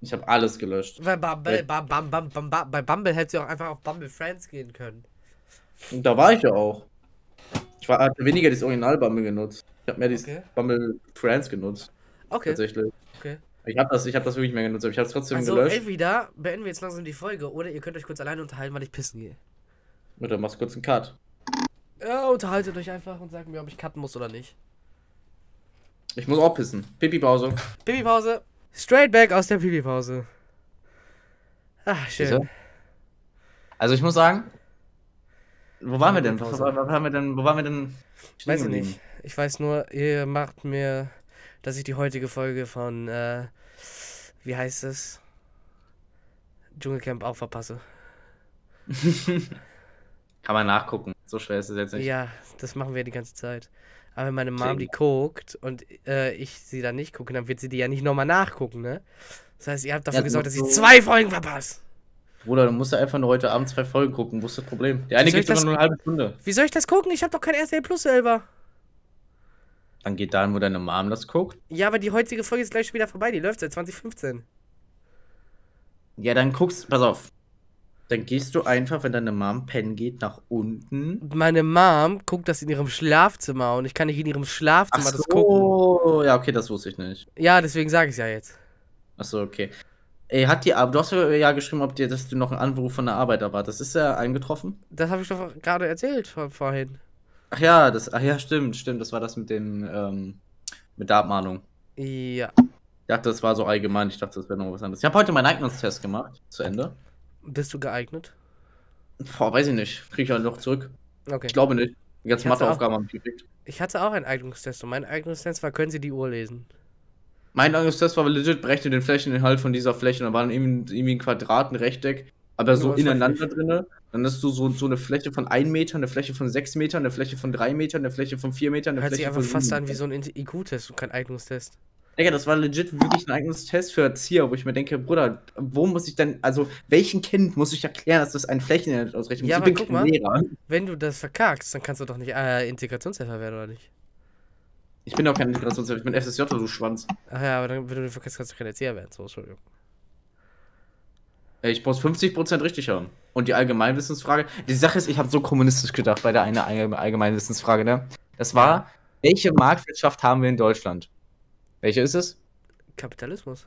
Ich habe alles gelöscht. Weil Bumble, bam, bam, bam, bam, bei Bumble hättest du auch einfach auf Bumble Friends gehen können. Und da war ich ja auch. Ich war, hatte weniger das Original Bumble genutzt. Ich habe mehr dieses Okay. Bumble Friends genutzt. Okay, Tatsächlich. okay. Ich habe das, ich hab das wirklich mehr genutzt, aber ich habe es trotzdem Also gelöscht. entweder beenden wir jetzt langsam die Folge oder ihr könnt euch kurz alleine unterhalten, weil ich pissen gehe. Oder machst kurz einen Cut. Ja, unterhaltet euch einfach und sagt mir, ob ich cutten muss oder nicht. Ich muss auch pissen. Pipi-Pause. Pipi-Pause. Straight back aus der Pipi-Pause. Ach, schön. Also ich muss sagen, wo waren wir denn? Wo, waren wir denn? Wo waren wir denn? Weiß ich nicht. Ich weiß nur, ihr macht mir, dass ich die heutige Folge von, äh, wie heißt es? Dschungelcamp auch verpasse. [LAUGHS] Kann man nachgucken. So schwer ist es jetzt nicht. Ja, das machen wir die ganze Zeit. Aber wenn meine Mom die guckt und äh, ich sie dann nicht gucke, dann wird sie die ja nicht nochmal nachgucken, ne? Das heißt, ihr habt dafür Ja, gesorgt, dass ich so- zwei Folgen verpasse. Bruder, du musst ja einfach nur heute Abend zwei Folgen gucken. Wo ist das Problem? Der eine geht sogar nur eine halbe Stunde. Wie soll ich das gucken? Ich habe doch kein RTL Plus selber. Dann geht dahin, wo deine Mom das guckt. Ja, aber die heutige Folge ist gleich schon wieder vorbei. Die läuft seit 2015. Ja, dann guckst, pass auf. Dann gehst du einfach, wenn deine Mom pennen geht, nach unten. Meine Mom guckt das in ihrem Schlafzimmer und ich kann nicht in ihrem Schlafzimmer das gucken. so. Ja, okay, das wusste ich nicht. Ja, deswegen sage ich es ja jetzt. Achso, okay. Ey, hat die, aber du hast ja geschrieben, ob dir, dass du noch einen Anruf von der Arbeit erwartest. Ist er eingetroffen? Das habe ich doch gerade erzählt vor, vorhin. Ach ja, das, ach ja, stimmt, stimmt. Das war das mit den, ähm, mit der Abmahnung. Ja. Ich dachte, das war so allgemein. Ich dachte, das wäre noch was anderes. Ich habe heute meinen Eignungstest gemacht. Zu Ende. Bist du geeignet? Boah, weiß ich nicht. Kriege ich halt noch zurück. Okay. Ich glaube nicht. Die ganzen Matheaufgaben habe ich gekriegt. Ich hatte auch einen Eignungstest und mein Eignungstest war, können Sie die Uhr lesen? Mein Eignungstest war legit, berechne den Flächeninhalt von dieser Fläche. Und da waren irgendwie, irgendwie ein Quadrat, ein Rechteck, aber so ineinander drinne. Dann hast du so, so eine Fläche von 1 Meter, eine Fläche von 6 Metern, eine Fläche von 3 Metern, eine Fläche von 4 Metern, eine Hört sich Fläche einfach von fast an wie so ein IQ-Test und kein Eignungstest. Digga, das war legit wirklich ein eigenes Test für Erzieher, wo ich mir denke, Bruder, wo muss ich denn, also welchen Kind muss ich erklären, dass das ein Flächeninhalt ausrechnet? Ja, ich aber bin guck mal. Lehrer. Wenn du das verkackst, dann kannst du doch nicht äh, Integrationshelfer werden, oder nicht? Ich bin auch kein Integrationshilfe, ich bin FSJ, du Schwanz. Ach ja, aber dann, wenn du den verkackst, kannst du kein Erzieher werden. So, Entschuldigung. Ich muss 50% richtig haben. Und die Allgemeinwissensfrage, die Sache ist, ich habe so kommunistisch gedacht bei der einen Allge- Allgemeinwissensfrage, ne? Das war, welche Marktwirtschaft haben wir in Deutschland? Welche ist es? Kapitalismus.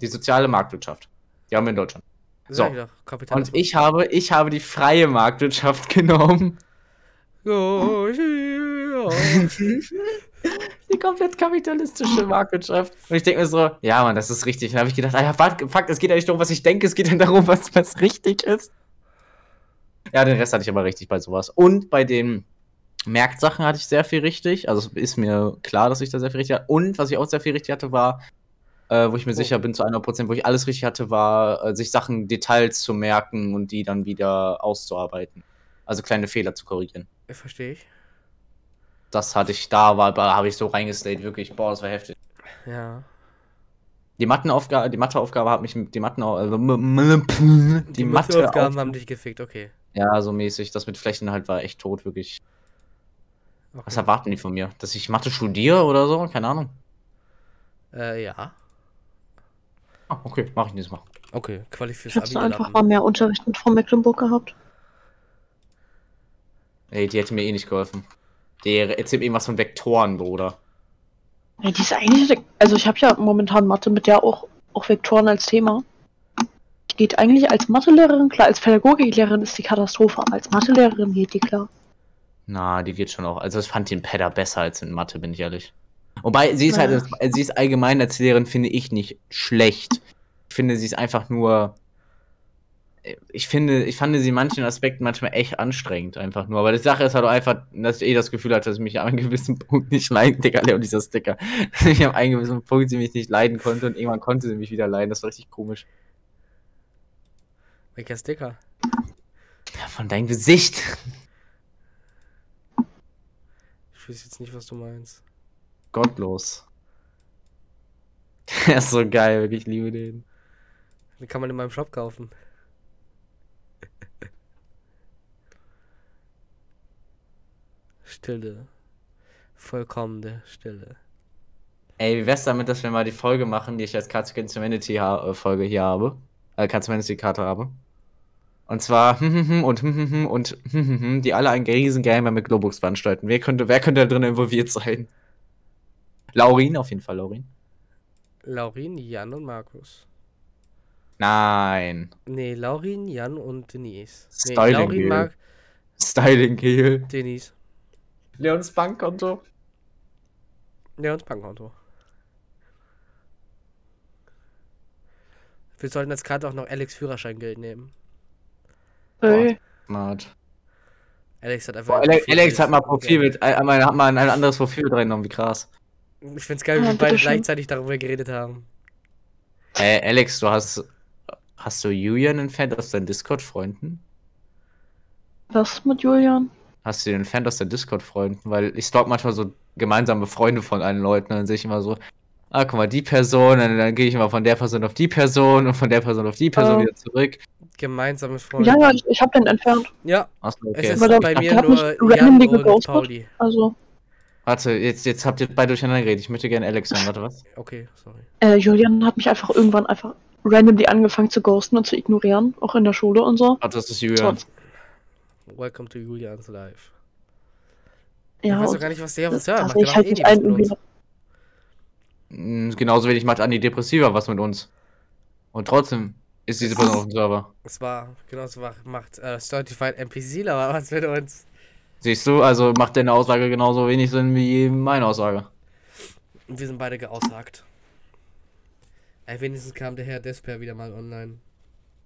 Die soziale Marktwirtschaft. Die haben wir in Deutschland. So. Kapitalismus. Und ich habe, ich habe die freie Marktwirtschaft [LAUGHS] genommen. [LAUGHS] Die komplett kapitalistische Marktwirtschaft. Und ich denke mir so, ja, Mann, das ist richtig. Dann habe ich gedacht, ah ja, fuck, es geht ja nicht darum, was ich denke, es geht ja darum, was, was richtig ist. Ja, den Rest hatte ich aber richtig bei sowas. Und bei den Merksachen hatte ich sehr viel richtig. Also ist mir klar, dass ich da sehr viel richtig hatte. Und was ich auch sehr viel richtig hatte, war, äh, wo ich mir Oh. sicher bin zu 100%, wo ich alles richtig hatte, war, äh, sich Sachen, Details zu merken und die dann wieder auszuarbeiten. Also kleine Fehler zu korrigieren. Verstehe ich. Das hatte ich da, war, da habe ich so reingeslayt, wirklich. Boah, das war heftig. Ja. Die Matheaufgabe, die Matheaufgabe hat mich, die Mathe, also, m- die, Die Mathe, Matheaufgaben haben dich gefickt, okay. ja, so mäßig. Das mit Flächen halt war echt tot, wirklich. Was okay. erwarten die von mir? Dass ich Mathe studiere oder so? Keine Ahnung. Äh, ja. Ah, okay, mach ich nächstes Mal. Okay, Quali fürs hätte Abi einfach mal mehr Unterricht mit Frau Mecklenburg gehabt. Ey, die hätte mir eh nicht geholfen. Der erzählt mir irgendwas von Vektoren, Bruder. Ja, die ist eigentlich, also ich habe ja momentan Mathe mit der auch, auch Vektoren als Thema. Die geht eigentlich als Mathelehrerin klar, als Pädagogiklehrerin ist die Katastrophe, aber als Mathelehrerin geht die klar. Na, die geht schon auch. Also ich fand den Pedder besser als in Mathe, bin ich ehrlich. Wobei, sie ist Ja. halt, sie ist allgemein als Lehrerin, finde ich nicht schlecht. Ich finde, sie ist einfach nur. Ich finde, ich fand sie in manchen Aspekten manchmal echt anstrengend, einfach nur. Aber die Sache ist halt auch einfach, dass ich eh das Gefühl hatte, dass ich mich an einem gewissen Punkt nicht leiden, Digga, Leon, dieser Sticker. [LAUGHS] Ich an einem gewissen Punkt sie mich nicht leiden konnte und irgendwann konnte sie mich wieder leiden. Das war richtig komisch. Welcher Sticker? Ja, von deinem Gesicht. Ich weiß jetzt nicht, was du meinst. Gottlos. Der [LAUGHS] ist so geil, wirklich, ich liebe den. Den kann man in meinem Shop kaufen. [LAUGHS] Stille. Vollkommene Stille. Ey, wie wär's damit, dass wir mal die Folge machen, die ich als Cards Against Humanity äh, Folge hier habe? Äh, Cards Humanity Karte habe. Und zwar und und die alle ein riesen Gamer mit Globux veranstalten. Wer könnte, wer könnte da drin involviert sein? Laurin, auf jeden Fall, Laurin. Laurin, Jan und Markus. Nein. Nee, Laurin, Jan und Denise. Nee, Styling Laurin, Gel. Mark, Styling Kill. Denise. Leons Bankkonto. Und Bankkonto. Wir sollten als Karte auch noch Alex Führerscheingeld nehmen. Smart. Alex hat einfach. Boah, ein Alex. Alex hat mal Profilbild, äh, mal- hat mal ein anderes Profilbild reingenommen, wie krass. Ich find's geil, wie Ah, wir beide gleichzeitig darüber geredet haben. Ey, Alex, du hast. Hast du Julian entfernt aus deinen Discord-Freunden? was mit Julian? Hast du den entfernt aus deinen Discord-Freunden? Weil ich stalk manchmal so gemeinsame Freunde von allen Leuten und dann sehe ich immer so, ah, guck mal, die Person, und dann gehe ich immer von der Person auf die Person und von der Person auf die Person Oh. wieder zurück. Gemeinsame Freunde. Ja, ja, ich, ich hab den entfernt. Ja, Achso, es okay. ist Aber der- bei mir hat nur mich Jan randomly und geghostet. Pauli. Also, Warte, jetzt, jetzt habt ihr beide durcheinander geredet. Ich möchte gerne Alex hören. Warte, was? Okay, sorry. äh, Julian hat mich einfach irgendwann einfach randomly angefangen zu ghosten und zu ignorieren, auch in der Schule und so. Warte, das ist Julian. Welcome to Julians Life. Ja, ich weiß und auch gar nicht, was der uns hört. ich halt eh nicht ein, mit irgendwie. uns. Mm, Genauso wenig macht Antidepressiva was mit uns. Und trotzdem ist diese Person auf dem Server. Es war, genauso macht äh, Certified NPC aber was mit uns. Siehst du, also macht deine Aussage genauso wenig Sinn wie meine Aussage. Und wir sind beide geaussagt. Ey, wenigstens kam der Herr Desper wieder mal online.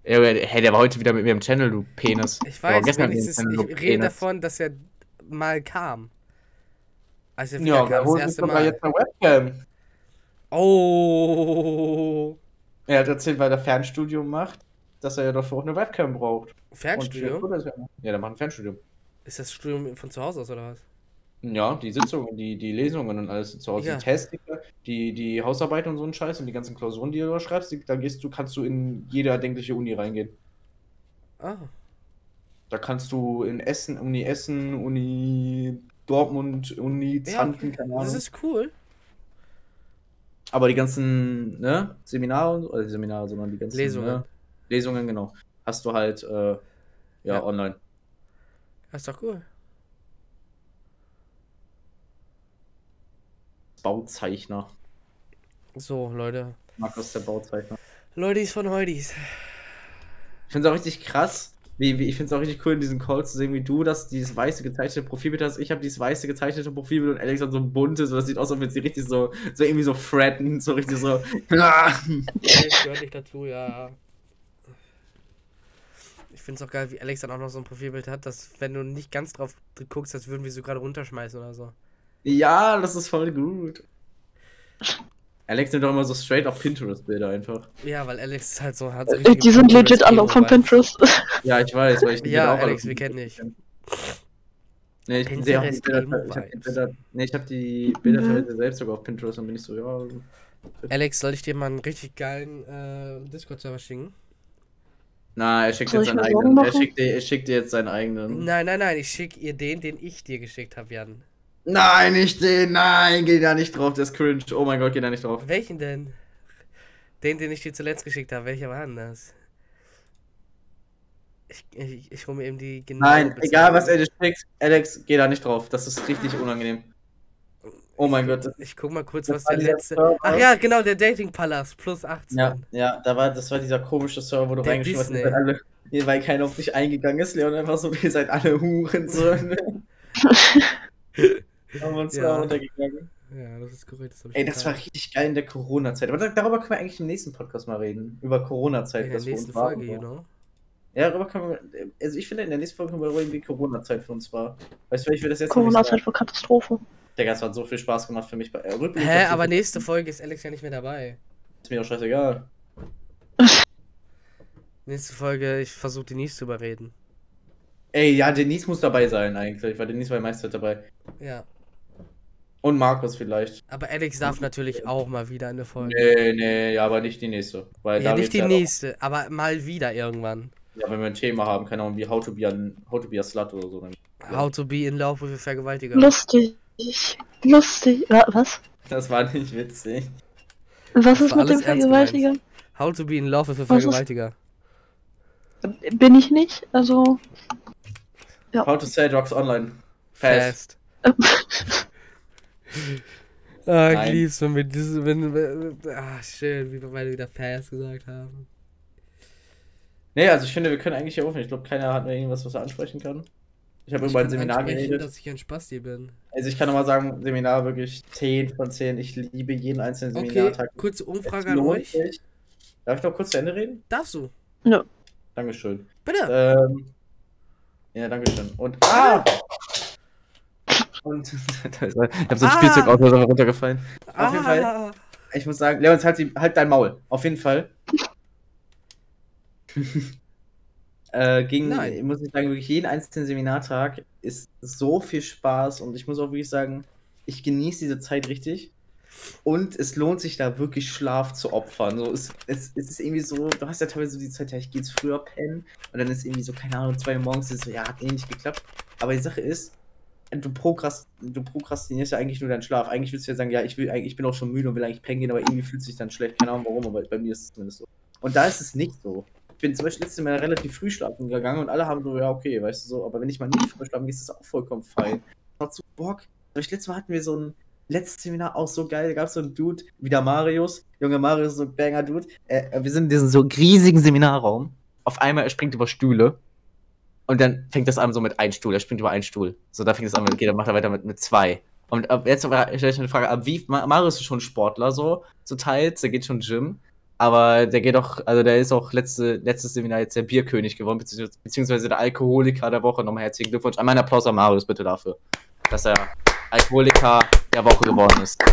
Ey, hey, der war heute wieder mit mir im Channel, du Penis. Ich weiß, ich rede Penis. davon, dass er mal kam. Als er Ja, wieder kam, der das erste Mal. jetzt eine Webcam. Oh, Er hat erzählt, weil er Fernstudium macht, dass er ja dafür auch eine Webcam braucht. Fernstudium? Und ja, der macht ein Fernstudium. Ist das Studium von zu Hause aus oder was? Ja, die Sitzungen, die, die Lesungen und alles zu Hause, Ja. die Tests, die, die Hausarbeiten und so ein Scheiß und die ganzen Klausuren, die du da schreibst, die, da gehst du, kannst du in jede erdenkliche Uni reingehen. Ah, Da kannst du in Essen, Uni Essen, Uni Dortmund, Uni Ja, Zanten, keine Ahnung. das ist cool. Aber die ganzen, ne, Seminare, oder die Seminare, sondern die ganzen Lesungen. Ne, Lesungen, genau. Hast du halt, äh, ja, Ja. online. Das ist doch cool. Bauzeichner. So, Leute. Markus der Bauzeichner. Leutis von Heudis. Ich finde es auch richtig krass. Wie, wie, ich finde es auch richtig cool, in diesen Calls zu sehen, wie du das, dieses weiße gezeichnete Profilbild hast. Ich habe dieses weiße gezeichnete Profilbild und Alex hat so ein buntes, so das sieht aus, als wenn sie richtig so, so irgendwie so fretten, so richtig so. [LAUGHS] [LAUGHS] Nee, gehört nicht dazu, ja. Ich finde es auch geil, wie Alex dann auch noch so ein Profilbild hat, dass wenn du nicht ganz drauf guckst, als würden wir so gerade runterschmeißen oder so. ja, das ist voll gut. Alex nimmt doch immer so straight auf Pinterest-Bilder einfach. Ja, weil Alex ist halt so hat so Äh, Die sind legit alle von. Pinterest. [LAUGHS] Ja, ich weiß, weil ich die Ja, auch Alex, wir kennen dich. Nee, ich sehe auch die Pinterest Bilder, ich hab die. Bilder, nee, ich habe die Bilder Mhm. selbst sogar auf Pinterest und bin ich so, ja. Alex, soll ich dir mal einen richtig geilen äh, Discord-Server schicken? Na, er schickt Soll jetzt ich seinen eigenen. Er schickt, dir, er schickt dir jetzt seinen eigenen. Nein, nein, nein, ich schicke ihr den, den ich dir geschickt habe, Jan. Nein, nicht den, nein, geh da nicht drauf, der ist cringe. Oh mein Gott, geh da nicht drauf. Welchen denn? Den, den ich dir zuletzt geschickt habe, welcher war das? Ich, ich, ich hole mir eben die genaue Nein, Bezeichnung. egal was er dir schickt, Alex, geh da nicht drauf. Das ist richtig unangenehm. Oh mein Gott. das- Ich guck mal kurz, was der letzte. Server. Ach ja, genau, der Dating Palast plus 18. Ja, ja, da war, das war dieser komische Server, wo du Der reingeschrieben hast, alle, ihr- weil keiner auf dich eingegangen ist, Leon einfach so, [LAUGHS] ihr seid alle Huren. So. [LAUGHS] [LAUGHS] Haben wir uns Ja. da runtergegangen. Ja, das ist korrekt. Das Ey, das war richtig geil in der Corona-Zeit. Aber da- darüber können wir eigentlich im nächsten Podcast mal reden. Über Corona-Zeit. in der was für nächsten uns war Folge, know. Ja, darüber können wir. Also ich finde, in der nächsten Folge können wir darüber reden, wie Corona-Zeit für uns war. Weißt du, ich will das jetzt Corona-Zeit war Katastrophe. Digga, es hat so viel Spaß gemacht für mich. Bei, äh, Hä, aber so- nächste Folge ist Alex ja nicht mehr dabei. Ist mir auch scheißegal. [LAUGHS] Nächste Folge, ich versuche Denise zu überreden. Ey, ja, Denise muss dabei sein eigentlich, weil Denise war die meiste Zeit dabei. Ja. Und Markus vielleicht. Aber Alex darf natürlich auch mal wieder eine Folge. Nee, nee, ja, aber nicht die nächste. Weil Ja, nicht die ja noch- nächste, aber mal wieder irgendwann. Ja, wenn wir ein Thema haben, keine Ahnung, wie How to be a, how to be a Slut oder so. Dann, How to be in love with a Vergewaltiger. Lustig. Lustig. Wa- Was? das war nicht witzig. Was ist mit dem Vergewaltiger? How to be in love with a ist- Vergewaltiger. Bin ich nicht. Also. How to sell drugs online. Fast. Fast. [LAUGHS] Ah, ich lieb's, wenn wir diese, wenn, wenn, ah, schön, wie wir beide wieder fast gesagt haben. Nee, also ich finde, wir können eigentlich hier rufen. Ich glaube, keiner hat mehr irgendwas, was er ansprechen kann. Ich habe über ein Seminar geredet. dass ich ein Spasti bin. Also ich kann nochmal sagen, Seminar wirklich 10 von 10. Ich liebe jeden einzelnen Okay, Seminartag. kurze Umfrage an euch. sich. Darf ich noch kurz zu Ende reden? Darfst du? Dankeschön. Bitte. Ähm, ja, Dankeschön. Und ah! Und [LAUGHS] ich habe so ein Ah! Spielzeug aus der runtergefallen. Auf jeden Fall. Ah, Ich muss sagen, Leons, halt, die, halt dein Maul. Auf jeden Fall. [LAUGHS] äh, ging, Nein. muss ich sagen, wirklich jeden einzelnen Seminartag ist so viel Spaß und ich muss auch wirklich sagen, ich genieße diese Zeit richtig. Und es lohnt sich da wirklich Schlaf zu opfern. So, es, es, es ist irgendwie so, du hast ja teilweise so die Zeit, ja, ich gehe jetzt früher pennen und dann ist irgendwie so, keine Ahnung, zwei Uhr morgens ist so, ja, hat eh nicht geklappt. Aber die Sache ist, du, prokrast, du prokrastinierst ja eigentlich nur deinen Schlaf. Eigentlich willst du ja sagen, ja, ich, will, ich bin auch schon müde und will eigentlich pennen gehen, aber irgendwie fühlt sich dann schlecht. Keine Ahnung warum, aber bei mir ist es zumindest so. Und da ist es nicht so. Ich bin zum Beispiel letztes Mal relativ früh schlafen gegangen und alle haben so, ja, okay, weißt du so, aber wenn ich mal nicht früh schlafen gehe, ist das auch vollkommen fein. Hat so Bock. Ich, letztes Mal hatten wir so ein letztes Seminar auch so geil. Da gab es so einen Dude, wieder Marius. Junge Marius, so ein Banger-Dude. Äh, wir sind in diesem so riesigen Seminarraum. Auf einmal, er springt über Stühle. Und dann fängt das an so mit einem Stuhl. Er springt über einen Stuhl. So, da fängt es an mit, okay, dann macht er weiter mit, mit zwei. Und ab jetzt stelle ich eine Frage, ab wie, Ma- Marius ist schon Sportler, so, zu teils, der geht schon Gym. Aber der geht auch, also der ist auch letzte, letztes Seminar jetzt der Bierkönig geworden, beziehungsweise, beziehungsweise der Alkoholiker der Woche. Nochmal herzlichen Glückwunsch. Einmal einen Applaus an Marius bitte dafür, dass er Alkoholiker der Woche geworden ist.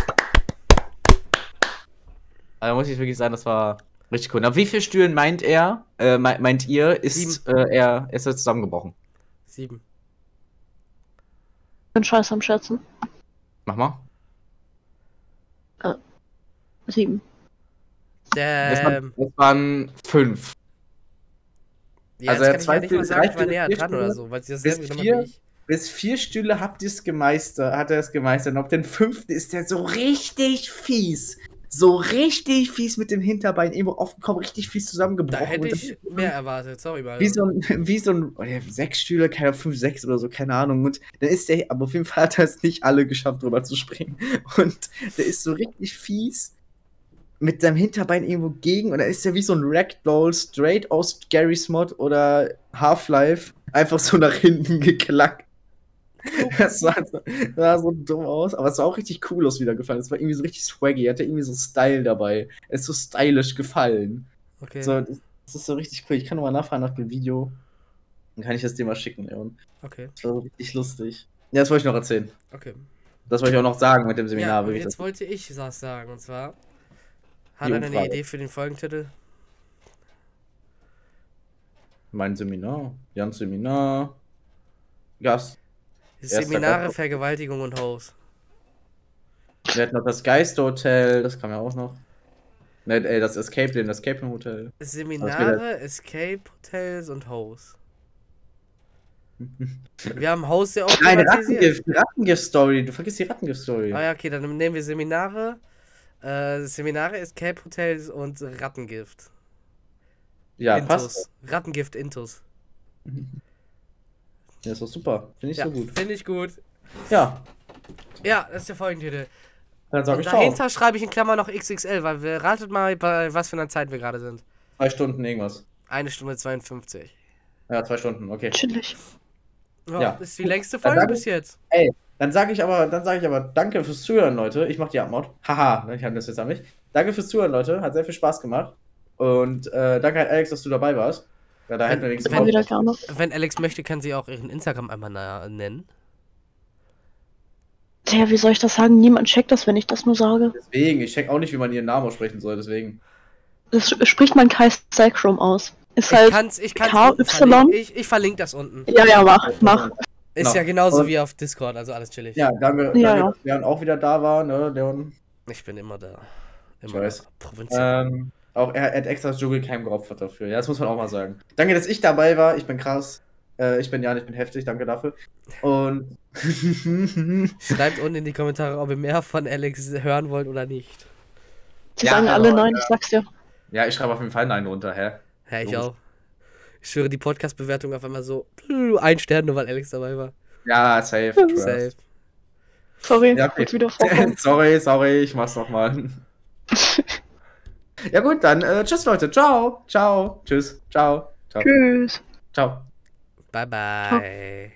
Also muss ich wirklich sagen, das war richtig cool. Nach wie viel Stühlen meint er, äh, me- meint ihr, ist äh, er, ist er zusammengebrochen? Sieben. bin scheiße am Schätzen. Mach mal. Sieben. Das, waren, das waren fünf. ja, also das er kann ich ja nicht mal sagen, ich war näher vier dran oder Stühle, so, weil sie das bis vier. ich. Bis vier Stühle habt ihr es gemeistert, hat er es gemeistert. Und auf den fünften ist der so richtig fies. So richtig fies mit dem Hinterbein irgendwo aufgekommen, richtig fies Da zusammengebrochen. hätte Und ich mehr erwartet, sorry mal. Wie so ein, wie so ein, oh, ja, sechs Stühle, keine Ahnung, fünf, sechs oder so, keine Ahnung. Und dann ist der, aber auf jeden Fall hat er es nicht alle geschafft, drüber zu springen. Und der ist so richtig fies mit seinem Hinterbein irgendwo gegen und dann ist er wie so ein Ragdoll straight aus Gary's Mod oder Half-Life einfach so nach hinten geklackt. [LAUGHS] Das sah, so, sah so dumm aus, aber es sah auch richtig cool aus, wie der gefallen ist. Es war irgendwie so richtig swaggy, er hatte irgendwie so Style dabei. Er ist so stylisch gefallen. Okay. So, das, das ist so richtig cool. Ich kann nochmal nachfragen nach dem Video. Dann kann ich das dir mal schicken, Leon. Okay, Das war so richtig lustig. Ja, das wollte ich noch erzählen. okay. Das wollte ich auch noch sagen mit dem Seminar. Ja, jetzt wollte ich was sagen, und zwar, hat er eine. Idee für den Folgentitel? mein Seminar. Jans Seminar. Gast. Seminare. Vergewaltigung und Haus. Wir hatten noch das Geisterhotel, das kam ja auch noch. Ne, äh, das Escape, den Escape Room Hotel. Seminare, Escape Hotels und Haus. [LAUGHS] Wir haben Haus ja auch Nein, thematisiert. Rattengift, Rattengift Story. Du vergisst die Rattengift Story. Ah ja, okay, dann nehmen wir Seminare, äh, Seminare, Escape Hotels und Rattengift. Ja, Intus. passt. Rattengift Intus. [LAUGHS] Ja, ist doch super. Finde ich Ja, so gut. finde ich gut. Ja, Ja, das ist der Folgentitel. dann sag ich dahinter schreibe ich in Klammer noch XXL, weil wir ratet mal, bei was für einer Zeit wir gerade sind. Zwei Stunden irgendwas. Eine Stunde 52. Ja, zwei Stunden, okay. Chillig. Ja, Ja. ist die längste Folge bis jetzt. Dann sage ich aber, dann sage ich aber, danke fürs Zuhören, Leute. Ich mache die Abmord. Haha, ich habe das jetzt an mich. Danke fürs Zuhören, Leute. Hat sehr viel Spaß gemacht. Und äh, danke an Alex, dass du dabei warst. Ja, da hätten wir nichts wenn. Wenn Alex möchte, kann sie auch ihren Instagram einmal nennen. Tja, wie soll ich das sagen? Niemand checkt das, wenn ich das nur sage. Deswegen, ich check auch nicht, wie man ihren Namen aussprechen soll, deswegen. Das spricht man Kai Sacrum aus. Ist Ich halt. kann's, ich kann's verlinken. Ich, ich verlinke das unten. Ja, ja, mach, mach. Ist Na, ja genauso und- wie auf Discord, also alles chillig. Ja, danke, Ja, danke ja. dass Leon auch wieder da war, ne, Leon. Ich bin immer da. Ich Immer weiß. da. Provinzial. Ähm, auch er, er hat extra das Dschungelcamp geopfert dafür. Ja, das muss man auch mal sagen. Danke, dass ich dabei war. Ich bin krass. Äh, ich bin Jan, ich bin heftig. Danke dafür. Und. [LAUGHS] Schreibt unten in die Kommentare, ob ihr mehr von Alex hören wollt oder nicht. Die Ja, sagen alle nein, ja. ich sag's dir. ja, ich schreibe auf jeden Fall Nein runter, hä? Ja, ich Logisch. auch. Ich schwöre, die Podcast-Bewertung auf einmal so ein Stern, nur weil Alex dabei war. Ja, safe. Safe. Sorry, Ja, okay. wieder vorkommen. [LAUGHS] sorry, sorry, ich mach's nochmal. [LAUGHS] ja, gut, dann äh, tschüss, Leute. Ciao. Ciao. Tschüss. Ciao. Ciao. Tschüss. Ciao. Bye bye.